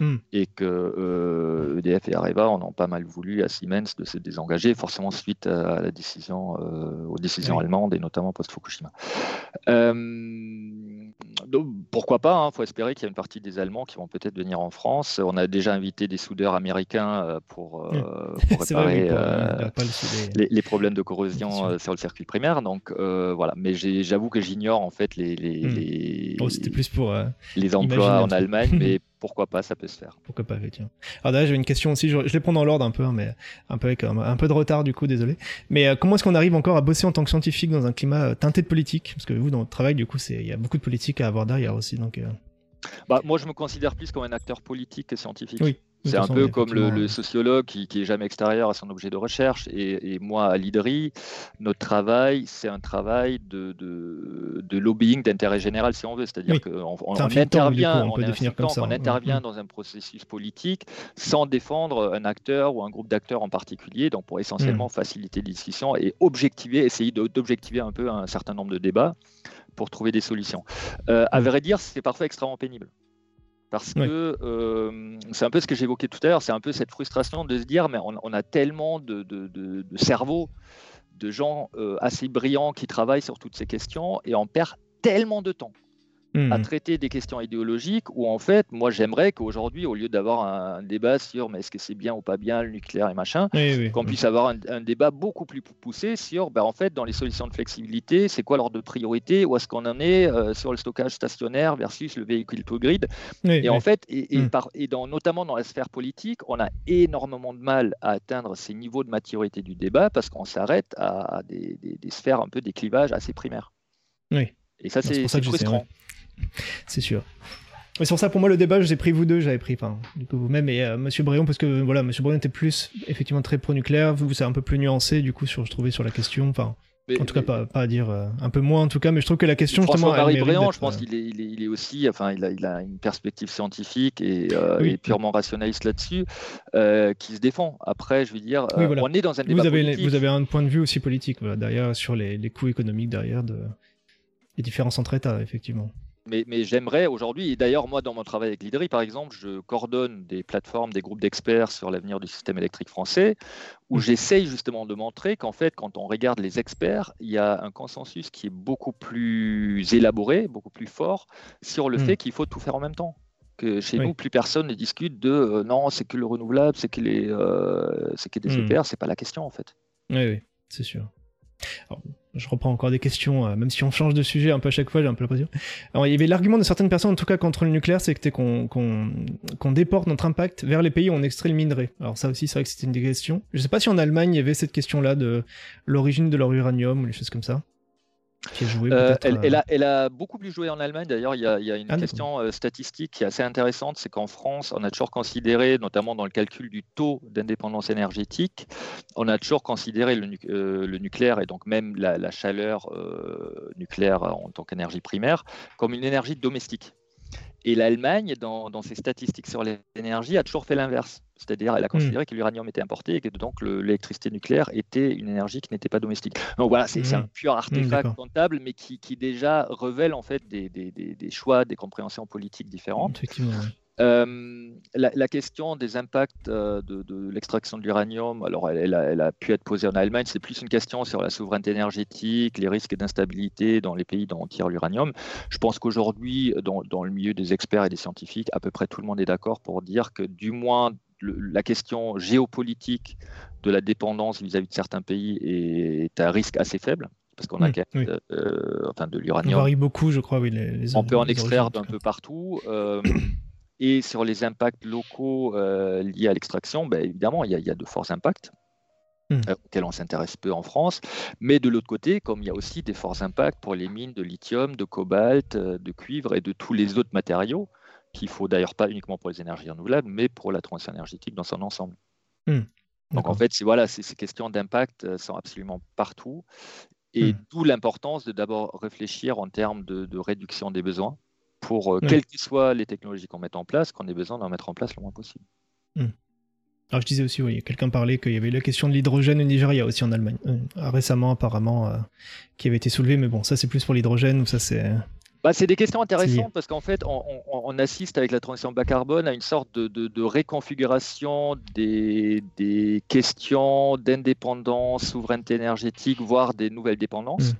Speaker 3: Hmm. et que EDF e et Areva en ont pas mal voulu à Siemens de se désengager, forcément suite à la décision, aux décisions allemandes et notamment post-Fukushima. Donc, pourquoi pas Il faut espérer qu'il y a une partie des Allemands qui vont peut-être venir en France. On a déjà invité des soudeurs américains pour, (laughs) réparer les, problèmes de corrosion sur le circuit primaire. Donc voilà, mais j'avoue que j'ignore en fait les, les,
Speaker 1: oh, c'était plus pour
Speaker 3: les emplois en Allemagne, mais (laughs) pourquoi pas, ça peut se faire.
Speaker 1: Pourquoi pas, effectivement. Alors d'ailleurs, j'ai une question aussi, je, les prends dans l'ordre un peu, hein, mais un peu avec un, peu de retard du coup, désolé. Mais euh, comment est-ce qu'on arrive encore à bosser en tant que scientifique dans un climat euh, teinté de politique? Parce que vous, dans votre travail, du coup, il y a beaucoup de politique à avoir derrière aussi. Donc, euh.
Speaker 3: bah, moi, je me considère plus comme un acteur politique que scientifique. Oui. C'est un peu comme le, sociologue qui, qui, est jamais extérieur à son objet de recherche. Et, moi, à l'IDRI, notre travail, c'est un travail de, de, lobbying d'intérêt général, si on veut. C'est-à-dire qu'on on, intervient, on, on intervient dans un processus politique sans défendre un acteur ou un groupe d'acteurs en particulier, donc pour essentiellement mm. faciliter les discussions et objectiver, essayer d'objectiver un peu un certain nombre de débats pour trouver des solutions. Euh, à mm. vrai dire, c'est parfois extrêmement pénible. Parce que euh, c'est un peu ce que j'évoquais tout à l'heure, c'est un peu cette frustration de se dire, mais on, a tellement de, de, cerveaux, de gens euh, assez brillants qui travaillent sur toutes ces questions, et on perd tellement de temps à mmh. traiter des questions idéologiques où en fait, moi j'aimerais qu'aujourd'hui, au lieu d'avoir un débat sur mais est-ce que c'est bien ou pas bien le nucléaire et machin, qu'on puisse avoir un, débat beaucoup plus poussé sur ben, en fait dans les solutions de flexibilité, c'est quoi l'ordre de priorité, où est-ce qu'on en est euh, sur le stockage stationnaire versus le véhicule to grid. et en fait, et, mmh. par, et dans, notamment dans la sphère politique, on a énormément de mal à atteindre ces niveaux de maturité du débat parce qu'on s'arrête à, des, des, sphères un peu des clivages assez primaires.
Speaker 1: Oui.
Speaker 3: Et ça, c'est frustrant.
Speaker 1: C'est sûr. C'est pour ça, pour moi, le débat, j'ai pris vous deux, j'avais pris, enfin, du coup, vous-même et euh, Monsieur Brion, parce que voilà, Monsieur Brion était plus, effectivement, très pro-nucléaire. Vous, c'est un peu plus nuancé, du coup, sur, je trouvais, sur la question. Enfin, en tout cas, pas, pas, à dire euh, un peu moins, en tout cas, mais je trouve que la question,
Speaker 3: justement. Marie Briand, je pense euh, qu'il est, il est, aussi, enfin, il a, il a, une perspective scientifique et, purement rationaliste là-dessus, qui se défend. Après, je veux dire, on est dans un débat
Speaker 1: vous avez,
Speaker 3: politique.
Speaker 1: Vous avez un point de vue aussi politique, voilà, derrière, sur les, les coûts économiques derrière de les différences entre États, effectivement.
Speaker 3: Mais, j'aimerais aujourd'hui, et d'ailleurs moi dans mon travail avec l'IDRI par exemple, je coordonne des plateformes, des groupes d'experts sur l'avenir du système électrique français, où mmh. j'essaye justement de montrer qu'en fait quand on regarde les experts, il y a un consensus qui est beaucoup plus élaboré, beaucoup plus fort sur le mmh. fait qu'il faut tout faire en même temps. Que chez nous, plus personne ne discute de euh, non, c'est que le renouvelable, c'est que les, euh, c'est que des mmh. EPR, c'est pas la question en fait.
Speaker 1: Oui, oui, c'est sûr je reprends encore des questions, euh, même si on change de sujet un peu à chaque fois, j'ai un peu l'impression. Alors, il y avait l'argument de certaines personnes, en tout cas contre le nucléaire, c'est qu'on qu'on déporte notre impact vers les pays où on extrait le minerai. Alors ça aussi, c'est vrai que c'était une des questions. Je sais pas si en Allemagne, il y avait cette question-là de l'origine de leur uranium ou des choses comme ça.
Speaker 3: Euh, euh, elle, a, beaucoup plus joué en Allemagne. D'ailleurs, il y a, une ah, question euh, statistique qui est assez intéressante, c'est qu'en France, on a toujours considéré, notamment dans le calcul du taux d'indépendance énergétique, on a toujours considéré le, nucléaire et donc même la, chaleur nucléaire en tant qu'énergie primaire comme une énergie domestique. Et l'Allemagne, dans, ses statistiques sur l'énergie, a toujours fait l'inverse. C'est-à-dire, elle a hmm. considéré que l'uranium était importé et que donc l'électricité nucléaire était une énergie qui n'était pas domestique. Donc voilà, c'est un hmm. pur artefact hmm, comptable, mais qui, déjà révèle en fait des, des, choix, des compréhensions politiques différentes. Effectivement, euh, la, question des impacts euh, de, l'extraction de l'uranium, alors elle, a, pu être posée en Allemagne, c'est plus une question sur la souveraineté énergétique, les risques d'instabilité dans les pays dont on tire l'uranium. Je pense qu'aujourd'hui, dans, le milieu des experts et des scientifiques, à peu près tout le monde est d'accord pour dire que du moins la question géopolitique de la dépendance vis-à-vis de certains pays est un risque assez faible parce qu'on a euh, enfin, de l'uranium.
Speaker 1: On varie beaucoup, je crois, oui.
Speaker 3: on peut en extraire d'un peu partout. Et sur les impacts locaux euh, liés à l'extraction, ben, évidemment, il y, a, de forts impacts hmm. euh, auxquels on s'intéresse peu en France. Mais de l'autre côté, comme il y a aussi des forts impacts pour les mines de lithium, de cobalt, euh, de cuivre et de tous les autres matériaux, qu'il faut d'ailleurs pas uniquement pour les énergies renouvelables, mais pour la transition énergétique dans son ensemble. Hmm. Donc en fait, voilà, ces questions d'impact sont absolument partout. Et hmm. d'où l'importance de d'abord réfléchir en termes de réduction des besoins pour, euh, quelles que soient les technologies qu'on met en place, qu'on ait besoin d'en mettre en place le moins possible.
Speaker 1: Hmm. Alors je disais aussi, oui, quelqu'un parlait qu'il y avait la question de l'hydrogène au Nigeria aussi en Allemagne, euh, récemment apparemment, euh, qui avait été soulevée, mais bon, ça c'est plus pour l'hydrogène, ou ça c'est
Speaker 3: bah, c'est des questions intéressantes parce qu'en fait, on, assiste avec la transition bas carbone à une sorte de, réconfiguration des, questions d'indépendance, souveraineté énergétique, voire des nouvelles dépendances. Mm.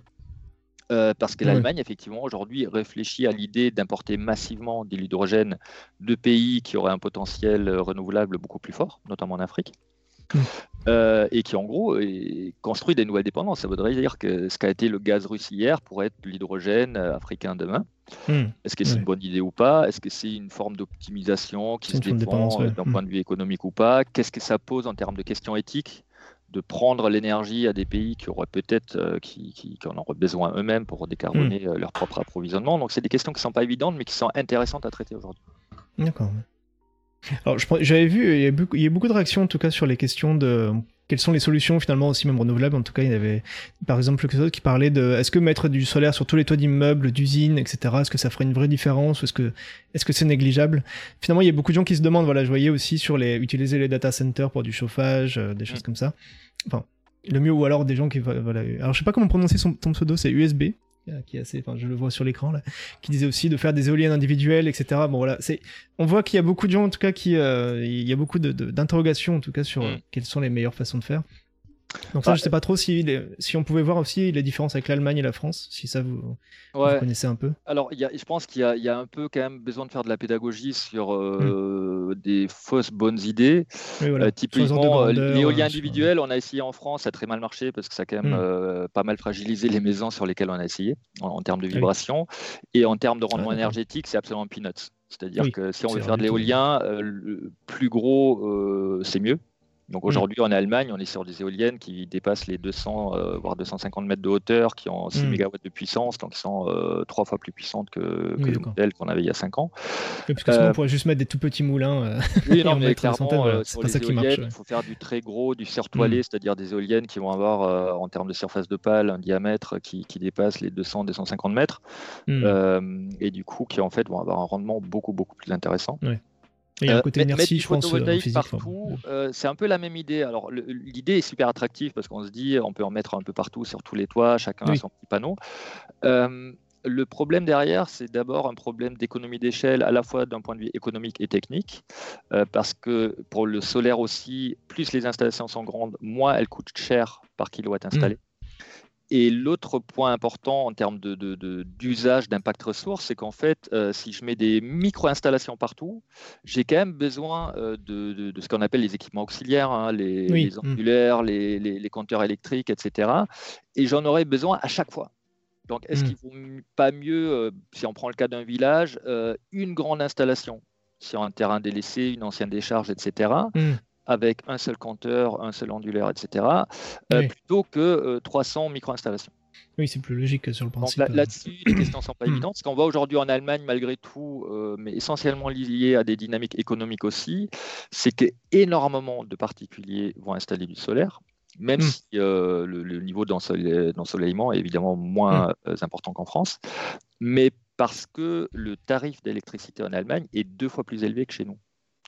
Speaker 3: Euh, parce que l'Allemagne, effectivement, aujourd'hui réfléchit à l'idée d'importer massivement de l'hydrogène de pays qui auraient un potentiel euh, renouvelable beaucoup plus fort, notamment en Afrique. Euh, et qui en gros construit des nouvelles dépendances. Ça voudrait dire que ce qu'a été le gaz russe hier pourrait être l'hydrogène africain demain. Mm. Est-ce que c'est une bonne idée ou pas? Est-ce que c'est une forme d'optimisation qui se défend d'un point mm. de vue économique ou pas? Qu'est-ce que ça pose en termes de questions éthiques? De prendre l'énergie à des pays qui auraient peut-être euh, qui, qui, en auraient besoin eux-mêmes pour décarboner hmm. euh, leur propre approvisionnement. Donc c'est des questions qui ne sont pas évidentes mais qui sont intéressantes à traiter aujourd'hui.
Speaker 1: D'accord. Alors j'avais vu, il y, a beaucoup, il y, a beaucoup, de réactions en tout cas sur les questions de quelles sont les solutions finalement aussi même renouvelables. En tout cas, il y avait par exemple quelque chose qui parlait de est-ce que mettre du solaire sur tous les toits d'immeubles, d'usines, etc. Est-ce que ça ferait une vraie différence ou est-ce que est-ce que c'est négligeable? Finalement, il y a beaucoup de gens qui se demandent. Voilà, je voyais aussi sur les utiliser les data centers pour du chauffage, euh, des choses mm. comme ça. Enfin, le mieux ou alors des gens qui voilà. Alors je sais pas comment prononcer son, ton pseudo, c'est USB qui est assez, enfin, je le vois sur l'écran là, qui disait aussi de faire des éoliennes individuelles, etc. Bon voilà, c'est, on voit qu'il y a beaucoup de gens en tout cas qui, euh, il y a beaucoup d'interrogations en tout cas sur mm. quelles sont les meilleures façons de faire. Donc ça, je sais pas trop si, si on pouvait voir aussi les différences avec l'Allemagne et la France, si ça vous, connaissez un peu.
Speaker 3: Alors, y a, je pense qu'il y, y, a un peu quand même besoin de faire de la pédagogie sur euh, hmm. des fausses bonnes idées. Euh, typiquement, euh, l'éolien individuel, on a essayé en France, ça a très mal marché parce que ça a quand même hmm. pas mal fragilisé les maisons sur lesquelles on a essayé en, termes de vibration. Et en termes de rendement énergétique, c'est absolument peanuts. C'est-à-dire que si on veut faire de l'éolien, plus gros, c'est mieux. Donc mm. aujourd'hui en Allemagne, on est sur des éoliennes qui dépassent les 200 euh, voire 250 mètres de hauteur, qui ont 6 MW de puissance, donc qui sont euh, trois fois plus puissantes que, les modèles qu'on avait il y a 5 ans.
Speaker 1: parce que sinon on pourrait juste mettre des tout petits moulins. (laughs)
Speaker 3: oui, (laughs) non, mais clairement, sur les éoliennes, il faut faire du très gros, du surtoilé, mm. c'est-à-dire des éoliennes qui vont avoir en termes de surface de pale un diamètre qui, dépasse les 200-250 mètres, et du coup qui en fait vont avoir un rendement beaucoup beaucoup plus intéressant.
Speaker 1: Il y a un côté inertie, je pense.
Speaker 3: Physique, partout, euh, c'est un peu la même idée. Alors, l'idée est super attractive parce qu'on se dit, on peut en mettre un peu partout sur tous les toits, chacun a son petit panneau. Euh, le problème derrière, c'est d'abord un problème d'économie d'échelle, à la fois d'un point de vue économique et technique, euh, parce que pour le solaire aussi, plus les installations sont grandes, moins elles coûtent cher par kilowatt installé. Mmh. Et l'autre point important en termes d'usage de, d'impact ressource, c'est qu'en fait, euh, si je mets des micro-installations partout, j'ai quand même besoin euh, de, ce qu'on appelle les équipements auxiliaires, hein, les, les, mmh. les, les, compteurs électriques, etc. Et j'en aurais besoin à chaque fois. Donc, est-ce mmh. qu'il ne vaut pas mieux, euh, si on prend le cas d'un village, une grande installation sur un terrain délaissé, une ancienne décharge, etc., avec un seul compteur, un seul ondulaire, etc., euh, plutôt que 300 euh, micro-installations.
Speaker 1: Oui, c'est plus logique sur le principe.
Speaker 3: Euh. Là-dessus, les questions ne sont pas (clears throat) hmm. évidentes. Ce qu'on voit aujourd'hui en Allemagne, malgré tout, mais essentiellement lié à des dynamiques économiques aussi, c'est qu'énormément de particuliers vont installer du solaire, même hmm. si le, niveau d'ensoleillement est évidemment moins hmm. important qu'en France. Mais parce que le tarif d'électricité en Allemagne est deux fois plus élevé que chez nous.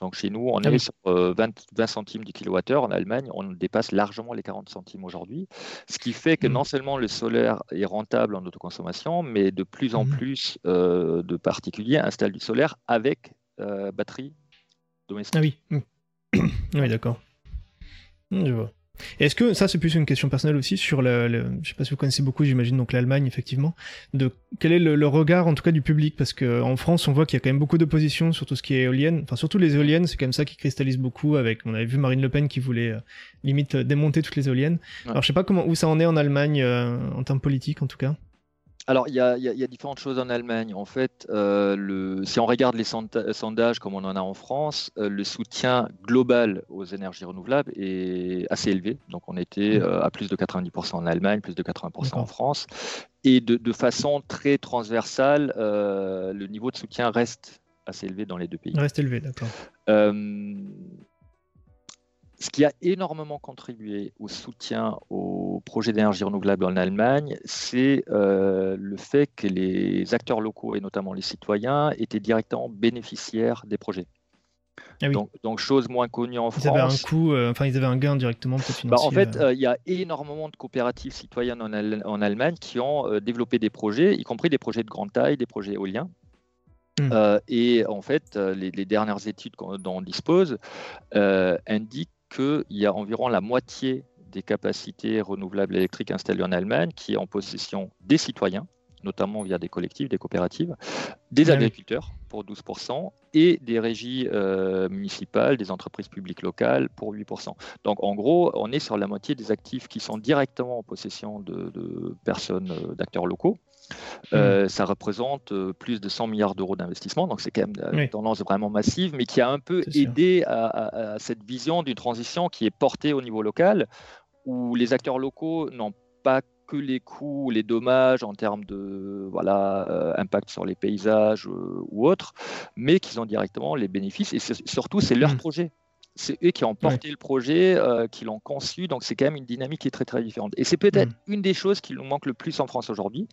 Speaker 3: Donc chez nous, on ah est sur 20, euh, centimes du kilowattheure. En Allemagne, on dépasse largement les 40 centimes aujourd'hui. Ce qui fait que mmh. non seulement le solaire est rentable en autoconsommation, mais de plus en mmh. plus euh, de particuliers installent du solaire avec euh, batterie domestique.
Speaker 1: Ah oui, mmh. (coughs) oui d'accord. Je vois. Est-ce que ça c'est plus une question personnelle aussi sur le, le je sais pas si vous connaissez beaucoup j'imagine donc l'Allemagne effectivement de quel est le, regard en tout cas du public? Parce que en France on voit qu'il y a quand même beaucoup d'opposition sur tout ce qui est éolienne. Enfin surtout les éoliennes c'est quand même ça qui cristallise beaucoup avec on avait vu Marine Le Pen qui voulait euh, limite démonter toutes les éoliennes. Alors je sais pas comment où ça en est en Allemagne euh, en termes politiques en tout cas
Speaker 3: alors, il y, a, différentes choses en Allemagne. En fait, euh, si on regarde les sondages comme on en a en France, euh, le soutien global aux énergies renouvelables est assez élevé. Donc, on était mmh. euh, à plus de 90% en Allemagne, plus de 80% en France. Et de, façon très transversale, le niveau de soutien reste assez élevé dans les deux pays.
Speaker 1: Reste élevé, d'accord.
Speaker 3: Ce qui a énormément contribué au soutien aux projets d'énergie renouvelable en Allemagne, c'est euh, le fait que les acteurs locaux, et notamment les citoyens, étaient directement bénéficiaires des projets. Ah donc, chose moins connue en France.
Speaker 1: Ils avaient un coût, enfin ils avaient un gain directement financier.
Speaker 3: Bah, en fait, il y a énormément de coopératives citoyennes en, en Allemagne qui ont développé des projets, y compris des projets de grande taille, des projets éoliens. Hmm. et en fait, les, les dernières études dont on dispose indiquent qu'il y a environ la moitié des capacités renouvelables électriques installées en Allemagne qui est en possession des citoyens, notamment via des collectifs, des coopératives, des agriculteurs pour 12% et des régies euh, municipales, des entreprises publiques locales pour 8%. Donc en gros, on est sur la moitié des actifs qui sont directement en possession de, personnes, euh, d'acteurs locaux. Euh, ça représente plus de 100 milliards d'euros d'investissement, donc c'est quand même une tendance vraiment massive, mais qui a un peu aidé à, cette vision d'une transition qui est portée au niveau local, où les acteurs locaux n'ont pas que les coûts, les dommages en termes de voilà, euh, impact sur les paysages euh, ou autres, mais qu'ils ont directement les bénéfices. Et surtout, c'est leur mmh. projet. C'est eux qui ont porté le projet, euh, qui l'ont conçu, donc c'est quand même une dynamique qui est très très différente. Et c'est peut-être mmh. une des choses qui nous manque le plus en France aujourd'hui,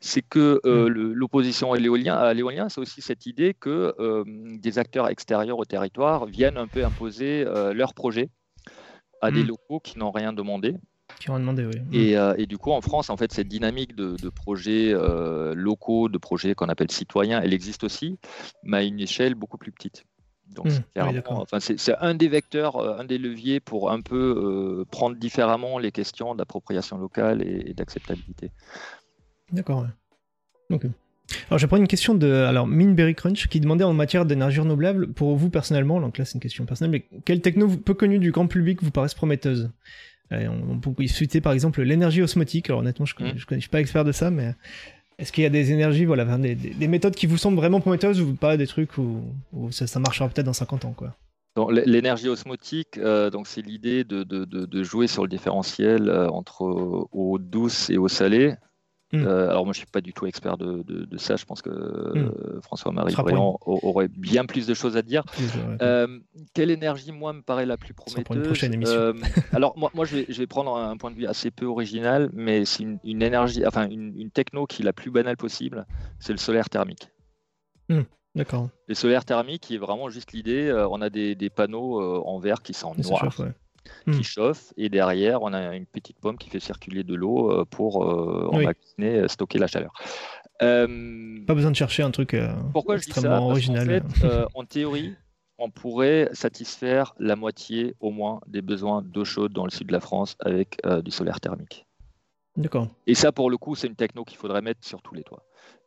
Speaker 3: c'est que mmh. l'opposition à l'éolien, c'est aussi cette idée que des acteurs extérieurs au territoire viennent un peu imposer leur projet à des hmm. locaux qui n'ont rien demandé.
Speaker 1: Qui ont demandé, oui.
Speaker 3: Et, euh, et, du coup, en France, en fait, cette dynamique de, projets euh, locaux, de projets qu'on appelle citoyens, elle existe aussi, mais à une échelle beaucoup plus petite. Donc, hmm. enfin, c'est un des vecteurs, euh, un des leviers pour un peu prendre différemment les questions d'appropriation locale et, d'acceptabilité.
Speaker 1: D'accord. Ok. Alors, je prends une question de alors Minberry Crunch qui demandait en matière d'énergie renouvelable, pour vous personnellement, donc là c'est une question personnelle, mais quelle techno peu connue du grand public vous paraissent prometteuse? On, peut citer par exemple l'énergie osmotique. Alors honnêtement, je ne mmh. suis pas expert de ça, mais est-ce qu'il y a des énergies, voilà, des, méthodes qui vous semblent vraiment prometteuses ou pas des trucs où, ça, marchera peut-être dans 50 ans quoi?
Speaker 3: L'énergie osmotique, euh, donc c'est l'idée de, jouer sur le différentiel euh, entre eau douce et eau salée. Hmm. Euh, alors moi je suis pas du tout expert de, ça, je pense que hmm. François-Marie Briand aurait bien plus de choses à dire. Euh, quelle énergie moi me paraît la plus prometteuse euh, Alors moi, moi je, vais, prendre un point de vue assez peu original, mais c'est une, énergie, enfin une, techno qui est la plus banale possible, c'est le solaire thermique.
Speaker 1: Hmm. D'accord.
Speaker 3: Le solaire thermique qui est vraiment juste l'idée, on a des, panneaux en verre qui sont noirs qui hmm. chauffe et derrière on a une petite pomme qui fait circuler de l'eau euh, pour euh, euh, stocker la chaleur.
Speaker 1: Pas besoin de chercher un truc pourquoi extrêmement original. (laughs)
Speaker 3: En, théorie, on pourrait satisfaire la moitié au moins des besoins d'eau chaude dans le sud de la France avec du solaire thermique.
Speaker 1: D'accord.
Speaker 3: Et ça, pour le coup, c'est une techno qu'il faudrait mettre sur tous les toits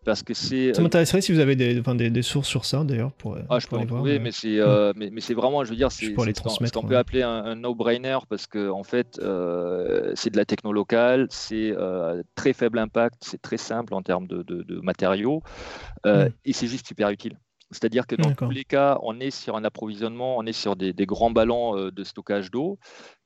Speaker 3: parce que c'est.
Speaker 1: Ça euh, m'intéresserait si vous avez des, des, des, sources sur ça d'ailleurs pour.
Speaker 3: Ah, je peux en trouver, mais, c'est euh, mais, mais c'est vraiment, je veux dire, c'est ce qu'on peut appeler un, no-brainer parce que en fait, euh, c'est de la techno locale, c'est très faible impact, c'est très simple en termes de, de, matériaux hmm. et c'est juste super utile. C'est-à-dire que dans tous les cas, on est sur un approvisionnement, on est sur des, des grands ballons de stockage d'eau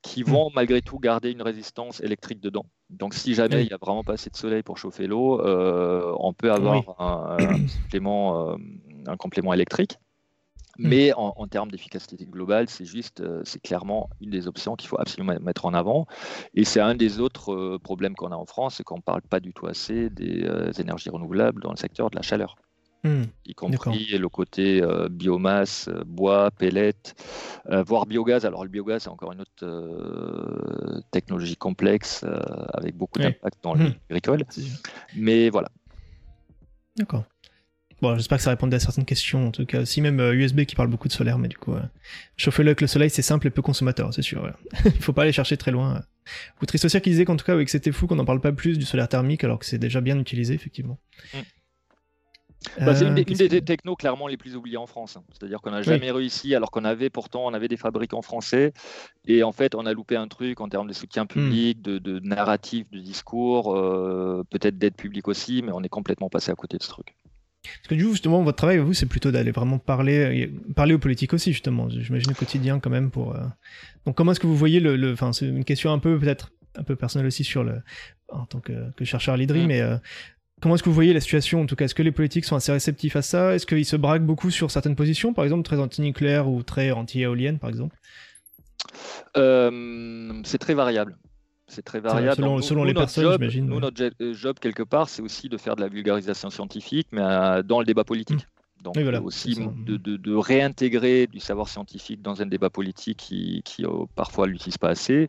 Speaker 3: qui hmm. vont malgré tout garder une résistance électrique dedans. Donc si jamais il n'y a vraiment pas assez de soleil pour chauffer l'eau, euh, on peut avoir un, complément, (clears throat) euh, un, complément, électrique. Hmm. Mais en, termes d'efficacité globale, c'est juste, euh, c'est clairement une des options qu'il faut absolument mettre en avant. Et c'est un des autres problèmes qu'on a en France, c'est qu'on ne parle pas du tout assez des énergies renouvelables dans le secteur de la chaleur. Hmm. y compris le côté euh, biomasse, euh, bois, pellets, euh, voire biogaz. Alors le biogaz, c'est encore une autre technologie complexe avec beaucoup d'impact dans le hmm. agricole. Mais voilà.
Speaker 1: D'accord. Bon, j'espère que ça répondait à certaines questions. En tout cas, si même USB qui parle beaucoup de solaire, mais du coup, chauffer-le avec le soleil, c'est simple et peu consommateur, c'est sûr. (laughs) Il faut pas aller chercher très loin. Vous aussi qui disait qu'en tout cas, que c'était fou qu'on n'en parle pas plus du solaire thermique, alors que c'est déjà bien utilisé, effectivement. Hmm.
Speaker 3: Bah, c'est une, des, euh, technos clairement les plus oubliées en France. Hein. C'est-à-dire qu'on n'a jamais réussi, alors qu'on avait pourtant on avait des fabricants français, et en fait on a loupé un truc en termes de soutien hmm. public, de, narratif, de discours, euh, peut-être d'aide publique aussi, mais on est complètement passé à côté de ce truc.
Speaker 1: Parce que du coup, justement, votre travail, vous, c'est plutôt d'aller vraiment parler, parler aux politiques aussi, justement. J'imagine au quotidien quand même pour. Euh, donc, comment est-ce que vous voyez le, enfin, c'est une question un peu peut-être un peu personnelle aussi sur le, en tant que, chercheur à l'IDRI, hmm. mais Comment est-ce que vous voyez la situation en tout cas? Est-ce que les politiques sont assez réceptifs à ça? Est-ce qu'ils se braquent beaucoup sur certaines positions, par exemple très anti-nucléaire ou très anti-éolienne, par exemple?
Speaker 3: Euh, C'est très variable. C'est très variable.
Speaker 1: Selon, les personnes, j'imagine.
Speaker 3: Nous, notre job, quelque part, c'est aussi de faire de la vulgarisation scientifique, mais euh, dans le débat politique. Donc aussi de, réintégrer du savoir scientifique dans un débat politique qui, qui parfois l'utilise pas assez.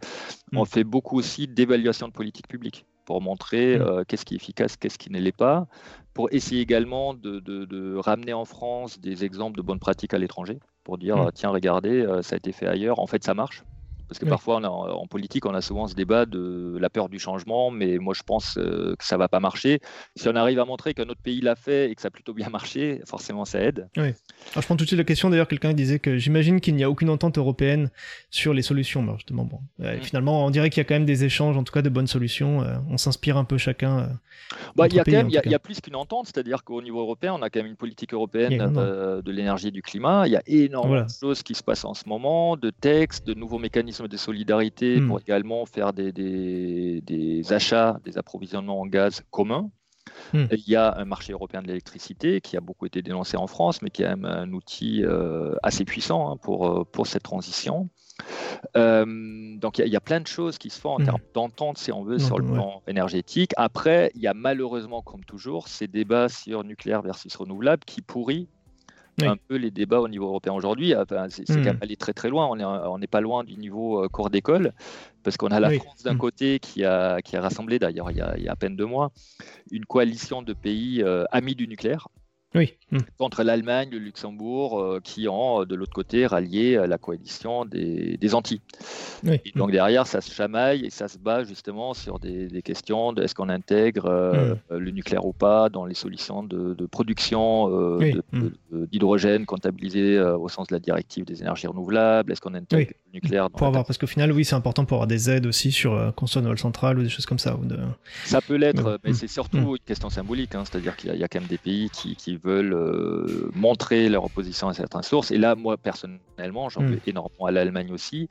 Speaker 3: Mm. On fait beaucoup aussi d'évaluation de politique publique pour montrer mm. qu'est-ce qui est efficace, qu'est-ce qui ne l'est pas, pour essayer également de, ramener en France des exemples de bonnes pratiques à l'étranger, pour dire mm. tiens regardez, ça a été fait ailleurs, en fait ça marche. Parce que parfois, en politique, on a souvent ce débat de la peur du changement, mais moi, je pense euh, que ça ne va pas marcher. Si on arrive à montrer qu'un autre pays l'a fait et que ça a plutôt bien (laughs) marché, forcément, ça aide.
Speaker 1: Oui. Alors, je prends tout de suite la question. D'ailleurs, quelqu'un disait que j'imagine qu'il n'y a aucune entente européenne sur les solutions. Alors, justement, bon. Mm. Finalement, on dirait qu'il y a quand même des échanges, en tout cas de bonnes solutions. Euh, on s'inspire un peu chacun. Euh,
Speaker 3: bah, il y a quand même, il y, a plus qu'une entente, c'est-à-dire qu'au niveau européen, on a quand même une politique européenne de, l'énergie et du climat. Il y a énormément de choses qui se passent en ce moment, de textes, de nouveaux mécanismes de solidarité hmm. pour également faire des, des, achats, des approvisionnements en gaz communs. Hmm. Il y a un marché européen de l'électricité qui a beaucoup été dénoncé en France, mais qui est même un outil euh, assez puissant hein, pour, euh, pour cette transition. Euh, donc il y, a plein de choses qui se font en hmm. termes d'entente, si on veut, sur le plan énergétique. Après, il y a malheureusement, comme toujours, ces débats sur nucléaire versus renouvelable qui un peu les débats au niveau européen aujourd'hui. c'est quand même hmm. aller très très loin. On n'est pas loin du niveau euh, cours d'école, parce qu'on a la France d'un hmm. côté qui a, qui a rassemblé, d'ailleurs il, il, y a à peine deux mois, une coalition de pays euh, amis du nucléaire.
Speaker 1: Oui.
Speaker 3: Hmm. Contre l'Allemagne, le Luxembourg, euh, qui ont de l'autre côté rallié la coalition des, des Antilles. Et donc hmm. derrière, ça se chamaille et ça se bat justement sur des, questions de est-ce qu'on intègre euh, hmm. le nucléaire ou pas dans les solutions de, production euh, d'hydrogène comptabilisé au sens de la directive des énergies renouvelables? Est-ce qu'on intègre nucléaire
Speaker 1: pour avoir, Parce qu'au final, oui, c'est important pour avoir des aides aussi sur construire une centrale ou des choses comme ça. Ou de...
Speaker 3: Ça peut l'être, mais c'est surtout une question symbolique. Hein, C'est-à-dire qu'il y, a quand même des pays qui, qui veulent euh, montrer leur opposition à certaines sources. Et là, moi, personnellement, j'en veux hmm. énormément à l'Allemagne aussi,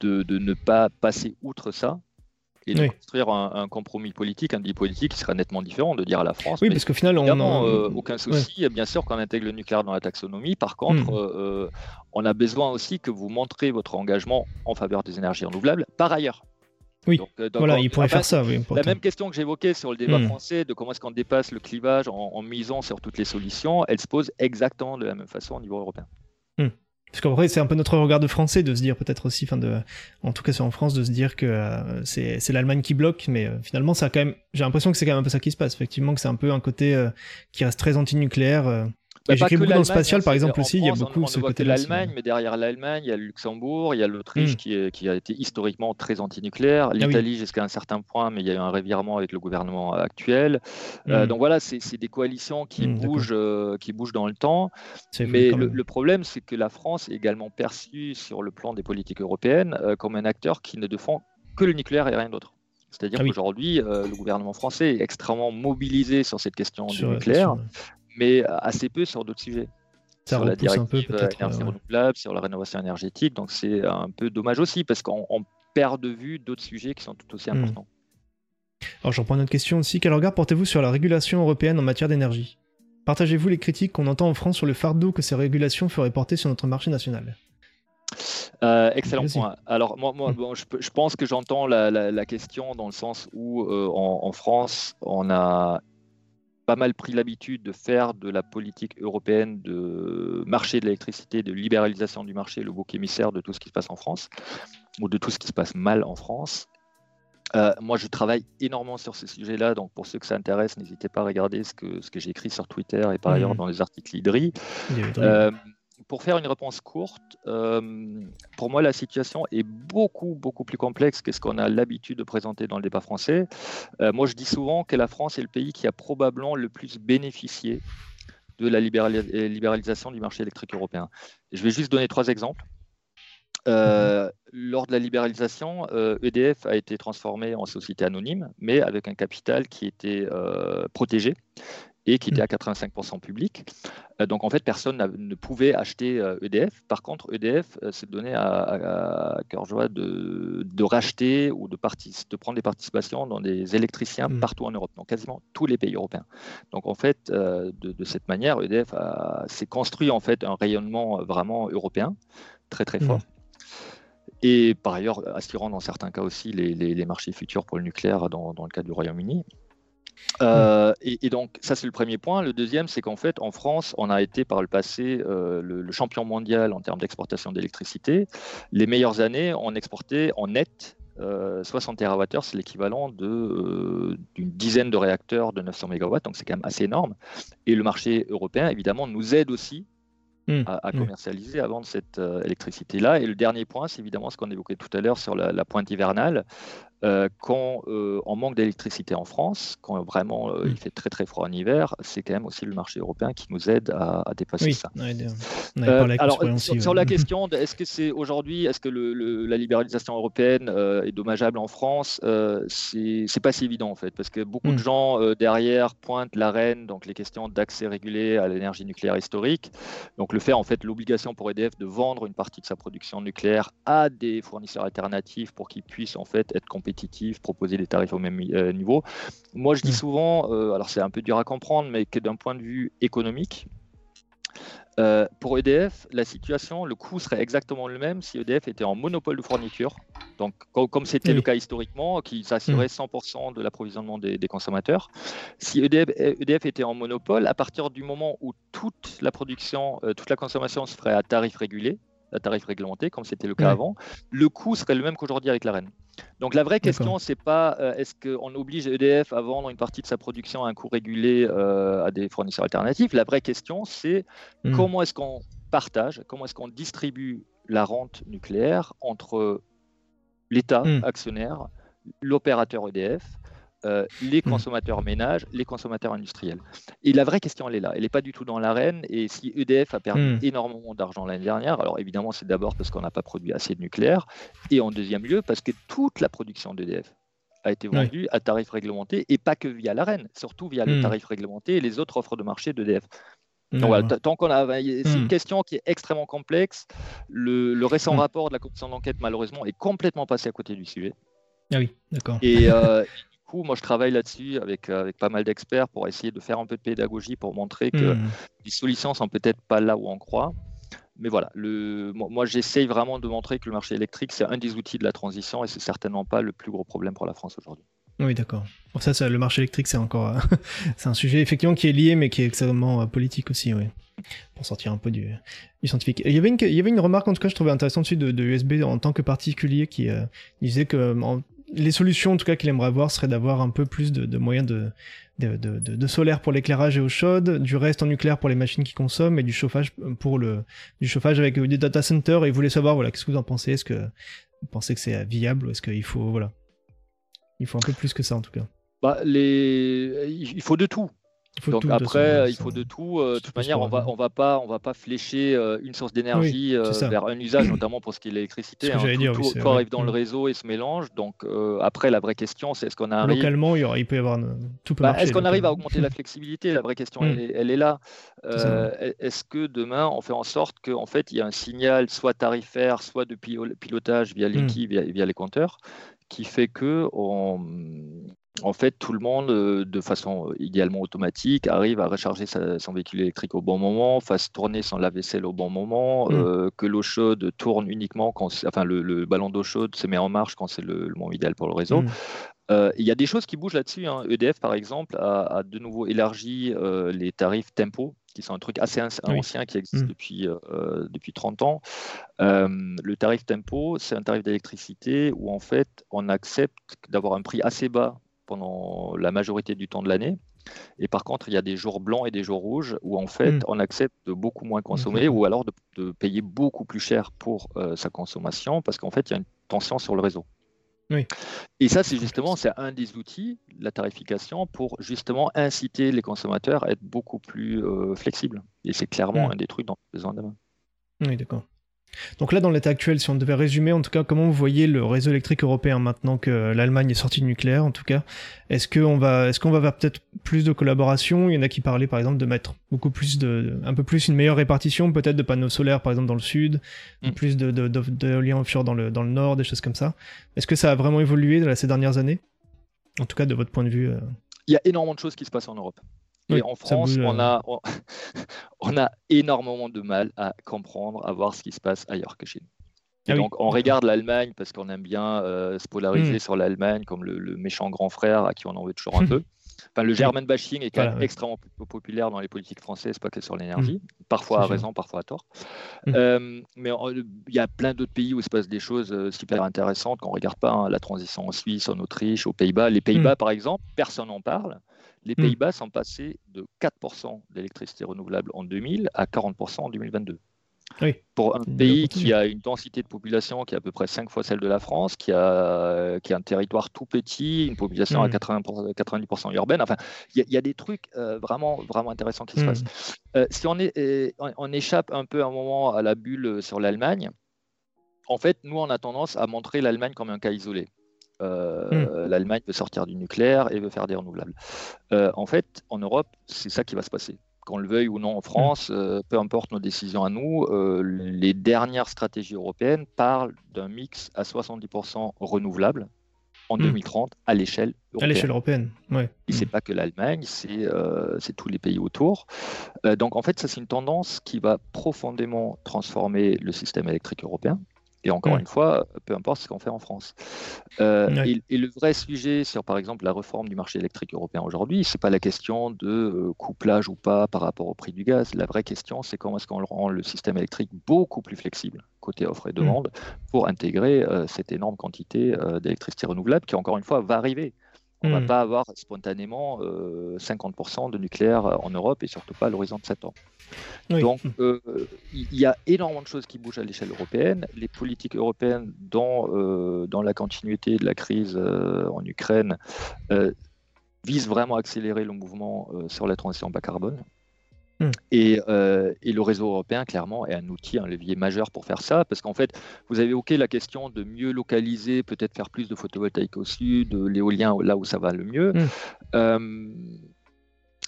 Speaker 3: de, de, ne pas passer outre ça et de construire un, compromis politique, un deal politique qui sera nettement différent, de dire à la France.
Speaker 1: Oui, parce qu'au final, on
Speaker 3: a... Euh, aucun souci, bien sûr, qu'on intègre le nucléaire dans la taxonomie. Par contre, hmm. euh, on a besoin aussi que vous montrez votre engagement en faveur des énergies renouvelables par ailleurs.
Speaker 1: Oui, euh, voilà, il pourrait faire ça. Oui,
Speaker 3: la même question que j'évoquais sur le débat hmm. français de comment est-ce qu'on dépasse le clivage en, misant sur toutes les solutions, elle se pose exactement de la même façon au niveau européen.
Speaker 1: Parce qu'en vrai, c'est un peu notre regard de français de se dire peut-être aussi, fin de, en tout cas c'est en France, de se dire que euh, c'est l'Allemagne qui bloque, mais euh, finalement, ça a quand même, j'ai l'impression que c'est quand même un peu ça qui se passe. Effectivement, que c'est un peu un côté qui reste très anti-nucléaire bah, J'écris beaucoup dans le spatial, par exemple, aussi. il y a beaucoup ce côté
Speaker 3: l'Allemagne, mais derrière l'Allemagne, il y a le Luxembourg, il y a l'Autriche hmm. qui, qui, a été historiquement très antinucléaire, ah l'Italie jusqu'à un certain point, mais il y a eu un revirement avec le gouvernement actuel. Euh, hmm. donc voilà, c'est des coalitions qui, hmm, bougent, euh, qui bougent dans le temps. Mais le, problème, c'est que la France est également perçue sur le plan des politiques européennes euh, comme un acteur qui ne défend que le nucléaire et rien d'autre. C'est-à-dire ah qu'aujourd'hui, le gouvernement français est extrêmement mobilisé sur cette question du nucléaire, mais assez peu sur d'autres sujets. sur la directive un peu, énergie renouvelable, sur la rénovation énergétique. Donc c'est un peu dommage aussi parce qu'on perd de vue d'autres sujets qui sont tout aussi hmm. importants.
Speaker 1: Alors j'en prends une autre question aussi. Quel regard portez-vous sur la régulation européenne en matière d'énergie? Partagez-vous les critiques qu'on entend en France sur le fardeau que ces régulations feraient porter sur notre marché national?
Speaker 3: Euh, excellent point. Alors, moi, moi hmm. je, pense que j'entends la, question dans le sens où, euh, en, France, on a pas mal pris l'habitude de faire de la politique européenne de marché de l'électricité, de libéralisation du marché, le bouc émissaire de tout ce qui se passe en France, ou de tout ce qui se passe mal en France. Euh, moi, je travaille énormément sur ces sujets-là, donc pour ceux que ça intéresse, n'hésitez pas à regarder ce que, ce que j'ai écrit sur Twitter et par mmh. ailleurs dans les articles IDRI pour faire une réponse courte, euh, pour moi, la situation est beaucoup, beaucoup plus complexe que ce qu'on a l'habitude de présenter dans le débat français. Euh, moi, je dis souvent que la France est le pays qui a probablement le plus bénéficié de la libéralisation du marché électrique européen. Je vais juste donner trois exemples. Euh, lors de la libéralisation, EDF e a été transformé en société anonyme, mais avec un capital qui était protégé et qui était à 85% public. Euh, donc en fait, personne ne pouvait acheter EDF. Euh, e Par contre, EDF euh, s'est donné à, cœur joie de, de, ou de, de prendre des participations dans des électriciens mm. partout en Europe, dans quasiment tous les pays européens. Donc en fait, de, cette manière, EDF s'est construit en fait un rayonnement vraiment européen très très mm. fort. Et par ailleurs, assurant dans certains cas aussi les, les, marchés futurs pour le nucléaire dans, dans le cas du Royaume-Uni. Euh, et, donc, ça, c'est le premier point. Le deuxième, c'est qu'en fait, en France, on a été par le passé euh, le, champion mondial en termes d'exportation d'électricité. Les meilleures années, on exportait en net 60 TWh, c'est l'équivalent d'une dizaine de réacteurs de 900 MW, donc c'est quand même assez énorme. Et le marché européen, évidemment, nous aide aussi Mmh. à, mmh. commercialiser, à vendre cette euh, électricité-là. Et le dernier point, c'est évidemment ce qu'on évoquait tout à l'heure sur la, pointe hivernale. Euh, quand euh, on manque d'électricité en France, quand vraiment il mmh. fait très très froid en hiver, c'est quand même aussi le marché européen qui nous aide à, dépasser ça. alors sur, la (laughs) question, est-ce que c'est aujourd'hui, est-ce que la libéralisation européenne est dommageable en France C'est pas si évident en fait, parce que beaucoup de gens derrière pointent la reine, donc les questions d'accès régulé à l'énergie nucléaire historique. Donc le fait, en fait, l'obligation pour EDF de vendre une partie de sa production nucléaire à des fournisseurs alternatifs pour qu'ils puissent en fait être compétitifs, proposer des tarifs au même euh, niveau. Moi, je dis mm. souvent, euh, alors c'est un peu dur à comprendre, mais que d'un point de vue économique, euh, pour EDF, la situation, le coût serait exactement le même si EDF était en monopole de fourniture. Donc, comme c'était le cas historiquement, qui s'assurait 100% mm. de l'approvisionnement des, consommateurs. Si EDF, EDF, était en monopole, à partir du moment où toute la production, euh, toute la consommation se ferait à tarif régulé, à tarif réglementé, comme c'était le cas avant, le coût serait le même qu'aujourd'hui avec la reine. Donc la vraie question, c'est pas euh, est-ce qu'on oblige EDF à vendre une partie de sa production à un coût régulé euh, à des fournisseurs alternatifs? La vraie question, c'est hmm. comment est-ce qu'on partage, comment est-ce qu'on distribue la rente nucléaire entre l'État hmm. actionnaire, l'opérateur EDF euh, les hmm. consommateurs ménages, les consommateurs industriels. Et la vraie question, elle est là. Elle n'est pas du tout dans l'arène. Et si EDF a perdu hmm. énormément d'argent l'année dernière, alors évidemment, c'est d'abord parce qu'on n'a pas produit assez de nucléaire. Et en deuxième lieu, parce que toute la production d'EDF a été vendue à tarif réglementé et pas que via l'arène, surtout via le hmm. tarif réglementé et les autres offres de marché d'EDF. Donc tant qu'on a, c'est une question qui est extrêmement complexe. Le, récent rapport de la commission d'enquête, malheureusement, est complètement passé à côté du sujet.
Speaker 1: Ah oui, d'accord.
Speaker 3: Et, euh, (laughs) moi, je travaille là-dessus avec, euh, avec pas mal d'experts pour essayer de faire un peu de pédagogie pour montrer que hmm. les solutions sont peut-être pas là où on croit. Mais voilà, le, moi, j'essaye vraiment de montrer que le marché électrique, c'est un des outils de la transition et c'est certainement pas le plus gros problème pour la France aujourd'hui.
Speaker 1: Oui, d'accord. Pour ça, ça, le marché électrique, c'est encore euh, (laughs) c'est un sujet effectivement qui est lié, mais qui est extrêmement euh, politique aussi, oui. Pour sortir un peu du, du scientifique. il y, avait une, il y avait une remarque, en tout cas, je trouvais intéressante dessus de, de USB en tant que particulier qui disait que les solutions, en tout cas, qu'il aimerait avoir, serait d'avoir un peu plus de, moyens de, solaire pour l'éclairage et eau chaude, du reste en nucléaire pour les machines qui consomment et du chauffage pour le du chauffage avec des data centers. Et il voulait savoir, voilà, qu'est-ce que vous en pensez? Est-ce que vous pensez que c'est viable ou est-ce qu'il faut, voilà, il faut un peu plus que ça en tout cas.
Speaker 3: Bah, les... il faut de tout. Donc après, il faut de tout. Euh, de toute manière, on va, on va pas, on va pas flécher euh, une source d'énergie euh, vers un usage, (clears throat) notamment pour ce qui est l'électricité. Hein. Tout, arrive dans le mm. réseau et se mélange. Donc après, la vraie question, c'est est-ce qu'on arrive
Speaker 1: localement, il, y aura, il peut y avoir tout peut
Speaker 3: bah, Est-ce qu'on arrive à augmenter la flexibilité? La vraie question, (laughs) mm. elle, est, là. Est-ce que demain, on fait en sorte qu'en fait, il y a un signal soit tarifaire, soit de pilotage via les mm. via, via les compteurs, qui fait que on, en fait, tout le monde, euh, de façon euh, idéalement automatique, arrive à recharger son véhicule électrique au bon moment, fasse tourner son lave-vaisselle au bon moment, mmh. euh, que l'eau chaude tourne uniquement quand, enfin, le, ballon d'eau chaude se met en marche quand c'est le, moment idéal pour le réseau. Mmh. Il y a des choses qui bougent là-dessus. EDF, hein. e par exemple, a, de nouveau élargi les tarifs tempo, qui sont un truc assez ancien qui existe mmh. depuis, depuis 30 ans. le tarif tempo, c'est un tarif d'électricité où en fait on accepte d'avoir un prix assez bas pendant la majorité du temps de l'année. Et par contre, il y a des jours blancs et des jours rouges où en fait, hmm. on accepte de beaucoup moins consommer ou alors de, payer beaucoup plus cher pour euh, sa consommation parce qu'en fait, il y a une tension sur le réseau. Oui. Et ça, c'est justement c'est un des outils, la tarification, pour justement inciter les consommateurs à être beaucoup plus euh, flexibles. Et c'est clairement hmm. un des trucs dont on a besoin demain.
Speaker 1: Oui, d'accord. Donc là, dans l'état actuel, si on devait résumer, en tout cas, comment vous voyez le réseau électrique européen maintenant que l'Allemagne est sortie du nucléaire, en tout cas, est-ce qu'on va, est-ce qu'on va vers peut-être plus de collaboration? Il y en a qui parlaient, par exemple, de mettre beaucoup plus de, un peu plus une meilleure répartition, peut-être de panneaux solaires, par exemple, dans le sud, mm. plus de, d'éoliens offshore dans le, dans le nord, des choses comme ça. Est-ce que ça a vraiment évolué dans ces dernières années? En tout cas, de votre point de vue. Euh,
Speaker 3: Il y a énormément de choses qui se passent en Europe. Et en France, on, euh. a, (laughs) on, a énormément de mal à comprendre, à voir ce qui se passe ailleurs que chez nous. Ah donc, on regarde l'Allemagne parce qu'on aime bien euh, se polariser hmm. sur l'Allemagne comme le, méchant grand frère à qui on en veut toujours un peu. (laughs) Enfin, le German bashing est quand même extrêmement populaire dans les politiques françaises, pas que sur l'énergie, mm. parfois à raison, parfois à tort. Mm. Euh, mais il y a plein d'autres pays où il se passe des choses euh, super intéressantes qu'on ne regarde pas. Hein. la transition en Suisse, en Autriche, aux Pays-Bas. Les Pays-Bas, par exemple, personne n'en parle. Les Pays-Bas sont passés de 4% d'électricité renouvelable en 2000 à 40% en 2022. Pour un pays qui a une densité de population qui est à peu près 5 fois celle de la France, qui a, qui a un territoire tout petit, une population à 80%, hmm. 90% urbaine, enfin, il y, a des trucs euh, vraiment, vraiment intéressants qui se hmm. passent. Euh, si on, est, euh, on, échappe un peu un moment à la bulle sur l'Allemagne, en fait, nous, on a tendance à montrer l'Allemagne comme un cas isolé. Hmm. L'Allemagne veut sortir du nucléaire et veut faire des renouvelables. en fait, en Europe, c'est ça qui va se passer qu'on le veuille ou non en France, mm. euh, peu importe nos décisions à nous, euh, les dernières stratégies européennes parlent d'un mix à 70% renouvelable en 2030 mm. à l'échelle européenne.
Speaker 1: À l'échelle européenne, ouais.
Speaker 3: Et c'est pas que l'Allemagne, c'est euh, tous les pays autour. donc en fait, ça c'est une tendance qui va profondément transformer le système électrique européen. Et encore une fois, peu importe ce qu'on fait en France. Euh, et, le vrai sujet sur, par exemple, la réforme du marché électrique européen aujourd'hui, ce n'est pas la question de euh, couplage ou pas par rapport au prix du gaz. La vraie question, c'est comment est-ce qu'on rend le système électrique beaucoup plus flexible côté offre et demande pour intégrer euh, cette énorme quantité d'électricité renouvelable qui, encore une fois, va arriver. On ne va hmm. pas avoir spontanément 50% de nucléaire en Europe et surtout pas à l'horizon de 7 ans. Donc, euh, il y a énormément de choses qui bougent à l'échelle européenne. Les politiques européennes, dans, euh, dans la continuité de la crise euh, en Ukraine, visent vraiment à accélérer le mouvement sur la transition bas carbone. Hmm. Et, et, le réseau européen, clairement, est un outil, un levier majeur pour faire ça, parce qu'en fait, vous avez évoqué la question de mieux localiser, peut-être faire plus de photovoltaïque au sud, l'éolien là où ça va le mieux. Hmm.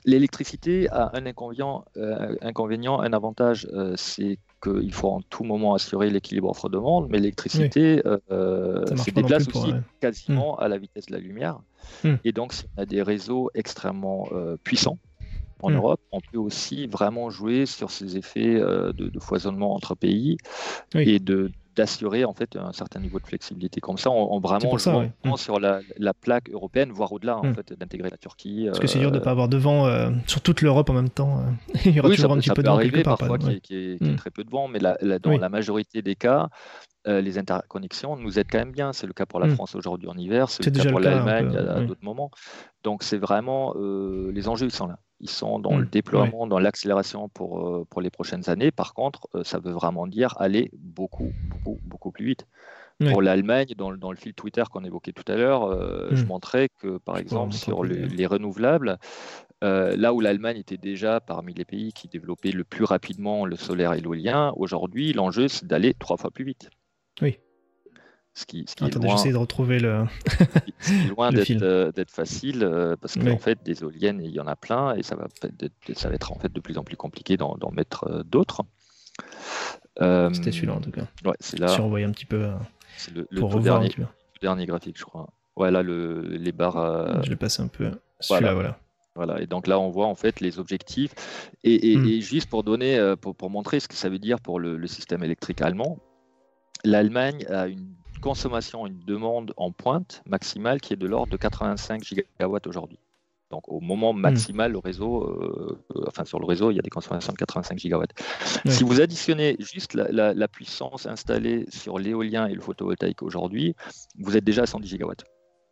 Speaker 3: L'électricité a un inconvénient, euh, inconvénient un avantage, euh, c'est qu'il faut en tout moment assurer l'équilibre offre-demande, mais l'électricité euh, se déplace aussi quasiment hmm. à la vitesse de la lumière. Et donc, si on a des réseaux extrêmement puissants, en hmm. Europe, on peut aussi vraiment jouer sur ces effets de, foisonnement entre pays et de, d'assurer en fait un certain niveau de flexibilité. Comme ça, on, vraiment mm. sur la, plaque européenne, voire au-delà, en mm. fait, d'intégrer la Turquie.
Speaker 1: Parce que c'est dur de ne euh, pas avoir de vent euh, sur toute l'Europe en même temps. Euh. (laughs) Il y aura toujours un petit peu de vent quelque part.
Speaker 3: Parfois, qui est, mm. très peu de vent, mais dans la majorité des cas, les interconnexions nous aident quand même bien. C'est le cas pour la France aujourd'hui en hiver, c'est le cas pour l'Allemagne à, d'autres moments. Donc c'est vraiment les enjeux ils sont là. Ils sont dans le déploiement, dans l'accélération pour, pour les prochaines années. Par contre, ça veut vraiment dire aller beaucoup, beaucoup, beaucoup plus vite. Pour l'Allemagne, dans, dans, le fil Twitter qu'on évoquait tout à l'heure, je montrais que, par exemple, sur les, renouvelables, là où l'Allemagne était déjà parmi les pays qui développaient le plus rapidement le solaire et l'éolien, aujourd'hui, l'enjeu, c'est d'aller trois fois plus vite.
Speaker 1: Oui.
Speaker 3: Ce qui, ce
Speaker 1: qui est loin, de retrouver le. (laughs)
Speaker 3: loin (laughs) euh, d'être facile euh, parce qu'en fait, des éoliennes, il y en a plein et ça va, ça va être en fait de plus en plus compliqué d'en mettre euh, d'autres.
Speaker 1: C'était celui-là en tout cas.
Speaker 3: Ouais, c'est là.
Speaker 1: Survoyer un petit peu.
Speaker 3: Le, le dernier, dernier graphique, je crois. Ouais, là, le, les barres.
Speaker 1: Je l'ai passé un peu. Celui-là, voilà.
Speaker 3: voilà. et donc là, on voit en fait les objectifs. Et, hmm. juste pour donner, pour, pour, montrer ce que ça veut dire pour le, le système électrique allemand, l'Allemagne a une consommation, une demande en pointe maximale qui est de l'ordre de 85 gigawatts aujourd'hui. Donc au moment hmm. maximal, le réseau, euh, enfin sur le réseau, il y a des consommations de 85 gigawatts. Si vous additionnez juste la, puissance installée sur l'éolien et le photovoltaïque aujourd'hui, vous êtes déjà à 110 gigawatts.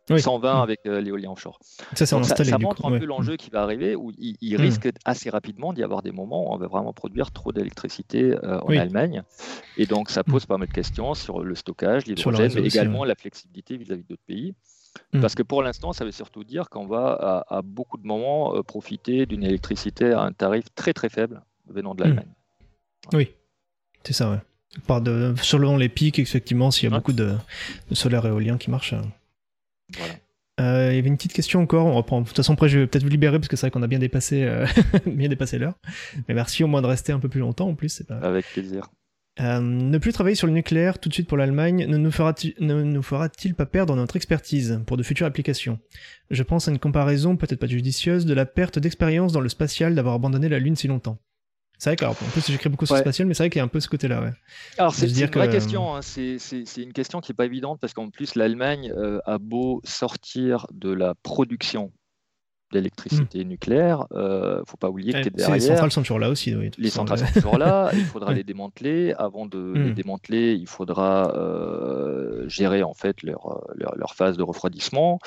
Speaker 3: 120 mm. avec euh, l'éolien offshore.
Speaker 1: Ça, ça,
Speaker 3: montre un peu l'enjeu qui va arriver où il, mm. risque assez rapidement d'y avoir des moments où on va vraiment produire trop d'électricité euh, en Allemagne. Et donc, ça pose mm. pas mal de questions sur le stockage, l'hydrogène, mais également la flexibilité vis-à-vis d'autres pays. Parce que pour l'instant, ça veut surtout dire qu'on va à, beaucoup de moments euh, profiter d'une électricité à un tarif très très faible venant de l'Allemagne.
Speaker 1: Oui, c'est ça, ouais. Par de, selon les pics, effectivement, s'il y a beaucoup de, de solaire éolien qui marche. Euh, il y avait une petite question encore, on reprend. De toute façon, après, je vais peut-être vous libérer parce que c'est vrai qu'on a bien dépassé, euh, (laughs) bien dépassé l'heure. Mais merci au moins de rester un peu plus longtemps en plus.
Speaker 3: Pas... Avec plaisir.
Speaker 1: Euh, ne plus travailler sur le nucléaire tout de suite pour l'Allemagne ne nous fera-t-il fera pas perdre notre expertise pour de futures applications? Je pense à une comparaison peut-être pas judicieuse de la perte d'expérience dans le spatial d'avoir abandonné la Lune si longtemps. C'est vrai qu'en plus j'écris beaucoup sur le spatial, mais c'est vrai qu'il y a un peu ce côté-là. Ouais.
Speaker 3: Alors c'est une vraie question, hein. c'est une question qui n'est pas évidente parce qu'en plus l'Allemagne euh, a beau sortir de la production d'électricité nucléaire, il ne faut pas oublier que derrière.
Speaker 1: Les centrales sont toujours là aussi. Oui,
Speaker 3: les centrales sont toujours là, (laughs) il faudra les démanteler. Avant de les démanteler, il faudra gérer en fait leur, leur, leur, phase de refroidissement.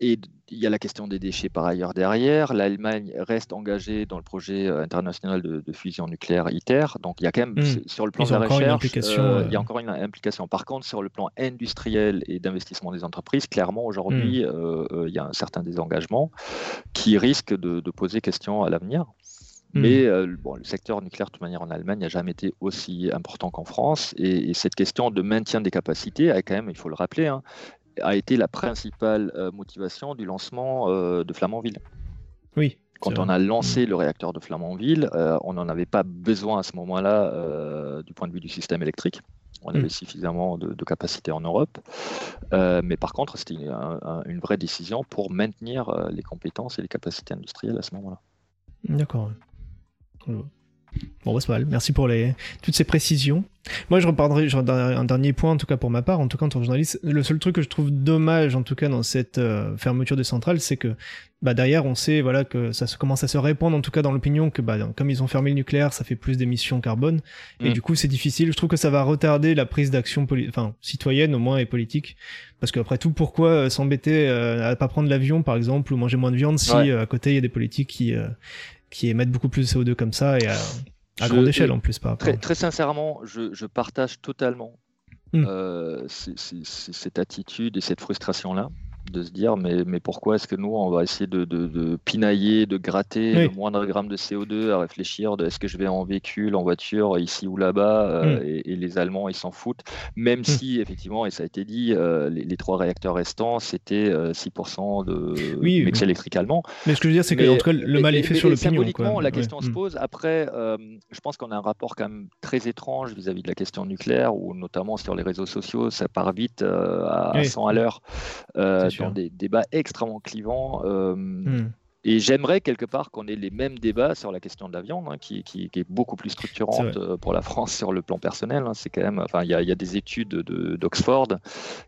Speaker 3: Et il y a la question des déchets par ailleurs derrière. L'Allemagne reste engagée dans le projet euh, international de, fusion nucléaire ITER. Donc il y a quand même, hmm. sur le plan de la recherche, euh, il y a euh, encore une implication. Par contre, sur le plan industriel et d'investissement des entreprises, clairement aujourd'hui, hmm. il y a un certain désengagement qui risque de, poser question à l'avenir. Hmm. Mais bon, le secteur nucléaire, de toute manière, en Allemagne n'a jamais été aussi important qu'en France. Et, cette question de maintien des capacités a quand même, il faut le rappeler, hein, a été la principale euh, motivation du lancement euh, de Flamanville.
Speaker 1: Oui.
Speaker 3: Quand on a lancé le réacteur de Flamanville, euh, on n'en avait pas besoin à ce moment-là du point de vue du système électrique. On avait mm. suffisamment de, capacité en Europe. mais par contre, c'était une, vraie décision pour maintenir les compétences et les capacités industrielles à ce moment-là.
Speaker 1: D'accord. Bon, bah, c'est mal. Merci pour les... toutes ces précisions. Moi, je reparlerai un dernier point, en tout cas pour ma part, en tout cas en tant que journaliste. Le seul truc que je trouve dommage, en tout cas dans cette euh, fermeture des centrales, c'est que bah, derrière, on sait voilà que ça commence à se répandre, en tout cas dans l'opinion, que bah, comme ils ont fermé le nucléaire, ça fait plus d'émissions carbone. Et mm. du coup, c'est difficile. Je trouve que ça va retarder la prise d'action enfin, citoyenne au moins et politique. Parce qu'après tout, pourquoi euh, s'embêter euh, à pas prendre l'avion, par exemple, ou manger moins de viande si à côté il y a des politiques qui qui émettent beaucoup plus de CO2 comme ça et à, grande échelle en plus. Par
Speaker 3: très, très sincèrement, je, partage totalement hmm. euh, cette attitude et cette frustration-là de se dire mais, mais pourquoi est-ce que nous on va essayer de, de, pinailler, de gratter le moindre gramme de CO2 à réfléchir de est-ce que je vais en véhicule, en voiture, ici ou là-bas euh, mm. et, les Allemands ils s'en foutent, même mm. si effectivement et ça a été dit euh, les, trois réacteurs restants c'était 6% euh, de oui, mix électrique allemand.
Speaker 1: Mais ce que je veux dire c'est que en le mal est fait sur le pignon.
Speaker 3: la question se mm. pose. Après je pense qu'on a un rapport quand même très étrange vis-à-vis de la question nucléaire ou notamment sur les réseaux sociaux ça part vite à 100 à l'heure dans des débats extrêmement clivants. Euh, hmm. Et j'aimerais quelque part qu'on ait les mêmes débats sur la question de la viande, hein, qui, qui, est beaucoup plus structurante euh, pour la France (laughs) sur le plan personnel. Hein. C'est quand même, enfin, il y, y, a des études d'Oxford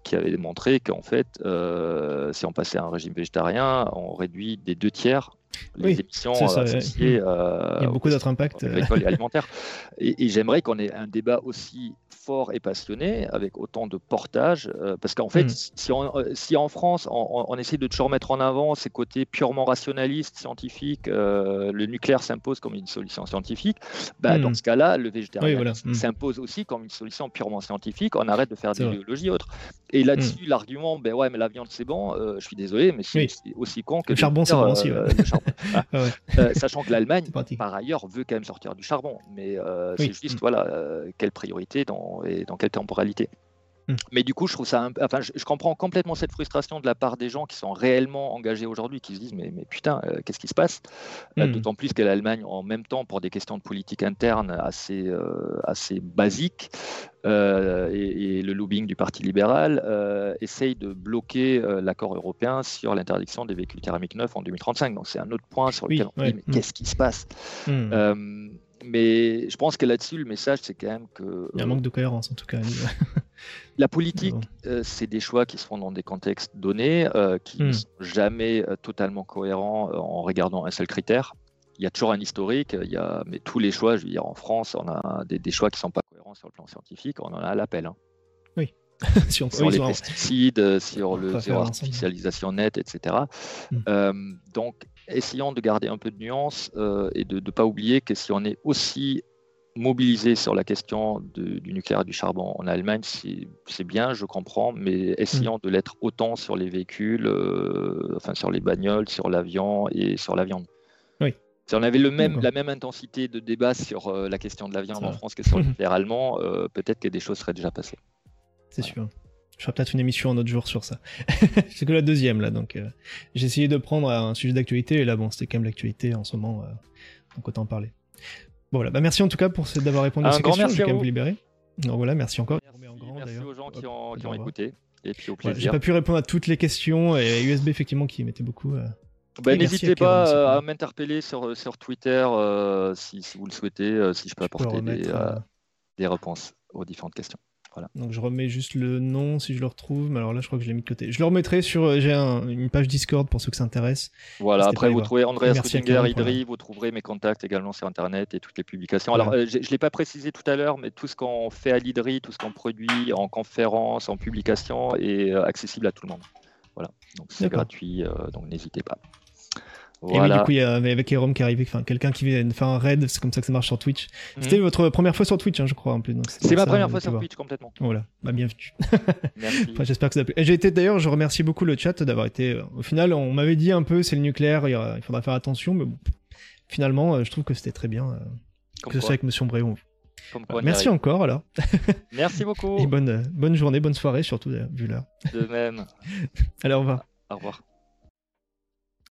Speaker 3: qui avaient démontré qu'en fait, euh, si on passait à un régime végétarien, on réduit des deux tiers les émissions associées.
Speaker 1: il y a beaucoup d'autres impacts. (laughs)
Speaker 3: Et, et j'aimerais qu'on ait un débat aussi fort et passionné, avec autant de portage, euh, parce qu'en fait, hmm. si, euh, si, en France, on, essaie de toujours mettre en avant ces côtés purement rationalistes, scientifiques, euh, le nucléaire s'impose comme une solution scientifique, bah, dans hmm. ce cas-là, le végétarisme hmm. s'impose aussi comme une solution purement scientifique, on arrête de faire des biologies autres. Et là-dessus, l'argument, ben ouais, mais la viande c'est bon, je suis désolé, mais c'est aussi con que...
Speaker 1: Le charbon c'est bon aussi. (laughs)
Speaker 3: sachant que l'Allemagne, par ailleurs, veut quand même sortir du charbon, mais c'est juste, voilà, quelle priorité dans et dans quelle temporalité. Hmm. Mais du coup, je trouve ça. Enfin, je, comprends complètement cette frustration de la part des gens qui sont réellement engagés aujourd'hui, qui se disent mais, mais putain, euh, qu'est-ce qui se passe? Euh, hmm. D'autant plus que l'Allemagne, en même temps, pour des questions de politique interne assez, euh, assez basiques, et, le lobbying du Parti libéral, essaye de bloquer l'accord européen sur l'interdiction des véhicules thermiques neufs en 2035. Donc c'est un autre point sur lequel on dit mais qu'est-ce qui se passe? Mais je pense que là-dessus, le message, c'est quand même que.
Speaker 1: Il y a un manque de cohérence, en tout cas.
Speaker 3: la politique, euh, c'est des choix qui se font dans des contextes donnés, euh, qui ne hmm. sont jamais euh, totalement cohérents en regardant un seul critère. Il y a toujours un historique, il y a... mais tous les choix, je veux dire, en France, on a des, choix qui ne sont pas cohérents sur le plan scientifique, on en a à l'appel. Hein.
Speaker 1: Oui. (laughs)
Speaker 3: sur, les pesticides, sur le zéro artificialisation nette, etc. Hmm. donc, essayons de garder un peu de nuance euh, et de ne pas oublier que si on est aussi mobilisé sur la question du nucléaire et du charbon en Allemagne, c'est bien, je comprends, mais essayons mm. de l'être autant sur les véhicules, euh, enfin sur les bagnoles, sur l'avion et sur la viande.
Speaker 1: Oui.
Speaker 3: Si on avait le même, la même intensité de débat sur euh, la question de la viande en France que sur le (laughs) nucléaire allemand, peut-être que des choses seraient déjà passées.
Speaker 1: C'est sûr. Je ferai peut-être une émission un autre jour sur ça. (laughs) c'est que la deuxième là, donc euh, j'ai essayé de prendre un sujet d'actualité et là bon c'était quand même l'actualité en ce moment, euh, donc autant en parler. Bon voilà, bah merci en tout cas pour d'avoir répondu à ces questions, je vais quand même vous libérer. Donc voilà, merci encore.
Speaker 3: Merci, aux gens qui ont, qui ont écouté. Et puis au plaisir.
Speaker 1: j'ai pas pu répondre à toutes les questions et USB effectivement qui mettait beaucoup. Euh,
Speaker 3: bah, N'hésitez pas à m'interpeller sur, sur Twitter si, si, vous le souhaitez, si je peux apporter des, des réponses aux différentes questions. Voilà.
Speaker 1: Donc je remets juste le nom si je le retrouve, mais alors là je crois que je l'ai mis de côté. Je le remettrai sur, euh, j'ai un- une page Discord pour ceux que ça intéresse.
Speaker 3: Voilà, après vous
Speaker 1: voir.
Speaker 3: trouvez Andreas
Speaker 1: la-
Speaker 3: Idri, vous trouverez mes contacts également sur Internet et toutes les publications.
Speaker 1: Voilà.
Speaker 3: Alors, euh, je ne l'ai pas précisé tout à l'heure, mais tout ce qu'on fait à l'Idri, tout ce qu'on produit en conférence, en publication est euh, accessible à tout le monde. Voilà, donc c'est gratuit, euh, donc n'hésitez pas.
Speaker 1: Et oui,
Speaker 3: Voilà.
Speaker 1: du coup, il y a avec Jérôme qui arrivé, enfin, quelqu'un qui vient faire un raid, c'est comme ça que ça marche sur Twitch.
Speaker 3: Mhm.
Speaker 1: C'était votre première fois sur Twitch, hein, je crois, en plus.
Speaker 3: C'est ma première fois sur. Twitch, complètement.
Speaker 1: Voilà, bah, bienvenue. (laughs) Enfin, J'espère que ça a plu. J'ai été d'ailleurs, je remercie beaucoup le chat d'avoir été. euh, Au final, on m'avait dit un peu, c'est le nucléaire, il, faudra faire attention, mais bon, finalement, euh, je trouve que c'était très bien, euh,
Speaker 3: Comme
Speaker 1: que ce soit avec Monsieur Bréon.
Speaker 3: comme quoi
Speaker 1: Merci encore, alors. (laughs)
Speaker 3: Merci beaucoup.
Speaker 1: Et bonne, bonne journée, bonne soirée, surtout, vu l'heure.
Speaker 3: De même. (laughs)
Speaker 1: Allez, au revoir.
Speaker 3: Au revoir.